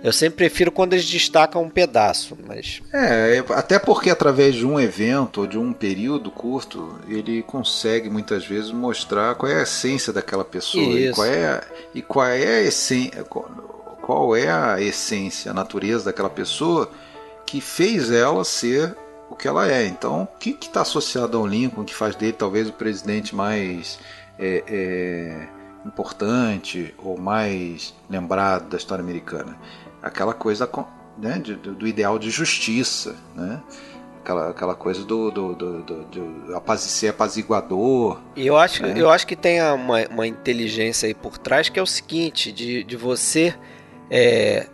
Eu sempre prefiro quando eles destacam um pedaço, mas. É, até porque através de um evento ou de um período curto, ele consegue muitas vezes mostrar qual é a essência daquela pessoa e qual é, e qual é a essência. Qual é a essência, a natureza daquela pessoa que fez ela ser o que ela é. Então, o que está associado ao Lincoln, que faz dele talvez o presidente mais é, é, importante ou mais lembrado da história americana? aquela coisa né, de, do ideal de justiça, né? Aquela, aquela coisa do, do, do, do, do ser apaziguador. E eu acho, né? eu acho que tem uma, uma inteligência aí por trás que é o seguinte, de, de você é,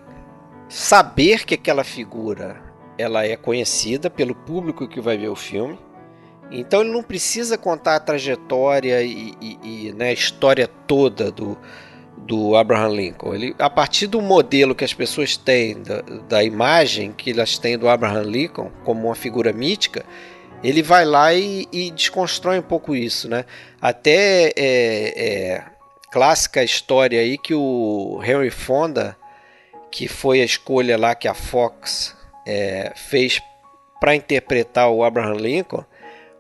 saber que aquela figura ela é conhecida pelo público que vai ver o filme. Então ele não precisa contar a trajetória e, e, e né, a história toda do, do Abraham Lincoln. Ele, a partir do modelo que as pessoas têm, da, da imagem que elas têm do Abraham Lincoln como uma figura mítica, ele vai lá e, e desconstrói um pouco isso, né? Até é, é, clássica história aí que o Henry Fonda, que foi a escolha lá que a Fox é, fez para interpretar o Abraham Lincoln,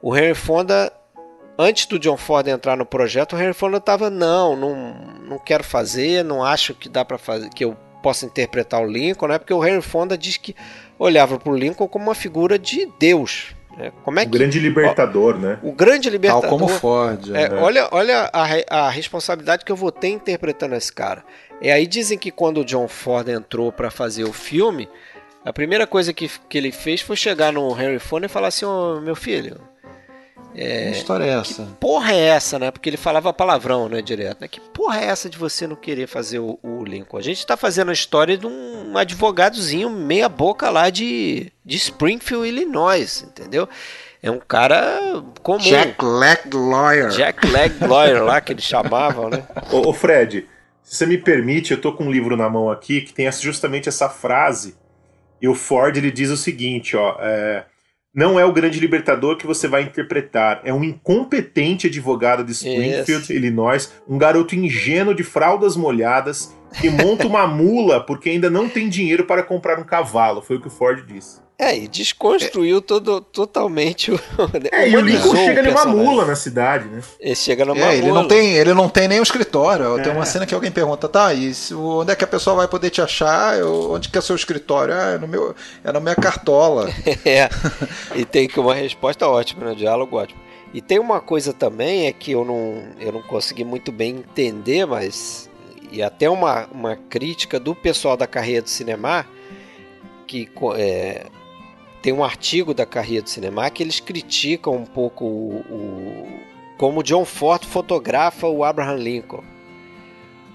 o Henry Fonda antes do John Ford entrar no projeto, o Henry Fonda estava não, não, não quero fazer, não acho que dá para fazer, que eu possa interpretar o Lincoln, né? Porque o Henry Fonda diz que olhava para o Lincoln como uma figura de Deus. Né? Como é o que, grande libertador, ó, né? O grande libertador. Tal como Ford. É, é. Olha, olha a, a responsabilidade que eu vou ter interpretando esse cara. E aí dizem que quando o John Ford entrou para fazer o filme, a primeira coisa que, que ele fez foi chegar no Henry Fonda e falar assim: oh, meu filho, é, que história é essa? Que porra é essa, né? Porque ele falava palavrão, né, direto. Né? Que porra é essa de você não querer fazer o, o Lincoln? A gente tá fazendo a história de um advogadozinho meia boca lá de, de Springfield, Illinois, entendeu? É um cara comum. Jack Leg Lawyer. Jack Leg Lawyer lá que eles chamavam, né? ô, ô, Fred, se você me permite, eu tô com um livro na mão aqui que tem justamente essa frase. E o Ford ele diz o seguinte, ó. É, não é o grande libertador que você vai interpretar. É um incompetente advogado de Springfield. Illinois, um garoto ingênuo de fraldas molhadas que monta uma mula porque ainda não tem dinheiro para comprar um cavalo. Foi o que o Ford disse. É, e desconstruiu é. Todo, totalmente o. É, e o Lincoln chega numa mula na cidade, né? Ele chega numa é, mula. Ele não, tem, ele não tem nem o escritório. É. Tem uma cena que alguém pergunta, tá, e onde é que a pessoa vai poder te achar? onde que é o seu escritório? Ah, é, no meu, é na minha cartola. é. E tem que uma resposta ótima, né? Diálogo ótimo. E tem uma coisa também, é que eu não, eu não consegui muito bem entender, mas. E até uma, uma crítica do pessoal da carreira do cinema, que é, tem um artigo da carreira do cinema que eles criticam um pouco o, o como John Ford fotografa o Abraham Lincoln.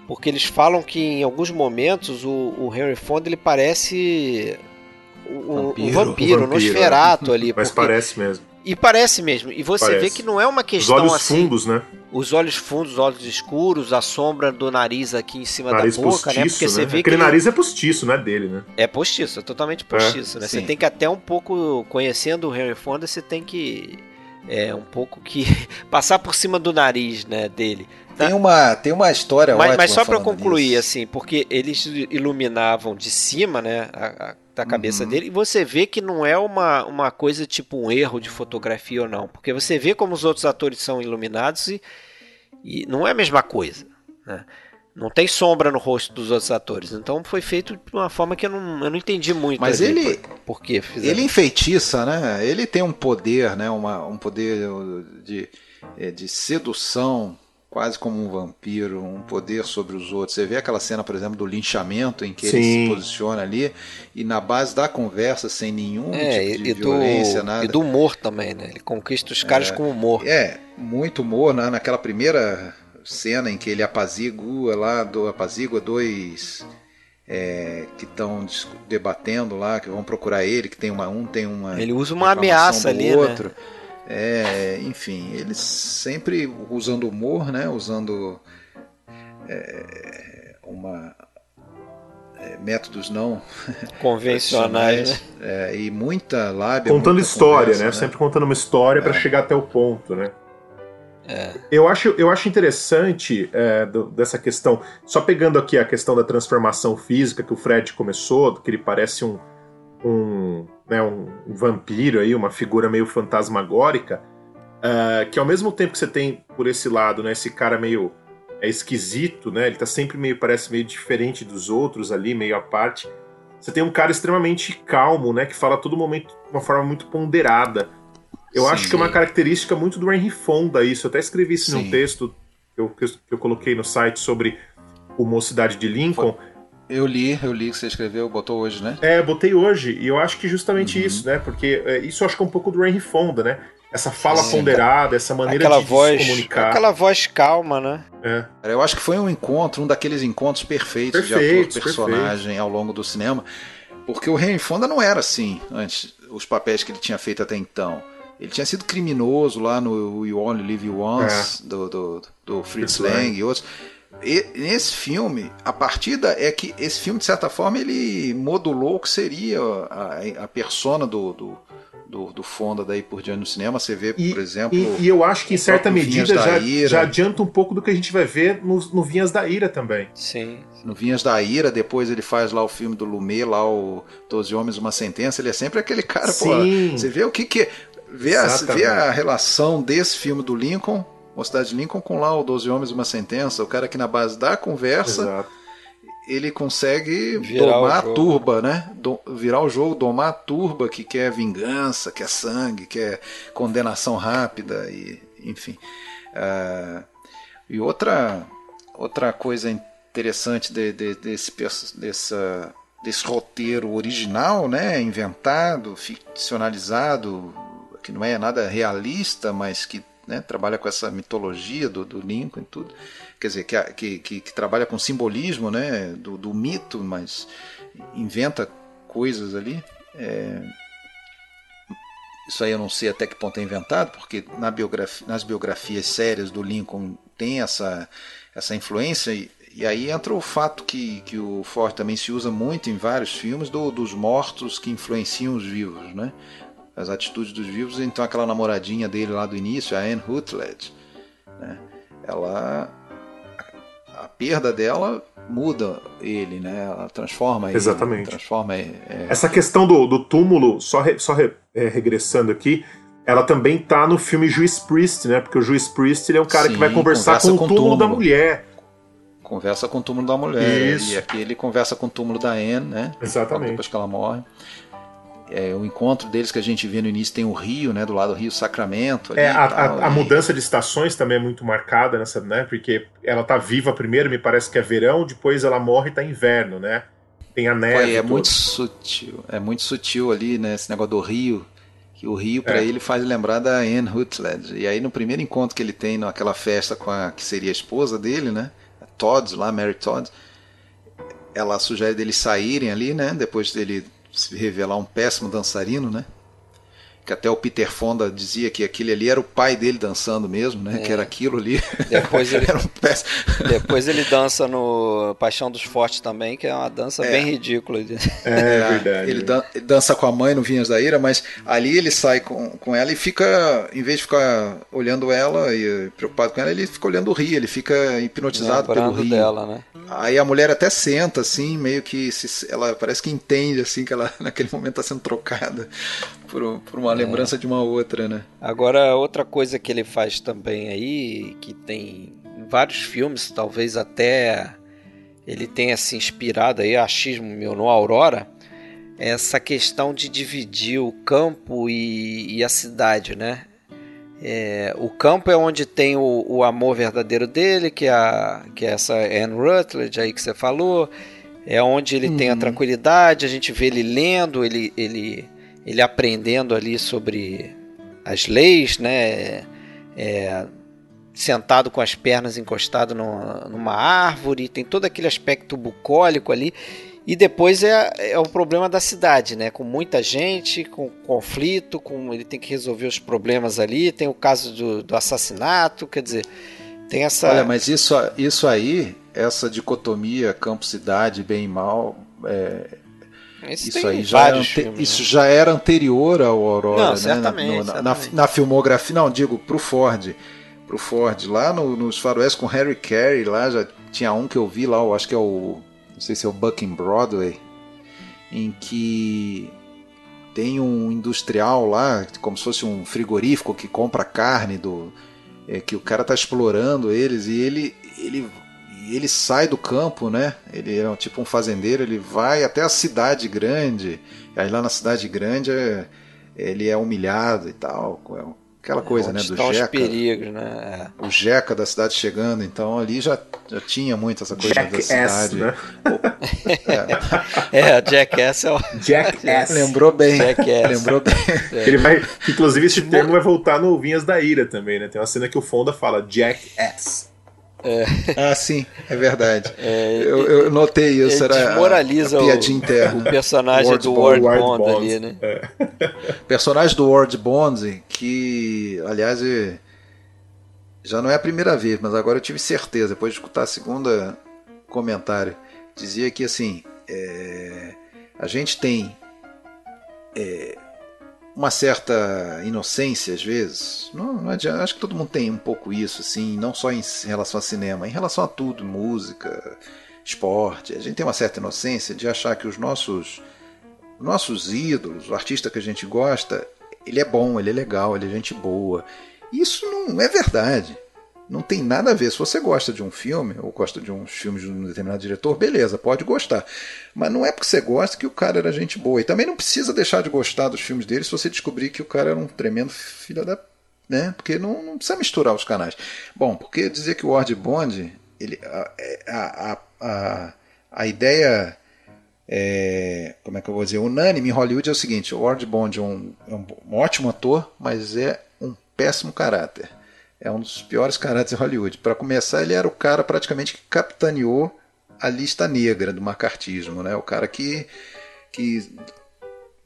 Porque eles falam que em alguns momentos o, o Henry Fonda ele parece um vampiro, um vampiro, um Nosferatu ali. Mas parece mesmo. E parece mesmo. E você parece. vê que não é uma questão Os olhos assim. fundos, né? Os olhos fundos, os olhos escuros, a sombra do nariz aqui em cima nariz da boca, postiço, né? Porque né? você vê Aquele que nariz é postiço, não é dele, né? É postiço, é totalmente postiço, é, né? Sim. Você tem que até um pouco, conhecendo o Henry Fonda, você tem que é um pouco que passar por cima do nariz, né, dele. Tem uma, tem uma história mas, ótima. Mas só para concluir, nisso. assim, porque eles iluminavam de cima, né, a, a da cabeça uhum. dele, e você vê que não é uma, uma coisa tipo um erro de fotografia ou não, porque você vê como os outros atores são iluminados e, e não é a mesma coisa. Né? Não tem sombra no rosto dos outros atores. Então foi feito de uma forma que eu não, eu não entendi muito. Mas ele. Por, por que fizeram. Ele enfeitiça, né? Ele tem um poder, né? Uma, um poder de, é, de sedução quase como um vampiro, um poder sobre os outros. Você vê aquela cena, por exemplo, do linchamento em que Sim. ele se posiciona ali e na base da conversa, sem nenhum é, tipo de violência, do, nada. E do humor também, né? Ele conquista os caras é, com humor. É, muito humor, né? naquela primeira cena em que ele apazigua lá, do, apazigua dois é, que estão debatendo lá, que vão procurar ele, que tem uma um tem uma ele usa uma ameaça ali, né? outro. Né? É, enfim, eles sempre usando humor, né? Usando é, uma é, métodos não convencionais né? é, e muita lábia. Contando muita história, conversa, né? né? Sempre contando uma história para é. chegar até o ponto, né? É. Eu, acho, eu acho interessante é, do, dessa questão, só pegando aqui a questão da transformação física que o Fred começou, que ele parece um, um, né, um, vampiro aí, uma figura meio fantasmagórica, uh, que ao mesmo tempo que você tem por esse lado, né, esse cara meio é esquisito, né, ele tá sempre meio, parece meio diferente dos outros ali, meio à parte, você tem um cara extremamente calmo, né, que fala a todo momento de uma forma muito ponderada. Eu Sim. acho que é uma característica muito do Henry Fonda isso. Eu até escrevi isso Sim. num texto que eu, que eu coloquei no site sobre o Mocidade de Lincoln. Eu li, eu li que você escreveu, botou hoje, né? É, botei hoje. E eu acho que justamente uhum. isso, né? Porque é, isso eu acho que é um pouco do Henry Fonda, né? Essa fala Sim. ponderada, essa maneira aquela de, voz, se comunicar. Aquela voz calma, né? É. Eu acho que foi um encontro, um daqueles encontros perfeitos, perfeitos de ator-personagem perfeito. ao longo do cinema. Porque o Henry Fonda não era assim antes, os papéis que ele tinha feito até então. Ele tinha sido criminoso lá no You Only Live Once, é. do, do, do Fritz Lang e outros. E, nesse filme, a partida é que esse filme, de certa forma, ele modulou o que seria a, a persona do, do, do, do Fonda daí por diante no cinema. Você vê, e, por exemplo. E, e, eu acho que em certa medida já, já, adianta um pouco do que a gente vai ver no, no Vinhas da Ira também. Sim. No Vinhas da Ira, depois ele faz lá o filme do Lumet, lá o Doze Homens Uma Sentença. Ele é sempre aquele cara, Sim. pô. Você vê o que que. Vê a, vê a relação desse filme do Lincoln, Mocidade de Lincoln, com lá o Doze Homens Uma Sentença, o cara que na base da conversa Exato. ele consegue virar domar a turba, né? Do, virar o jogo, domar a turba que quer vingança, quer sangue, quer condenação rápida, e enfim. Uh, e outra, outra coisa interessante de, de, desse, dessa, desse roteiro original, né? inventado, ficcionalizado, que não é nada realista, mas que né, trabalha com essa mitologia do, do Lincoln e tudo. Quer dizer, que, que, que, que trabalha com simbolismo né, do, do, mito, mas inventa coisas ali. É... Isso aí eu não sei até que ponto é inventado, porque na biografia, nas biografias sérias do Lincoln tem essa, essa influência. E, e aí entra o fato que, que o Ford também se usa muito em vários filmes do, dos mortos que influenciam os vivos. Né? As atitudes dos vivos. Então aquela namoradinha dele lá do início, a Anne Rutledge, né? ela a perda dela muda ele, né? Ela transforma ele. Exatamente. Transforma é... Essa questão do, do túmulo, só, re, só re, é, regressando aqui, ela também tá no filme Juiz Priest, né? Porque o Juiz Priest ele é um cara Sim, que vai conversar com o túmulo, túmulo, da mulher. Conversa com o túmulo da mulher. Isso. E aqui ele conversa com o túmulo da Anne, né? Exatamente. Depois que ela morre é, o encontro deles que a gente vê no início tem o Rio, né? Do lado do Rio Sacramento. é, a, tal, a, a mudança de estações também é muito marcada nessa, né? Porque ela tá viva primeiro, me parece que é verão, depois ela morre e tá inverno, né? Tem a neve. é muito sutil, é muito sutil ali, né? Esse negócio do Rio. Que o Rio, para é. ele, faz lembrar da Anne Rutledge. E aí, no primeiro encontro que ele tem naquela festa com a que seria a esposa dele, né? A Todd, lá, Mary Todd, ela sugere deles saírem ali, né? Depois dele se revelar um péssimo dançarino, né? Que até o Peter Fonda dizia que aquele ali era o pai dele dançando mesmo, né? É. Que era aquilo ali. Depois ele, um depois ele dança no Paixão dos Fortes também, que é uma dança é. bem ridícula. É, é verdade. Ele, dan ele, dança com a mãe no Vinhas da Ira, mas ali ele sai com, com ela e fica, em vez de ficar olhando ela e preocupado com ela, ele fica olhando o rio, ele fica hipnotizado pelo rio. dela, né? Aí a mulher até senta, assim, meio que se, ela parece que entende, assim, que ela naquele momento está sendo trocada por, por uma é. lembrança de uma outra, né? Agora, outra coisa que ele faz também aí, que tem vários filmes, talvez até ele tenha se inspirado aí, achismo meu, no Aurora, é essa questão de dividir o campo e, e a cidade, né? É, o campo é onde tem o, o, amor verdadeiro dele, que é, a, que é essa Anne Rutledge aí que você falou. É onde ele uhum. tem a uhum. tranquilidade, a gente vê ele lendo, ele, ele, ele aprendendo ali sobre as leis, né? É, sentado com as pernas encostadas numa árvore, tem todo aquele aspecto bucólico ali. E depois é, é o problema da cidade, né? Com muita gente, com conflito, com ele tem que resolver os problemas ali. Tem o caso do, do assassinato, quer dizer, tem essa. Olha, mas isso, isso aí, essa dicotomia campo-cidade, bem e mal, é, isso aí já, filmes, isso né? já era anterior ao Aurora, não, né? certamente, na, na, na, na, filmografia, não, digo pro Ford, pro Ford, lá no, nos faroeste com Harry Carey, lá já tinha um que eu vi lá, eu acho que é o não sei se é o Bucking Broadway, em que tem um industrial lá, como se fosse um frigorífico que compra carne do é, que o cara tá explorando eles e ele ele ele sai do campo, né? Ele é tipo um fazendeiro, ele vai até a cidade grande. Aí lá na cidade grande é, ele é humilhado e tal. É aquela coisa, né, do Jeca. perigos, né? O Jeca da cidade chegando, então ali já, já tinha muito essa coisa Jack da cidade. S, né? é, é Jackass é o... Jackass. Lembrou bem. Jackass. Lembrou bem. É. Ele vai, inclusive esse termo vai voltar no Vinhas da Ira também, né? Tem uma cena que o Fonda fala Jackass. É. Ah, sim, é verdade. É, eu, eu, notei isso. Ele era desmoraliza a, a piadinha o, interna. o personagem do Ward Bond, Bond, Bond, ali, né? É. Personagem do Ward Bond, que, aliás, já não é a primeira vez, mas agora eu tive certeza, depois de escutar a segunda comentário, dizia que, assim, é, a gente tem é, uma certa inocência às vezes. Não, não adianta, acho que todo mundo tem um pouco isso, assim, não só em relação a cinema, em relação a tudo, música, esporte. A gente tem uma certa inocência de achar que os nossos nossos ídolos, o artista que a gente gosta, ele é bom, ele é legal, ele é gente boa. Isso não é verdade. Não tem nada a ver. Se você gosta de um filme, ou gosta de uns filmes de um determinado diretor, beleza, pode gostar. Mas não é porque você gosta que o cara era gente boa. E também não precisa deixar de gostar dos filmes dele se você descobrir que o cara era um tremendo filho da. Né? Porque não, não precisa misturar os canais. Bom, porque dizer que o Ward Bond, ele, a, a, a, a ideia. É, como é que eu vou dizer? Unânime em Hollywood é o seguinte: o Ward Bond é um, é um ótimo ator, mas é um péssimo caráter. É um dos piores caráteres de Hollywood. Para começar, ele era o cara praticamente que capitaneou a lista negra do macartismo, né? O cara que que,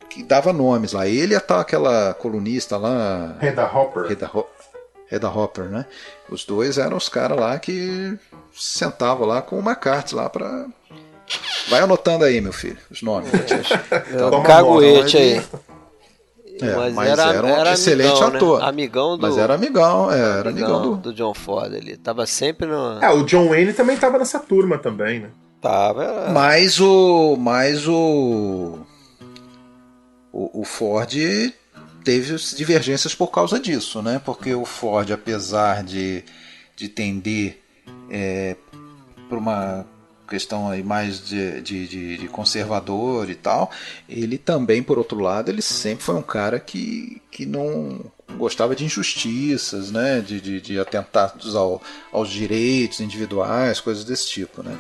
que dava nomes lá. Ele e aquela colunista lá, Reda Hopper. Reda, Reda Hopper, né? Os dois eram os caras lá que sentavam lá com o McCarthy lá para Vai anotando aí, meu filho, os nomes. então, caguete aí. É, mas, mas, era, era um era excelente amigão, ator. Né? Amigão do. Mas era amigão, é, era amigão, amigão do... do John Ford. Ele tava sempre no. É, o John Wayne também tava nessa turma também, né? Tava. Era... Mas o. Mas o. O, o Ford teve divergências por causa disso, né? Porque o Ford, apesar de, de tender é, para uma questão aí mais de, de, de, de, conservador e tal, ele também, por outro lado, ele sempre foi um cara que, que não gostava de injustiças, né? de, de, de atentados ao, aos direitos individuais, coisas desse tipo. Né?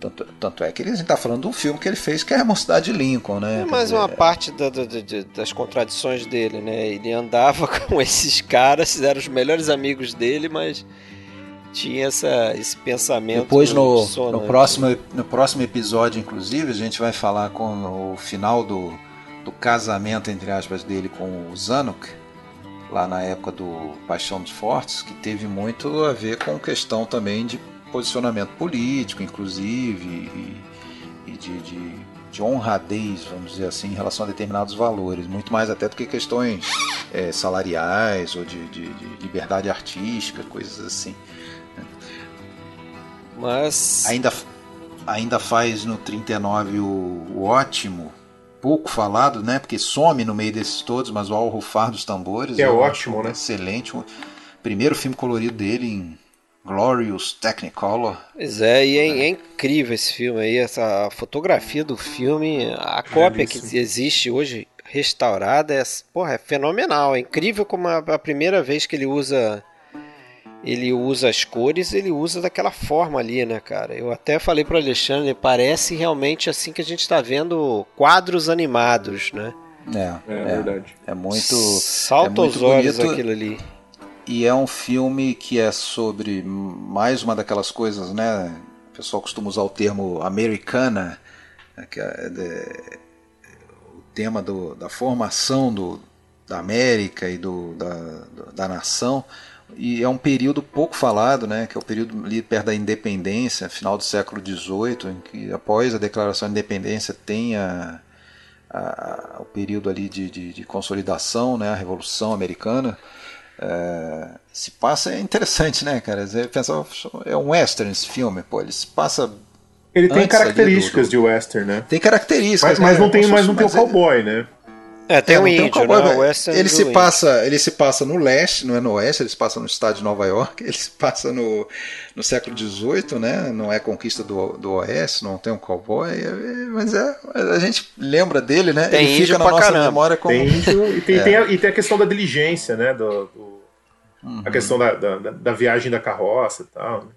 Tanto, tanto é que ele está falando de um filme que ele fez que é a Mocidade de Lincoln, né? É mais uma parte da, da, da, das contradições dele, né? Ele andava com esses caras, eram os melhores amigos dele, mas tinha essa, esse pensamento. Depois, no, no, próximo, no próximo episódio, inclusive, a gente vai falar com o final do, do casamento, entre aspas, dele com o Zanuck, lá na época do Paixão dos Fortes, que teve muito a ver com questão também de posicionamento político, inclusive, e, e de, de, de, honradez, vamos dizer assim, em relação a determinados valores, muito mais até do que questões é, salariais ou de, de, de liberdade artística, coisas assim. Mas. Ainda, ainda faz no 39 o, o ótimo, pouco falado, né? Porque some no meio desses todos, mas o Al Rufar dos Tambores. Que é ótimo, né? Excelente. O primeiro filme colorido dele em Glorious Technicolor. Pois é, e é, é, incrível esse filme aí, essa fotografia do filme, a cópia que existe hoje restaurada é, porra, é fenomenal, é incrível como a, a primeira vez que ele usa ele usa as cores, ele usa daquela forma ali, né, cara? Eu até falei para Alexandre, parece realmente assim que a gente está vendo quadros animados, né? É, é, é verdade. É muito salta é muito aos olhos bonito, aquilo ali. E é um filme que é sobre mais uma daquelas coisas, né? O pessoal costuma usar o termo americana, o tema do, da formação do, da América e do, da, da nação e é um período pouco falado, né, que é o período ali perto da independência, final do século XVIII, em que após a declaração de independência tem a, a, o período ali de, de, de, consolidação, né, a Revolução Americana. É, se passa é interessante, né, cara? Você pensa, é um western esse filme, pô, ele se passa ele tem características do, do... de western, né? Tem características, mas, mas né? não tem, mas não tem o cowboy, ele... né? É, tem é, um índio, tem um cowboy, né? ele se passa, ele se passa no leste, não é no oeste, ele se passa no estado de Nova York, ele se passa no, no século XVIII, né? Não é conquista do, do oeste, não tem um cowboy, é, mas é, a gente lembra dele, né? Tem ele fica na nossa caramba. memória como tem índio, e tem, é. tem a, e tem a questão da diligência, né? Do, do uhum. a questão da, da, da, viagem da carroça e tal. Né?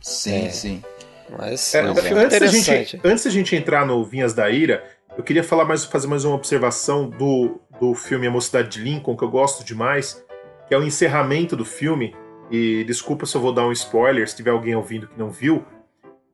Sim, sim. Mas, é, antes, da gente, antes da gente entrar no Vinhas da Ira, eu queria falar mais, fazer mais uma observação do, do filme A Mocidade de Lincoln, que eu gosto demais, que é o encerramento do filme. E desculpa se eu vou dar um spoiler, se tiver alguém ouvindo que não viu.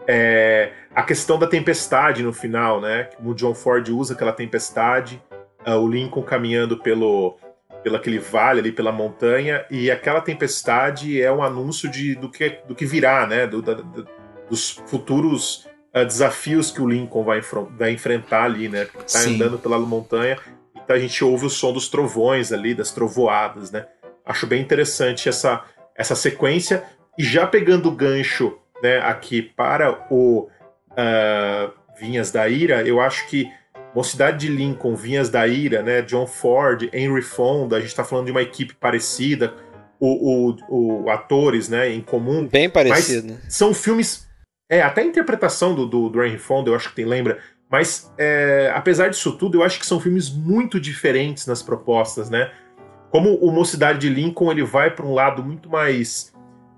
É a questão da tempestade no final, né? O John Ford usa aquela tempestade, uh, o Lincoln caminhando pelo, pelo aquele vale ali, pela montanha, e aquela tempestade é um anúncio de, do, que, do que virá, né? Do, da, do, dos futuros uh, desafios que o Lincoln vai, vai enfrentar ali, né? Tá Sim. andando pela montanha, então a gente ouve o som dos trovões ali, das trovoadas, né? Acho bem interessante essa, essa sequência. E já pegando o gancho né, aqui para o uh, Vinhas da Ira, eu acho que Mocidade de Lincoln, Vinhas da Ira, né, John Ford, Henry Fonda, a gente está falando de uma equipe parecida, o, o, o, atores né, em comum. Bem parecido. São filmes é, até a interpretação do, do, do Henry Fonda eu acho que tem, lembra. Mas, é, apesar disso tudo, eu acho que são filmes muito diferentes nas propostas, né? Como o Mocidade de Lincoln, ele vai para um lado muito mais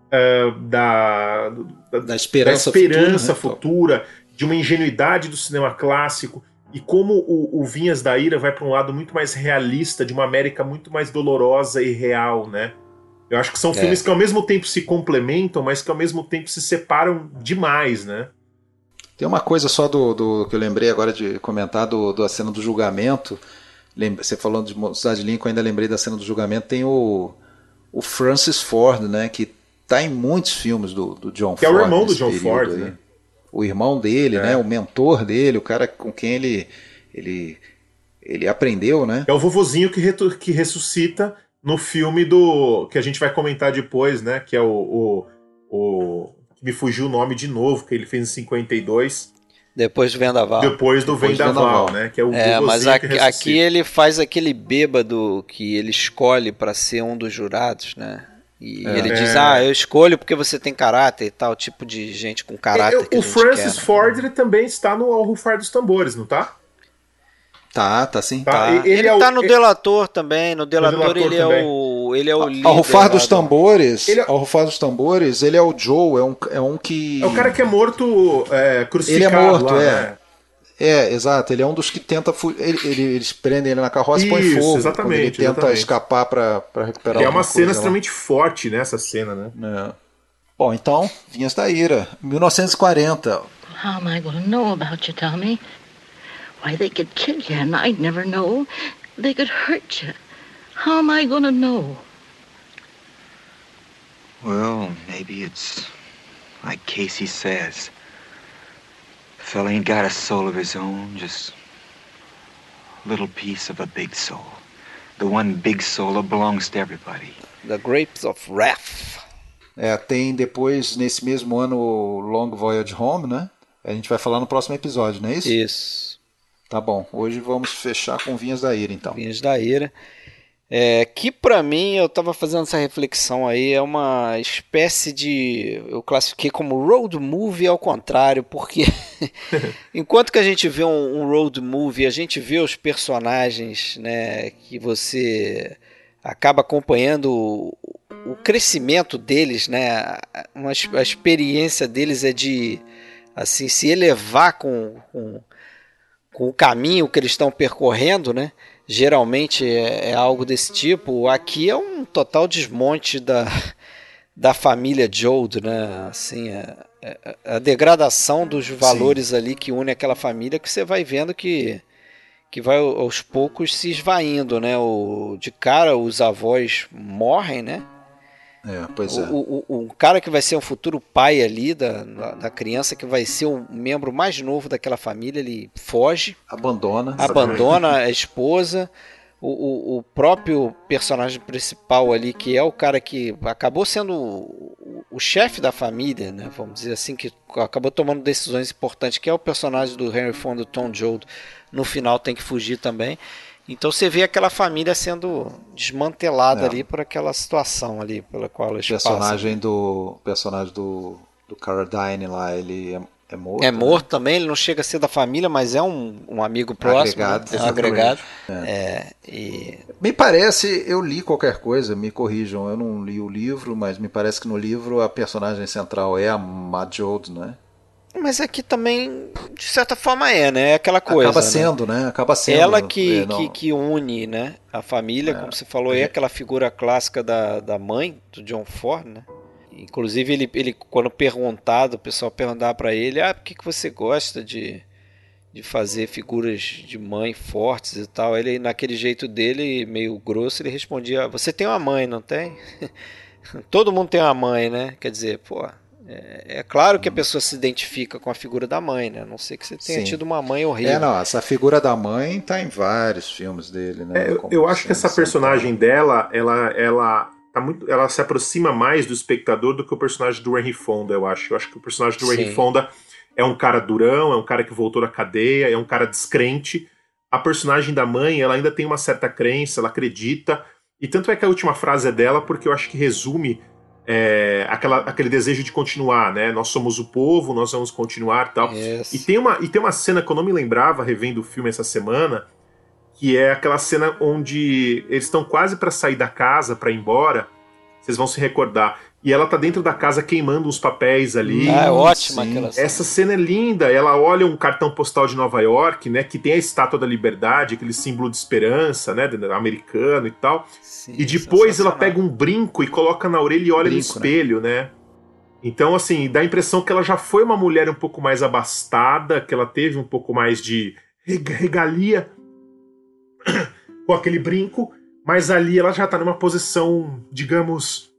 uh, da, da, da, esperança, da esperança futura, futura né? de uma ingenuidade do cinema clássico, e como o, o Vinhas da Ira vai para um lado muito mais realista, de uma América muito mais dolorosa e real, né? Eu acho que são é. filmes que ao mesmo tempo se complementam, mas que ao mesmo tempo se separam demais, né? Tem uma coisa só do, do que eu lembrei agora de comentar do, da cena do julgamento. Você falando de Cidade Lincoln, ainda lembrei da cena do julgamento. Tem o, o Francis Ford, né? Que tá em muitos filmes do, do John que Ford. Que é o irmão do John Ford, aí. né? O irmão dele, é. né? O mentor dele, o cara com quem ele, ele, ele aprendeu, né? É o vovozinho que, que ressuscita no filme do. que a gente vai comentar depois, né? Que é o. o, o me fugiu o nome de novo, que ele fez em 52. Depois do Vendaval. Depois do Depois Vendaval, Vendaval, né? Que é o É, mas aqui, aqui, ele faz aquele bêbado que ele escolhe para ser um dos jurados, né? E é. ele diz, ah, eu escolho porque você tem caráter e tal, tipo de gente com caráter. É, o Francis quer, Ford ele também está no Ao Rufar dos Tambores, não tá? Tá, tá sim. Tá. tá. Ele, ele é tá no Delator também. No Delator, no Delator ele, é o, ele é o líder. Ao rufar dos tambores, ele... É- ao rufar dos tambores, ele é o Joe, é um, é um que. É o cara que é morto é, crucificado. Ele é morto, lá, é. Né? É, exato. Ele é um dos que tenta. Ele, ele, eles prendem ele na carroça e põem fogo. Exatamente. ele tenta exatamente. escapar para recuperar É uma cena extremamente forte, né? Essa cena, né? É. Bom, então, Vinhas da Ira, 1940. How am I going to know about you, Tommy? Why, they could kill you and I'd never know. They could hurt you. How am I gonna know? Well, maybe it's like Casey says. The fella ain't got a soul of his own, just a little piece of a big soul. The one big soul that belongs to everybody. The Grapes of Wrath. É, tem depois, nesse mesmo ano, o Long Voyage Home, né? A gente vai falar no próximo episódio, não é isso? Isso. Tá bom, hoje vamos fechar com Vinhas da Ira, então. Vinhas da Ira. É, que para mim, eu estava fazendo essa reflexão aí, é uma espécie de. Eu classifiquei como road movie ao contrário, porque enquanto que a gente vê um, um, road movie, a gente vê os personagens né, que você acaba acompanhando o, o crescimento deles, né? Uma, a experiência deles é de assim se elevar com, com com o caminho que eles estão percorrendo, né? Geralmente é, é, algo desse tipo. Aqui é um total desmonte da, da família Jold, né? Assim, a, a, a degradação dos valores Sim. ali que une aquela família que você vai vendo que que vai aos poucos se esvaindo, né? O, de cara os avós morrem, né? É, pois é. O, o, o, cara que vai ser um futuro pai ali da, da criança, que vai ser um membro mais novo daquela família, ele foge. Abandona. Abandona a esposa. O, o, o, próprio personagem principal ali, que é o cara que acabou sendo o, o chefe da família, né? Vamos dizer assim, que acabou tomando decisões importantes, que é o personagem do Henry Fonda, Tom Joad, no final tem que fugir também. Então você vê aquela família sendo desmantelada é. ali por aquela situação ali pela qual eles personagem passam. do personagem do do Carradine lá, ele é, é morto. É né? morto também, ele não chega a ser da família, mas é um, um amigo próximo, agregado. Né? É um agregado. É. É, e... Me parece, eu li qualquer coisa, me corrijam, eu não li o livro, mas me parece que no livro a personagem central é a Madjode, né? Mas aqui também, de certa forma, é, né? É aquela coisa. Acaba né? sendo, né? né? Acaba sendo. Ela que, é, que, que, une, né? A família, é. como você falou, é aquela figura clássica da, da mãe, do John Ford, né? Inclusive, ele, ele quando perguntado, o pessoal perguntava para ele: ah, por que, que você gosta de, de fazer figuras de mãe fortes e tal? Ele, naquele jeito dele, meio grosso, ele respondia: Você tem uma mãe, não tem? Todo mundo tem uma mãe, né? Quer dizer, pô é, é, claro que a pessoa se identifica com a figura da mãe, né? A não ser que você tenha Sim. tido uma mãe horrível. É, não, essa figura da mãe tá em vários filmes dele, né? É, eu, eu acho que essa personagem dela, ela, ela, tá muito, ela se aproxima mais do espectador do que o personagem do Henry Fonda, eu acho. Eu acho que o personagem do Henry Fonda é um cara durão, é um cara que voltou da cadeia, é um cara descrente. A personagem da mãe, ela ainda tem uma certa crença, ela acredita. E tanto é que a última frase é dela, porque eu acho que resume é, aquela, aquele desejo de continuar, né? Nós somos o povo, nós vamos continuar tal. Yes. E, tem uma, e tem uma cena que eu não me lembrava revendo o filme essa semana, que é aquela cena onde eles estão quase para sair da casa, para ir embora. Vocês vão se recordar. E ela tá dentro da casa queimando uns papéis ali. Ah, é ótima Sim. aquela cena. Essa cena é linda. Ela olha um cartão postal de Nova York, né? Que tem a estátua da liberdade, aquele símbolo de esperança, né? Americano e tal. Sim, e depois ela pega um brinco e coloca na orelha e olha brinco, no né? espelho, né? né? Então, assim, dá a impressão que ela já foi uma mulher um pouco mais abastada, que ela teve um pouco mais de regalia com aquele brinco, mas ali ela já tá numa posição, digamos,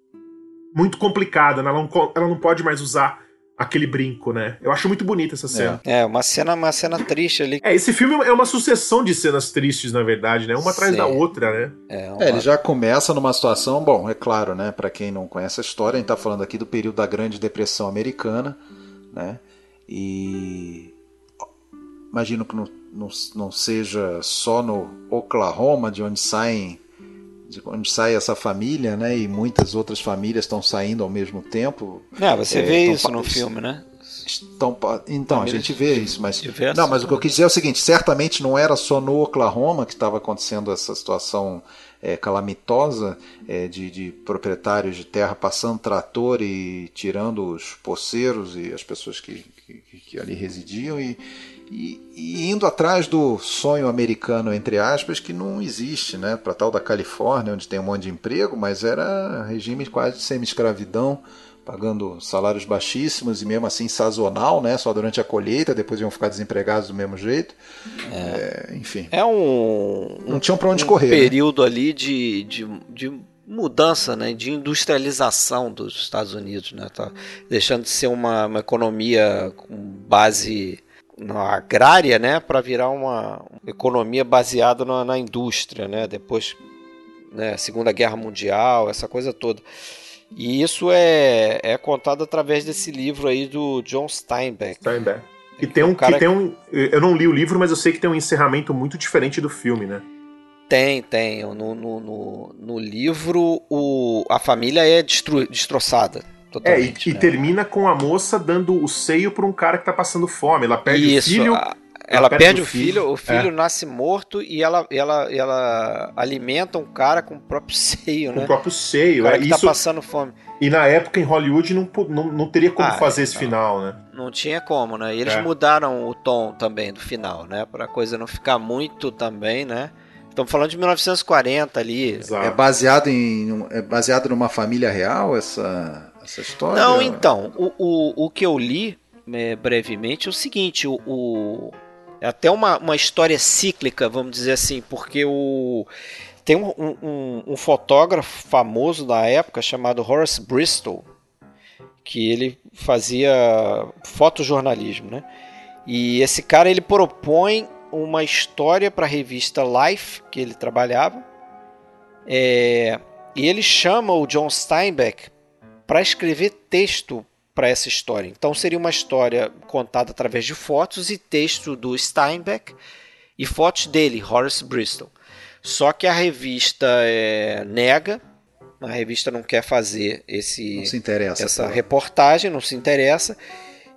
muito complicada, né? ela, não, ela não pode mais usar aquele brinco, né? Eu acho muito bonita essa cena. É, é, uma cena, uma cena triste ali. É, esse filme é uma sucessão de cenas tristes, na verdade, né? Uma atrás da outra, né? É, uma... é, ele já começa numa situação, bom, é claro, né? Para quem não conhece a história, a gente tá falando aqui do período da Grande Depressão Americana, né? E imagino que não, não, não seja só no Oklahoma, de onde saem de onde sai essa família, né? E muitas outras famílias estão saindo ao mesmo tempo. É, você é, vê isso no filme, né? Estão, então, a gente vê isso, mas. Não, mas o que eu quis dizer é o seguinte: certamente não era só no Oklahoma que estava acontecendo essa situação é, calamitosa é, de, de, proprietários de terra passando trator e tirando os poceiros e as pessoas que, que, que ali residiam, e, e, e, indo atrás do sonho americano, entre aspas, que não existe, né? Para tal da Califórnia, onde tem um monte de emprego, mas era regime quase de semi-escravidão, pagando salários baixíssimos e mesmo assim sazonal, né? Só durante a colheita, depois iam ficar desempregados do mesmo jeito. É, é enfim. É um. Não tinham para onde um correr. Um né? período né? ali de, de, de mudança, né, de industrialização dos Estados Unidos, né, tá deixando de ser uma, uma economia com base na agrária, né, para virar uma economia baseada na, na indústria, né, depois, né, Segunda Guerra Mundial, essa coisa toda. E isso é, é contado através desse livro aí do John Steinbeck. Steinbeck. Que tem um, um que tem um, eu não li o livro, mas eu sei que tem um encerramento muito diferente do filme, né? Tem, tem. No, no, no, no livro, o, a família é destru, destroçada é, e, e, né? termina com a moça dando o seio para um cara que tá passando fome. Ela perde Isso, o filho. A... Ela, ela perde, perde, o filho, filho o filho é. nasce morto e ela, ela, ela alimenta um cara com o próprio seio, com né? Com o próprio seio, o cara é que tá isso. Tá passando fome. E na época em Hollywood não, não, não teria como ah, fazer esse final, né? Não tinha como, né? E eles é. mudaram o tom também do final, né? Pra coisa não ficar muito também, né? Estamos falando de 1940 ali. É baseado em é baseado numa família real essa essa história? Não, então o, o, o que eu li é, brevemente é o seguinte, o, o é até uma, uma história cíclica, vamos dizer assim, porque o tem um, um, um fotógrafo famoso da época chamado Horace Bristol, que ele fazia fotojornalismo, né? E esse cara ele propõe uma história para a revista Life que ele trabalhava, é, e ele chama o John Steinbeck para escrever texto para essa história. Então seria uma história contada através de fotos e texto do Steinbeck e fotos dele, Horace Bristol. Só que a revista é, nega, a revista não quer fazer esse, essa reportagem, não se interessa.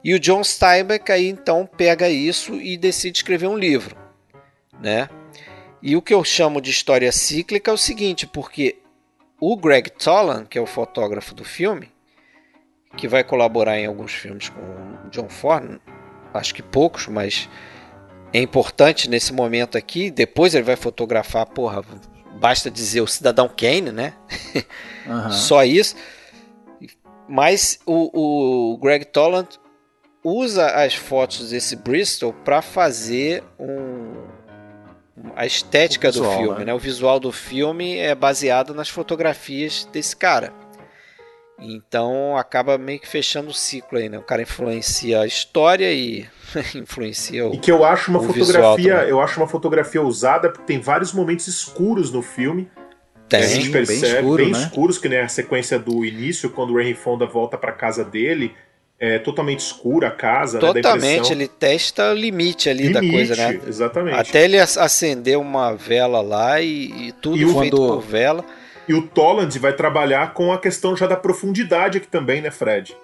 E o John Steinbeck aí então pega isso e decide escrever um livro, né? E o que eu chamo de história cíclica é o seguinte, porque o Greg Tolan, que é o fotógrafo do filme, que vai colaborar em alguns filmes com o John Ford, acho que poucos, mas é importante nesse momento aqui. Depois ele vai fotografar, porra, basta dizer o Cidadão Kane, né? Uhum. Só isso. Mas o, o Greg Toland usa as fotos desse Bristol para fazer um, a estética visual, do filme, né? né? O visual do filme é baseado nas fotografias desse cara. Então acaba meio que fechando o ciclo aí, né? O cara influencia a história e influencia o E que eu acho uma fotografia, eu acho uma fotografia usada porque tem vários momentos escuros no filme. Tem, a gente percebe, bem, escuro, bem né? escuros, que nem a sequência do início, quando o Henry Fonda volta para casa dele, é totalmente escura a casa. Né, totalmente, né, ele testa o limite ali limite, da coisa, né? Exatamente. Até ele acender uma vela lá e, e tudo e feito quando... por vela. E o Toland vai trabalhar com a questão já da profundidade aqui também, né, Fred?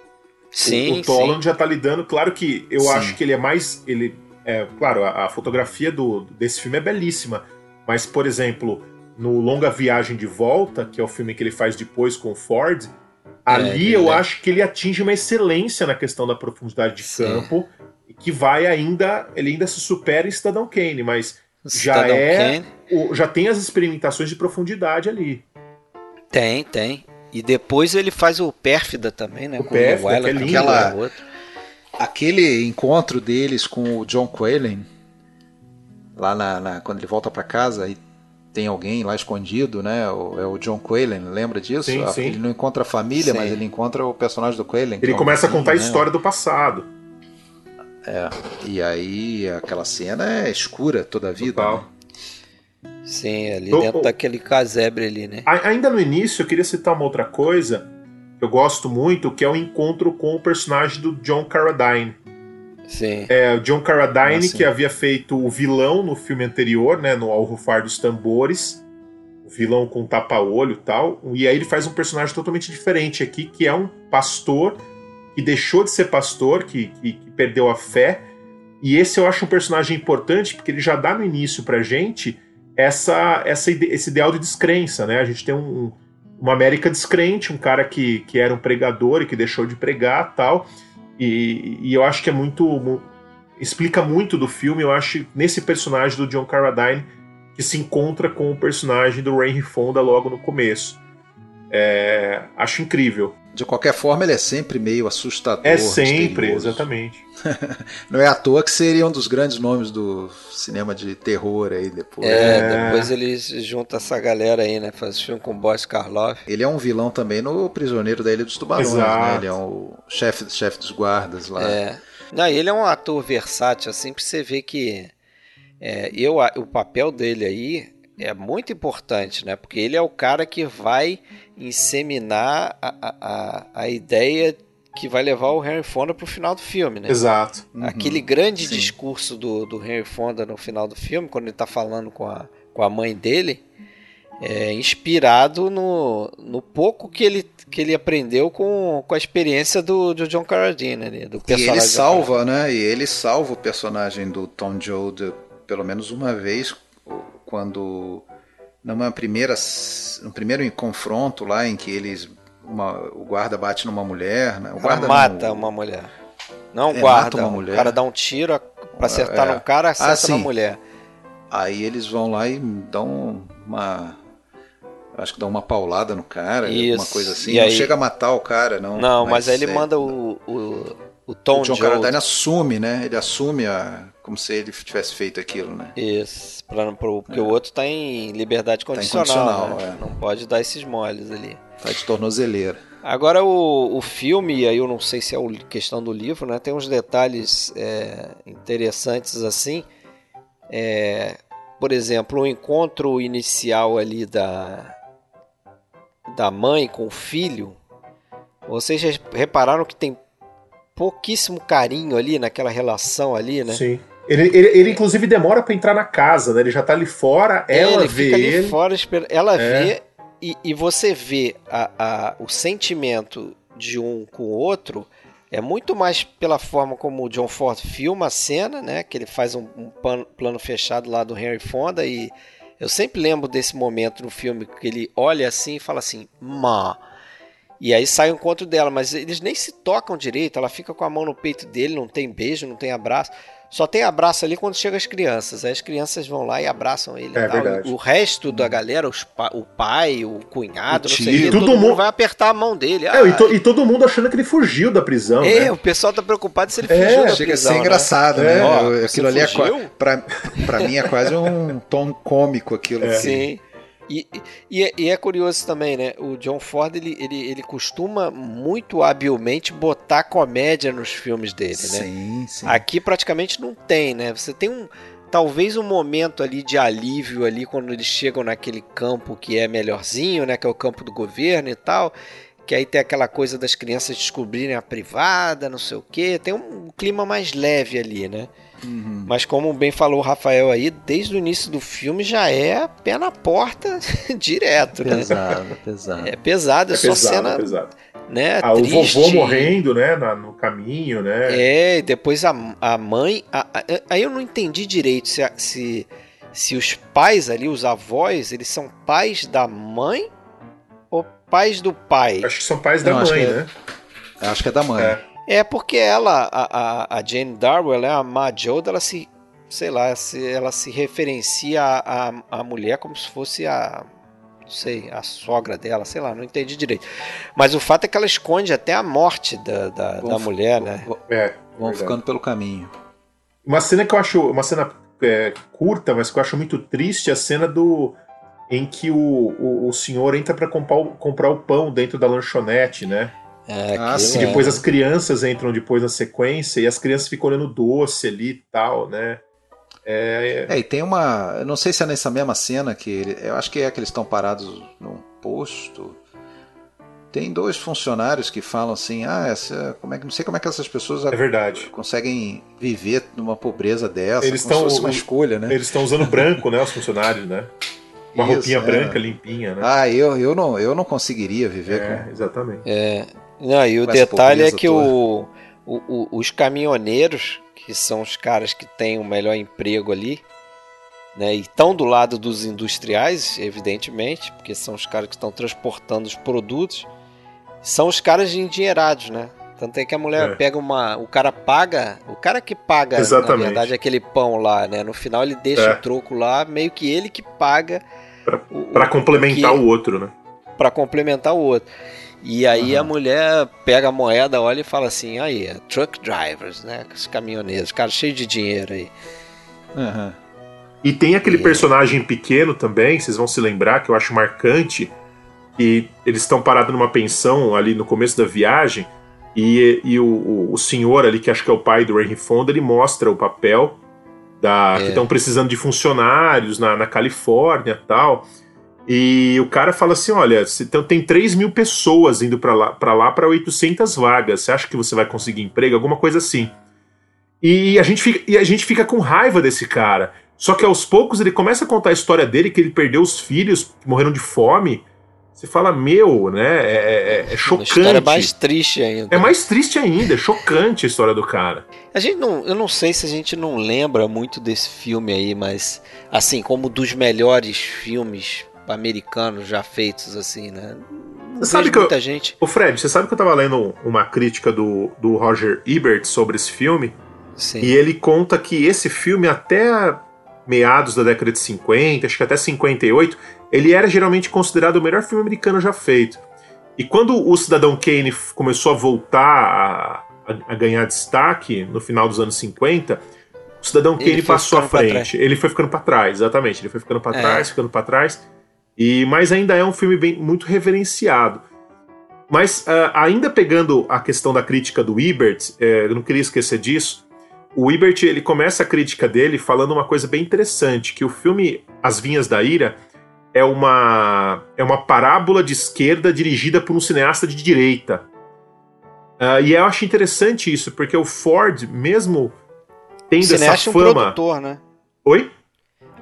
Sim. O, o Toland sim. já tá lidando. Claro que eu sim. acho que ele é mais. Ele, é, claro, a, a, fotografia do, desse filme é belíssima. Mas, por exemplo, no Longa Viagem de Volta, que é o filme que ele faz depois com o Ford, é, ali eu é. acho que ele atinge uma excelência na questão da profundidade de sim. campo, que vai ainda. Ele ainda se supera em Cidadão Kane, mas já é. O, já tem as experimentações de profundidade ali. Tem, tem. E depois ele faz o Pérfida também, né? O com Pérfida, o Wyler, é aquela, aquele encontro deles com o John Quaylen, lá na, na quando ele volta para casa e tem alguém lá escondido, né? O, é o John Quaylen, lembra disso? Sim, sim. Ele não encontra a família, sim. mas ele encontra o personagem do Quaylen. Ele é começa a contar a né? história do passado. É, e aí aquela cena é escura toda a vida. Né? Sim, ali então, dentro daquele casebre ali, né? Ainda no início, eu queria citar uma outra coisa que eu gosto muito, que é o encontro com o personagem do John Carradine. Sim. É, o John Carradine, ah, que havia feito o vilão no filme anterior, né, no Ao Rufar dos Tambores, o vilão com tapa-olho e tal, e aí ele faz um personagem totalmente diferente aqui, que é um pastor que deixou de ser pastor, que, que, que perdeu a fé, e esse eu acho um personagem importante, porque ele já dá no início pra gente essa, essa esse ideal de descrença, né? A gente tem um, uma América descrente, um cara que, que era um pregador e que deixou de pregar tal. E, e eu acho que é muito. explica muito do filme, eu acho, nesse personagem do John Carradine, que se encontra com o personagem do Henry Fonda logo no começo. É, acho incrível. De qualquer forma, ele é sempre meio assustador. É sempre, misterioso. exatamente. Não é à toa que seria um dos grandes nomes do cinema de terror aí depois. É, é. depois ele junta essa galera aí, né? Faz filme com o Boris Karloff. Ele é um vilão também no Prisioneiro da Ilha dos Tubarões, né? Exato. né? Ele é o chefe chef dos guardas lá. É. Não, ele é um ator versátil, assim, pra você ver que é, eu, o papel dele aí é muito importante, né? Porque ele é o cara que vai inseminar a, a, a ideia que vai levar o Henry Fonda para o final do filme, né? Exato. Uhum. Aquele grande Sim. discurso do, do Henry Fonda no final do filme, quando ele está falando com a, com a mãe dele, é inspirado no, no pouco que ele, que ele aprendeu com, com a experiência do, do John Carradine, né? do personagem. E ele salva, né? E ele salva o personagem do Tom Joe de, pelo menos uma vez quando numa primeira no primeiro confronto lá em que eles uma, o guarda bate numa mulher, né? O guarda mata não, uma mulher. Não é, guarda, uma mulher. o cara dá um tiro para acertar é. num cara, acerta ah, na mulher. Aí eles vão lá e dão uma. Acho que dão uma paulada no cara, Isso. alguma coisa assim. E não aí- chega a matar o cara, não. Não, mas, aí ele é- manda o, o, o Tom O John Jones. Carradine assume, né? Ele assume a. como se ele tivesse feito aquilo, né? Isso, pra, pro, porque o outro tá em liberdade condicional. condicional, né? é. Não pode dar esses moles ali. Tá de tornozeleira. Agora o, o filme, aí eu não sei se é o, questão do livro, né? Tem uns detalhes é, interessantes assim. É, por exemplo, o encontro inicial ali da, da mãe com o filho. Vocês já repararam que tem pouquíssimo carinho ali naquela relação ali, né? Sim. Ele, ele, ele, inclusive, demora pra entrar na casa, né? Ele já tá ali fora, É, ela ele vê fica ali ele. fora, espera- ela É. vê e, e você vê a, a- o sentimento de um com o outro é muito mais pela forma como o John Ford filma a cena, né? Que ele faz um, um plano fechado lá do Henry Fonda e eu sempre lembro desse momento no filme que ele olha assim e fala assim, má. E aí sai o encontro dela, mas eles nem se tocam direito, ela fica com a mão no peito dele, não tem beijo, não tem abraço. Só tem abraço ali quando chegam as crianças. Aí as crianças vão lá e abraçam ele. É e. O resto da galera, os pa- o pai, o cunhado, O não sei o tio. quê, Todo todo, mundo mundo- vai apertar a mão dele. É, e, Ah, to- e todo mundo achando que ele fugiu da prisão. é, né? o pessoal tá preocupado se ele É, fugiu da Chega prisão, a ser né? engraçado, É. né? Ó, Eu- você aquilo ali é fugiu? qua- pra, pra mim é quase um tom cômico aquilo. É. assim. Sim. E, e, é- e é curioso também, né? O John Ford ele, ele, ele costuma muito habilmente botar comédia nos filmes dele, né? Sim, sim. Aqui praticamente não tem, né? Você tem um talvez um momento ali de alívio ali quando eles chegam naquele campo que é melhorzinho, né? Que é o campo do governo e tal. Que aí tem aquela coisa das crianças descobrirem a privada, não sei o quê. Tem um clima mais leve ali, né? Uhum. Mas como bem falou o Rafael aí, desde o início do filme já é pé na porta direto, né? Pesado, pesado. É pesado, é, É só pesado, cena, é pesado. né? Ah, o vovô morrendo, né? na- no caminho, né? É, e depois a, a mãe. a- a- aí eu não entendi direito se, se, se os pais ali, os avós, eles são pais da mãe ou pais do pai? Acho que são pais da Não, acho mãe, é- né? Acho que é da mãe. É. É porque ela, a, a, a Jane Darwell, né, a Ma Jode, ela se. Sei lá, se, ela se referencia à a, a mulher como se fosse a. Não sei, a sogra dela, sei lá, não entendi direito. Mas o fato é que ela esconde até a morte da, da, da Vão- mulher, né? Vão- É, Vão verdade. ficando pelo caminho. Uma cena que eu acho. Uma cena é, curta, mas que eu acho muito triste, é a cena do. Em que o, o, o senhor entra pra comprar comprar o pão dentro da lanchonete, né? É, Ah, sim. E é- depois as crianças entram depois na sequência e as crianças ficam olhando doce ali e tal, né? É, É, e tem uma. Eu não sei se é nessa mesma cena que. ele- eu acho que é que eles estão parados num posto. Tem dois funcionários que falam assim: ah, essa, como é que não sei como é que essas pessoas é verdade. conseguem viver numa pobreza dessa. Eles como tão- se fosse uma escolha, né? Eles estão usando branco, né? Os funcionários, né? Uma Isso, roupinha é. branca, limpinha, né? Ah, eu, eu, não, eu não conseguiria viver é, com. exatamente. É. Não, e o detalhe é que o, o- os caminhoneiros, que são os caras que têm o melhor emprego ali, né, e estão do lado dos industriais, evidentemente, porque são os caras que estão transportando os produtos, são os caras endinheirados, né? Tanto é que a mulher É. pega uma. O cara paga. O cara que paga, Exatamente. na verdade, aquele pão lá, né? No final ele deixa É. o troco lá, meio que ele que paga. O- complementar o que- o outro, né? para complementar o outro. E aí Aham. a mulher pega a moeda, olha e fala assim: aí, é truck drivers, né? Os caminhoneiros, cara cheio de dinheiro aí. Aham. E tem aquele É. personagem pequeno também, vocês vão se lembrar, que eu acho marcante, que eles estão parados numa pensão ali no começo da viagem, e, e o, o, o senhor ali, que acho que é o pai do Henry Fonda, ele mostra o papel da, que É. estão precisando de funcionários na, na Califórnia e tal. E o cara fala assim: olha, então tem 3 mil pessoas indo para lá para lá para 800 vagas. Você acha que você vai conseguir emprego? Alguma coisa assim. E a gente fica, e a gente fica com raiva desse cara. Só que aos poucos ele começa a contar a história dele, que ele perdeu os filhos que morreram de fome. Você fala, meu, né? É, é- é Uma chocante. história mais triste ainda. É mais triste ainda, é chocante a história do cara. A gente não, eu não sei se a gente não lembra muito desse filme aí, mas assim, como dos melhores filmes americanos já feitos, assim, né? Não Você sabe que eu- muita gente. Ô Fred, você sabe que eu tava lendo uma crítica do, do Roger Ebert sobre esse filme? Sim. E ele conta que esse filme, até meados da década de 50, acho que até 58, ele era geralmente considerado o melhor filme americano já feito. E quando o Cidadão Kane começou a voltar a, a ganhar destaque no final dos anos 50, o Cidadão Kane passou à frente. Ele foi ficando para trás, exatamente. Ele foi ficando para é. trás, ficando para trás. E mas ainda é um filme bem muito reverenciado. Mas uh, ainda pegando a questão da crítica do Ebert, é, eu não queria esquecer disso. O Ebert ele começa a crítica dele falando uma coisa bem interessante, que o filme As Vinhas da Ira é uma é uma parábola de esquerda dirigida por um cineasta de direita. Uh, e eu acho interessante isso, porque o Ford, mesmo tendo o essa fama. Um produtor, né? Oi?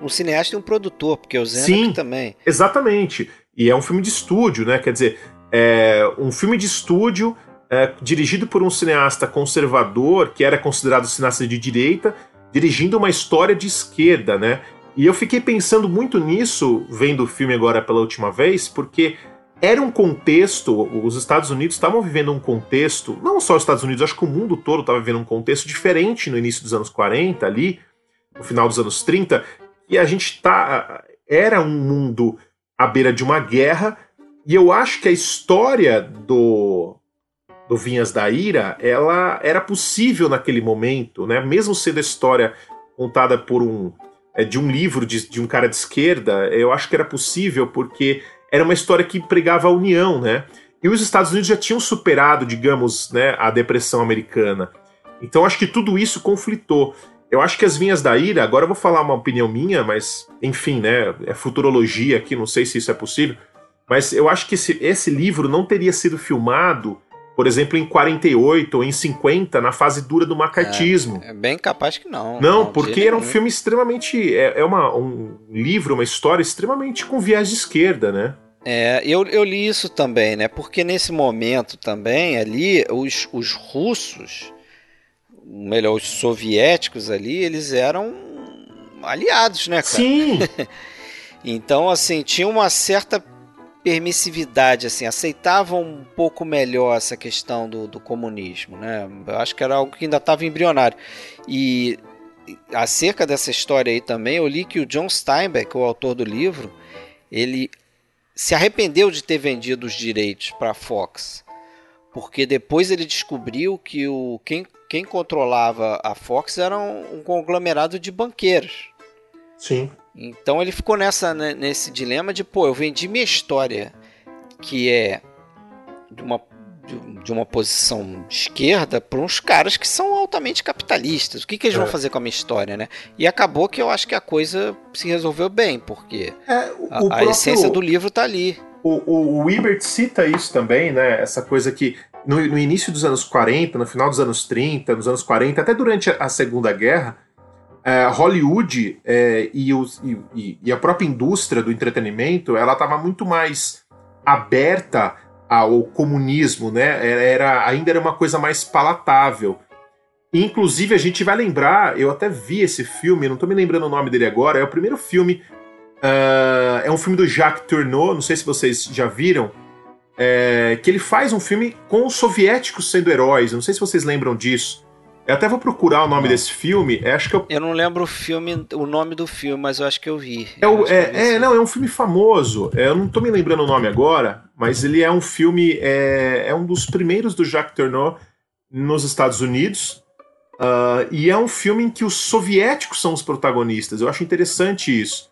Um cineasta e um produtor, porque o Zemeck Sim, também. Exatamente. E é um filme de estúdio, né? Quer dizer, é um filme de estúdio é, dirigido por um cineasta conservador, que era considerado cineasta de direita, dirigindo uma história de esquerda, né? E eu fiquei pensando muito nisso, vendo o filme agora pela última vez, porque era um contexto, os Estados Unidos estavam vivendo um contexto, não só os Estados Unidos, acho que o mundo todo estava vivendo um contexto diferente no início dos anos 40, ali, no final dos anos 30, e a gente tá. Era um mundo à beira de uma guerra, e eu acho que a história do, do Vinhas da Ira, ela era possível naquele momento, né? Mesmo sendo a história contada por um. É, de um livro de, de um cara de esquerda, eu acho que era possível porque era uma história que pregava a união, né? E os Estados Unidos já tinham superado, digamos, né, a depressão americana. Então acho que tudo isso conflitou. Eu acho que as vinhas da ira, agora eu vou falar uma opinião minha, mas enfim, né, é futurologia aqui, não sei se isso é possível, mas eu acho que esse, esse livro não teria sido filmado por exemplo, em 48 ou em 50, na fase dura do macartismo. É, é bem capaz que não. Não, não porque era um filme extremamente. É, é uma, um livro, uma história extremamente com viés de esquerda, né? É, eu, eu li isso também, né? Porque nesse momento também, ali, os, os russos, melhor, os soviéticos ali, eles eram aliados, né, cara? Sim! então, assim, tinha uma certa permissividade, assim, aceitavam um pouco melhor essa questão do, do comunismo, né? Eu acho que era algo que ainda estava embrionário. E acerca dessa história aí também, eu li que o John Steinbeck, o autor do livro, ele se arrependeu de ter vendido os direitos para a Fox, porque depois ele descobriu que o quem, quem controlava a Fox era um, um conglomerado de banqueiros. Sim. Então ele ficou nessa né, nesse dilema de, pô, eu vendi minha história, que é de uma, de uma posição de esquerda, para uns caras que são altamente capitalistas. O que, que eles é. vão fazer com a minha história, né? E acabou que eu acho que a coisa se resolveu bem, porque é, o, a, próprio, a, essência do livro está ali. O, o, o Ebert cita isso também, né? Essa coisa que no, no início dos anos 40, no final dos anos 30, nos anos 40, até durante a Segunda Guerra, é, Hollywood é, e, os, e, e, a própria indústria do entretenimento ela estava muito mais aberta ao comunismo, né? Era, ainda era uma coisa mais palatável. Inclusive, a gente vai lembrar, eu até vi esse filme, não estou me lembrando o nome dele agora, é o primeiro filme. Uh, é um filme do Jacques Tourneur, não sei se vocês já viram. É, que ele faz um filme com os soviéticos sendo heróis. Não sei se vocês lembram disso. Eu até vou procurar o nome não. desse filme. É, acho que eu... eu não lembro o filme, o nome do filme, mas eu acho que eu vi. É, o, é, é não, é um filme famoso. É, eu não tô me lembrando o nome agora, mas ele é um filme. É, é um dos primeiros do Jacques Tourneur nos Estados Unidos. Uh, e é um filme em que os soviéticos são os protagonistas. Eu acho interessante isso.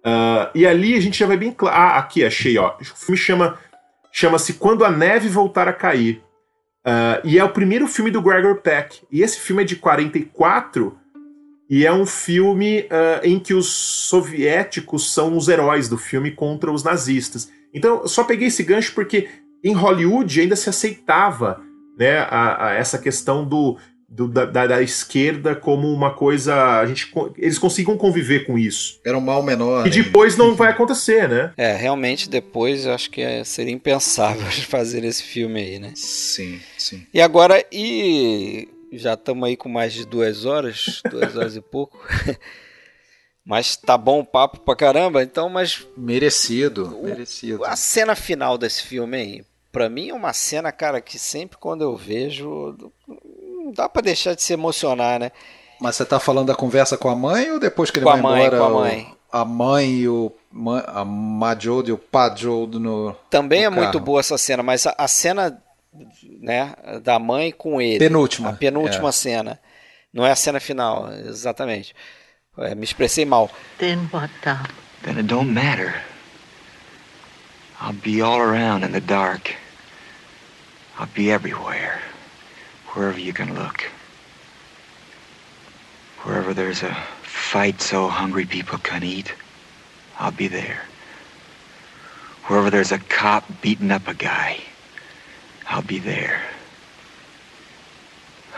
Uh, e ali a gente já vai bem claro. Ah, aqui, achei, ó. O filme chama chama-se Quando a Neve Voltar a Cair. Uh, e é o primeiro filme do Gregor Peck. E esse filme é de 44 e é um filme uh, em que os soviéticos são os heróis do filme contra os nazistas. Então, eu só peguei esse gancho porque em Hollywood ainda se aceitava né, a, a essa questão do, do, da, da, esquerda como uma coisa. A gente, eles consigam conviver com isso. Era um mal menor. E né? depois não vai acontecer, né? É, realmente depois eu acho que é, seria impensável fazer esse filme aí, né? Sim, sim. E agora, e já estamos aí com mais de duas horas, duas horas e pouco. Mas tá bom o papo pra caramba, então, mas. Merecido, o, merecido. A cena final desse filme aí, pra mim é uma cena, cara, que sempre quando eu vejo não dá para deixar de se emocionar, né? Mas você tá falando da conversa com a mãe ou depois que ele Com a vai mãe, embora? com a o- mãe. a mãe e o a Majod e o Pajod no Também no é muito carro. boa essa cena, mas a, a cena né, da mãe com ele. Penúltima, A penúltima é. cena. Não é a cena final, exatamente. É, me expressei mal. Then what, Tom? Then it don't matter. I'll be all around in the dark. I'll be everywhere. Wherever you can look. Wherever there's a fight so hungry people can eat, I'll be there. Wherever there's a cop beating up a guy, I'll be there.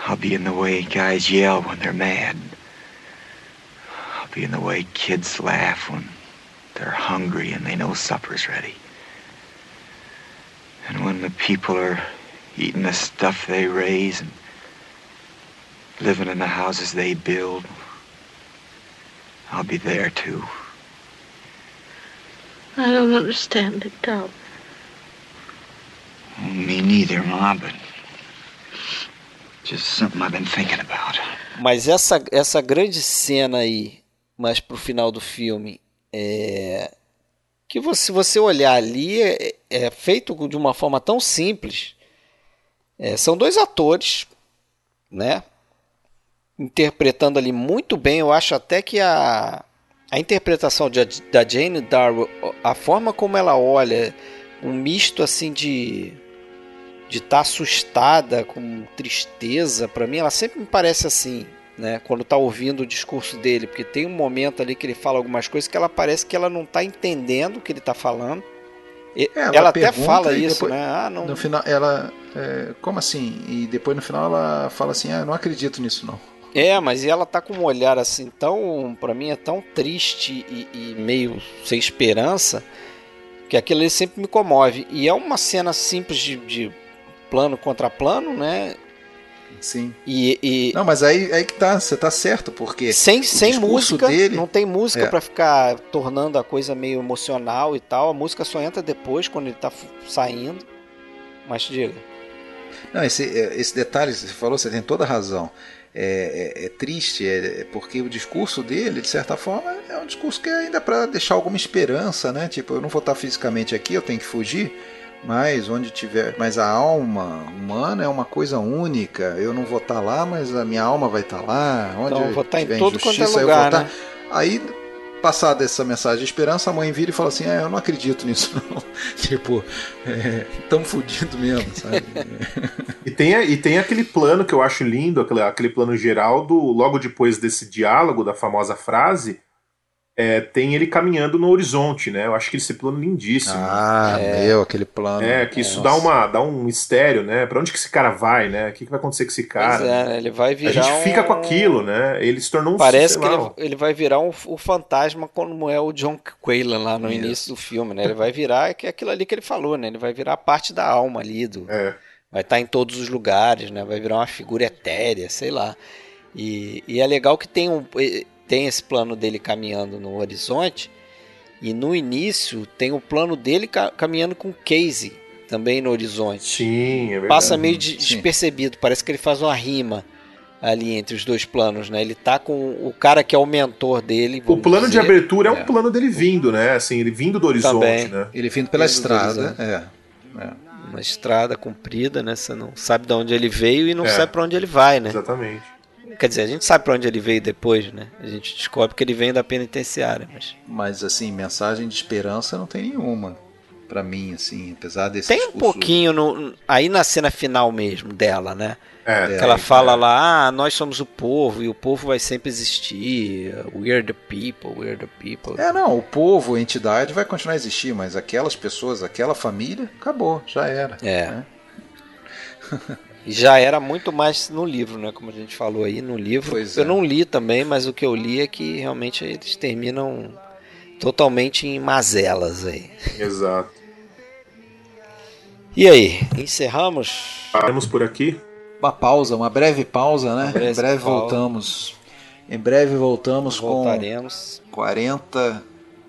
I'll be in the way guys yell when they're mad. I'll be in the way kids laugh when they're hungry and they know supper's ready. And when the people are eating the stuff they raise and living in the houses they build, I'll be there too. I don't understand it, Tom. Me neither, Ma, but just something I've been thinking about. Mas essa, essa grande cena aí, mais pro final do filme, é que você, se você olhar ali, é, é feito de uma forma tão simples. É, são dois atores, né? Interpretando ali muito bem. Eu acho até que a, a interpretação de, da Jane Darrow, a forma como ela olha, um misto assim de de estar assustada, com tristeza, para mim ela sempre me parece assim, né? Quando tá ouvindo o discurso dele, porque tem um momento ali que ele fala algumas coisas que ela parece que ela não tá entendendo o que ele tá falando. E- É, ela ela até fala isso, depois- né? Ah, não. No final, ela. é, como assim? E depois no final ela fala assim: Ah, eu não acredito nisso não. É, mas ela tá com um olhar assim tão, para mim é tão triste e, e meio sem esperança que aquilo ali sempre me comove. E é uma cena simples de, de plano contra plano, né? Sim. E, e- Não, mas aí, aí que tá, você tá certo, porque sem, sem música, dele- não tem música É. pra ficar tornando a coisa meio emocional e tal. A música só entra depois, quando ele tá saindo. Mas diga. Não, esse, é, esse detalhe que você falou, você tem toda a razão. É, é- é triste, é, é porque o discurso dele, de certa forma, é um discurso que é ainda para deixar alguma esperança, né? Tipo, eu não vou estar fisicamente aqui, eu tenho que fugir, mas onde tiver. Mas a alma humana é uma coisa única. Eu não vou estar lá, mas a minha alma vai estar lá. Onde Então eu vou estar em tiver todo quanto é lugar, vou né? estar. Aí, passada essa mensagem de esperança, a mãe vira e fala assim: é, eu não acredito nisso, não. tipo, estamos fudidos mesmo, sabe? E tem, e tem aquele plano que eu acho lindo, aquele, aquele plano geral do logo depois desse diálogo, da famosa frase, é, tem ele caminhando no horizonte, né? Eu acho que esse plano lindíssimo. Ah, meu, aquele plano. é, que isso dá, uma, dá um mistério, né? Pra onde que esse cara vai, né? O que, que vai acontecer com esse cara? Pois é, né? ele vai A virar. gente fica com um- aquilo, né? Ele se tornou um Parece sei que lá, ele, ele vai virar um, o fantasma como é o John Quaylan lá no Isso. início do filme, né? Ele vai virar que é aquilo ali que ele falou, né? Ele vai virar parte da alma ali do, É. vai estar em todos os lugares, né? Vai virar uma figura etérea, sei lá. E, e é legal que tem, um, tem esse plano dele caminhando no horizonte e no início tem o plano dele ca- caminhando com Casey também no horizonte. Sim, é verdade. Passa meio de- Sim. despercebido, parece que ele faz uma rima ali entre os dois planos, né? Ele tá com o cara que é o mentor dele. O plano de dizer. abertura é um É. plano dele vindo, né? Assim, ele vindo do horizonte, Também. né? Ele vindo pela estrada, horizonte. é. Uma estrada comprida, né? Você não sabe de onde ele veio e não É. sabe para onde ele vai, né? Exatamente. Quer dizer, a gente sabe para onde ele veio depois, né? A gente descobre que ele vem da penitenciária, mas Mas assim, mensagem de esperança não tem nenhuma pra mim, assim, apesar desse tem um discurso- pouquinho no, aí na cena final mesmo dela, né? É, que ela é, fala é. lá, ah, nós somos o povo e o povo vai sempre existir. We're the people, we're the people. É, não, o povo, a entidade vai continuar a existir, mas aquelas pessoas, aquela família, acabou, já era. É. né? E já era muito mais no livro, né? Como a gente falou aí no livro. Pois eu é. não li também, mas o que eu li é que realmente eles terminam totalmente em mazelas aí. exato. E aí, encerramos? Paramos por aqui. Uma pausa, uma breve pausa, né? Breve em breve pausa. voltamos. Em breve voltamos Voltaremos. com 40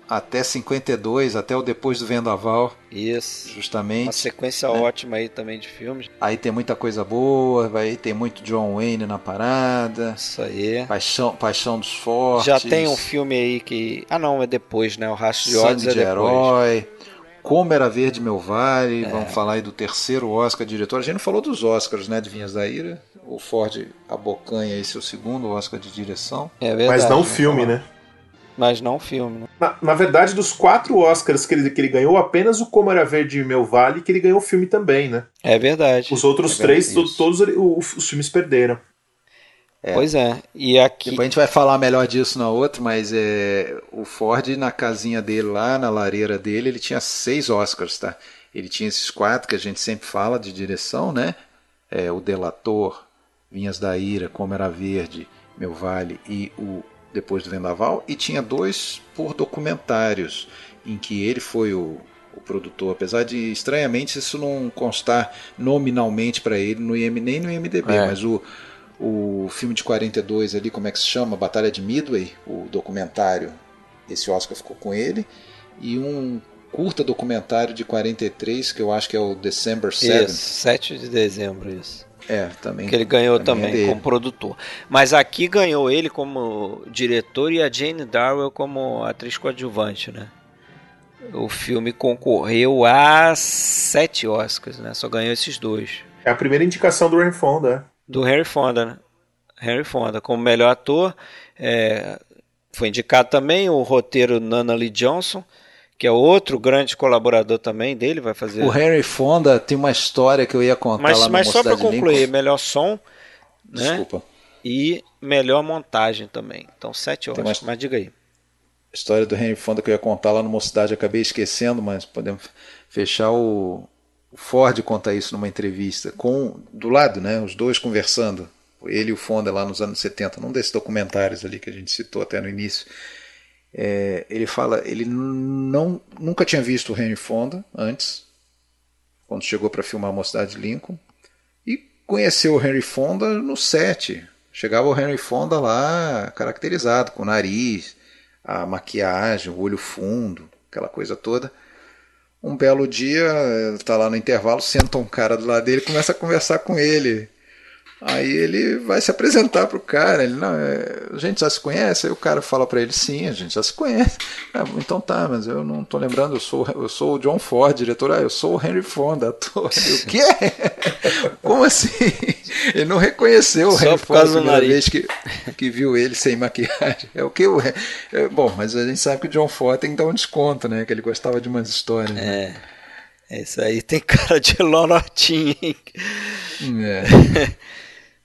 até 52, até o Depois do Vendaval. Isso. Justamente. Uma sequência né? ótima aí também de filmes. Aí tem muita coisa boa, vai tem muito John Wayne na parada. Isso aí. Paixão, Paixão dos Fortes. Já tem um filme aí que. Ah, não, é depois, né? O Rastro de Ódios é de depois. Herói. Como Era Verde Meu Vale, é. vamos falar aí do terceiro Oscar diretor. A gente não falou dos Oscars, né, de Vinhas da Ira. O Ford abocanha aí seu segundo Oscar de direção. É verdade. Mas não filme, né? Mas não filme, né? Na, na, verdade, dos quatro Oscars que ele, que ele ganhou, apenas o Como Era Verde Meu Vale que ele ganhou o filme também, né? É verdade. Os outros é três, to, todos os, os filmes perderam. É. Pois é. E aqui. Depois a gente vai falar melhor disso na outra, mas é, o Ford, na casinha dele lá, na lareira dele, ele tinha seis Oscars, tá? Ele tinha esses quatro que a gente sempre fala de direção, né? É, o Delator, Vinhas da Ira, Como Era Verde, Meu Vale e o depois do Vendaval, e tinha dois por documentários, em que ele foi o, o produtor, apesar de estranhamente isso não constar nominalmente para ele no IM, nem no IMDB, é. mas o, o filme de 42 ali, como é que se chama? Batalha de Midway, o documentário, esse Oscar ficou com ele, e um curta documentário de 43, que eu acho que é o December 7. Isso, 7 de dezembro, isso. É, também. Que ele ganhou também, também é como produtor. Mas aqui ganhou ele como diretor e a Jane Darwell como atriz coadjuvante, né? O filme concorreu a sete Oscars, né? Só ganhou esses dois. É a primeira indicação do Henry Fonda. Do Henry Fonda, né? Henry Fonda como melhor ator. É, foi indicado também o roteiro Nana Lee Johnson que é outro grande colaborador também dele, vai fazer. O Harry Fonda tem uma história que eu ia contar mas, lá no Mas só para concluir, melhor som, né? Desculpa. E melhor montagem também. Então, sete horas. Uma... Mas diga aí. História do Henry Fonda que eu ia contar lá no Mocidade, acabei esquecendo, mas podemos fechar o, o Ford conta isso numa entrevista com do lado, né? Os dois conversando. Ele e o Fonda lá nos anos 70, num desses documentários ali que a gente citou até no início. É, ele fala, ele não, nunca tinha visto o Henry Fonda antes, quando chegou para filmar a Mocidade de Lincoln, e conheceu o Henry Fonda no set. Chegava o Henry Fonda lá caracterizado, com o nariz, a maquiagem, o olho fundo, aquela coisa toda. Um belo dia, tá lá no intervalo, senta um cara do lado dele e começa a conversar com ele. Aí ele vai se apresentar pro cara, ele, não, é, a gente já se conhece? Aí o cara fala para ele, sim, a gente já se conhece. Ah, então tá, mas eu não tô lembrando, eu sou, eu sou o John Ford, diretor, ah, eu sou o Henry Fonda, ator. o quê? Como assim? Ele não reconheceu o Só Henry Fonda a primeira vez que, que viu ele sem maquiagem. É o que o é, Bom, mas a gente sabe que o John Ford tem que dar um desconto, né? Que ele gostava de umas histórias. Né? É. Isso aí tem cara de Lorotinho, hein? É.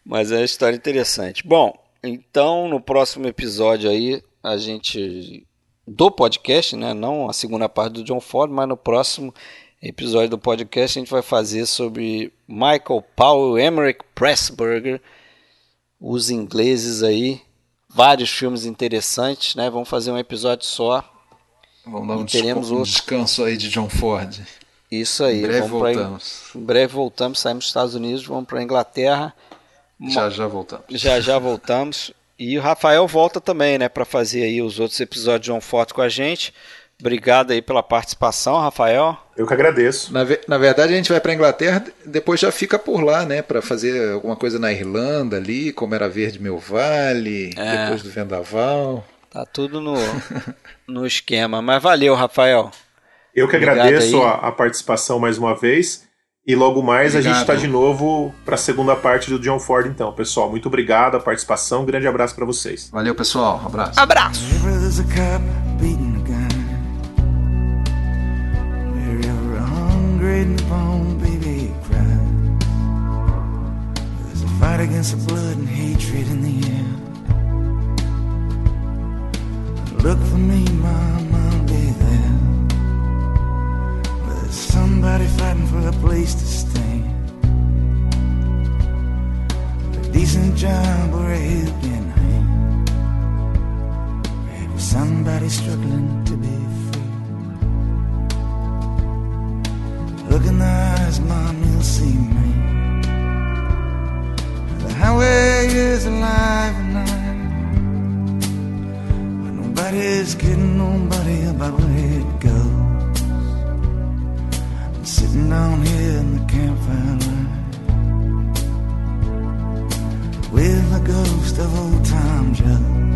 Mas é uma história interessante. Bom, então no próximo episódio aí, a gente. Do podcast, né? Não a segunda parte do John Ford, mas no próximo episódio do podcast a gente vai fazer sobre Michael Powell, Emmerich Pressburger, os ingleses aí. Vários filmes interessantes, né? Vamos fazer um episódio só. Vamos dar um, teremos um descanso aí de John Ford. Isso aí. Em breve voltamos. Pra... Em breve voltamos, saímos dos Estados Unidos, vamos para a Inglaterra já já voltamos. Já já voltamos. E o Rafael volta também, né, para fazer aí os outros episódios de João Forte com a gente. Obrigado aí pela participação, Rafael. Eu que agradeço. Na, ve na verdade, a gente vai para Inglaterra, depois já fica por lá, né, para fazer alguma coisa na Irlanda ali, como era Verde Meu Vale, é. depois do Vendaval. Tá tudo no, no esquema. Mas valeu, Rafael. Eu que Obrigado agradeço a, a participação mais uma vez. E logo mais obrigado. a gente está de novo para a segunda parte do John Ford, então. Pessoal, muito obrigado a participação. Um grande abraço para vocês. Valeu, pessoal. Um abraço. Abraço. Fight against the blood and hatred in the air. Look for me, mama. Somebody fighting for a place to stay. A decent job or a helping hand. Somebody struggling to be free. Look in the eyes, mom, you'll see me. The highway is alive and. But Nobody's kidding nobody about where it goes. Sitting down here in the campfire line with a ghost of old time Joe.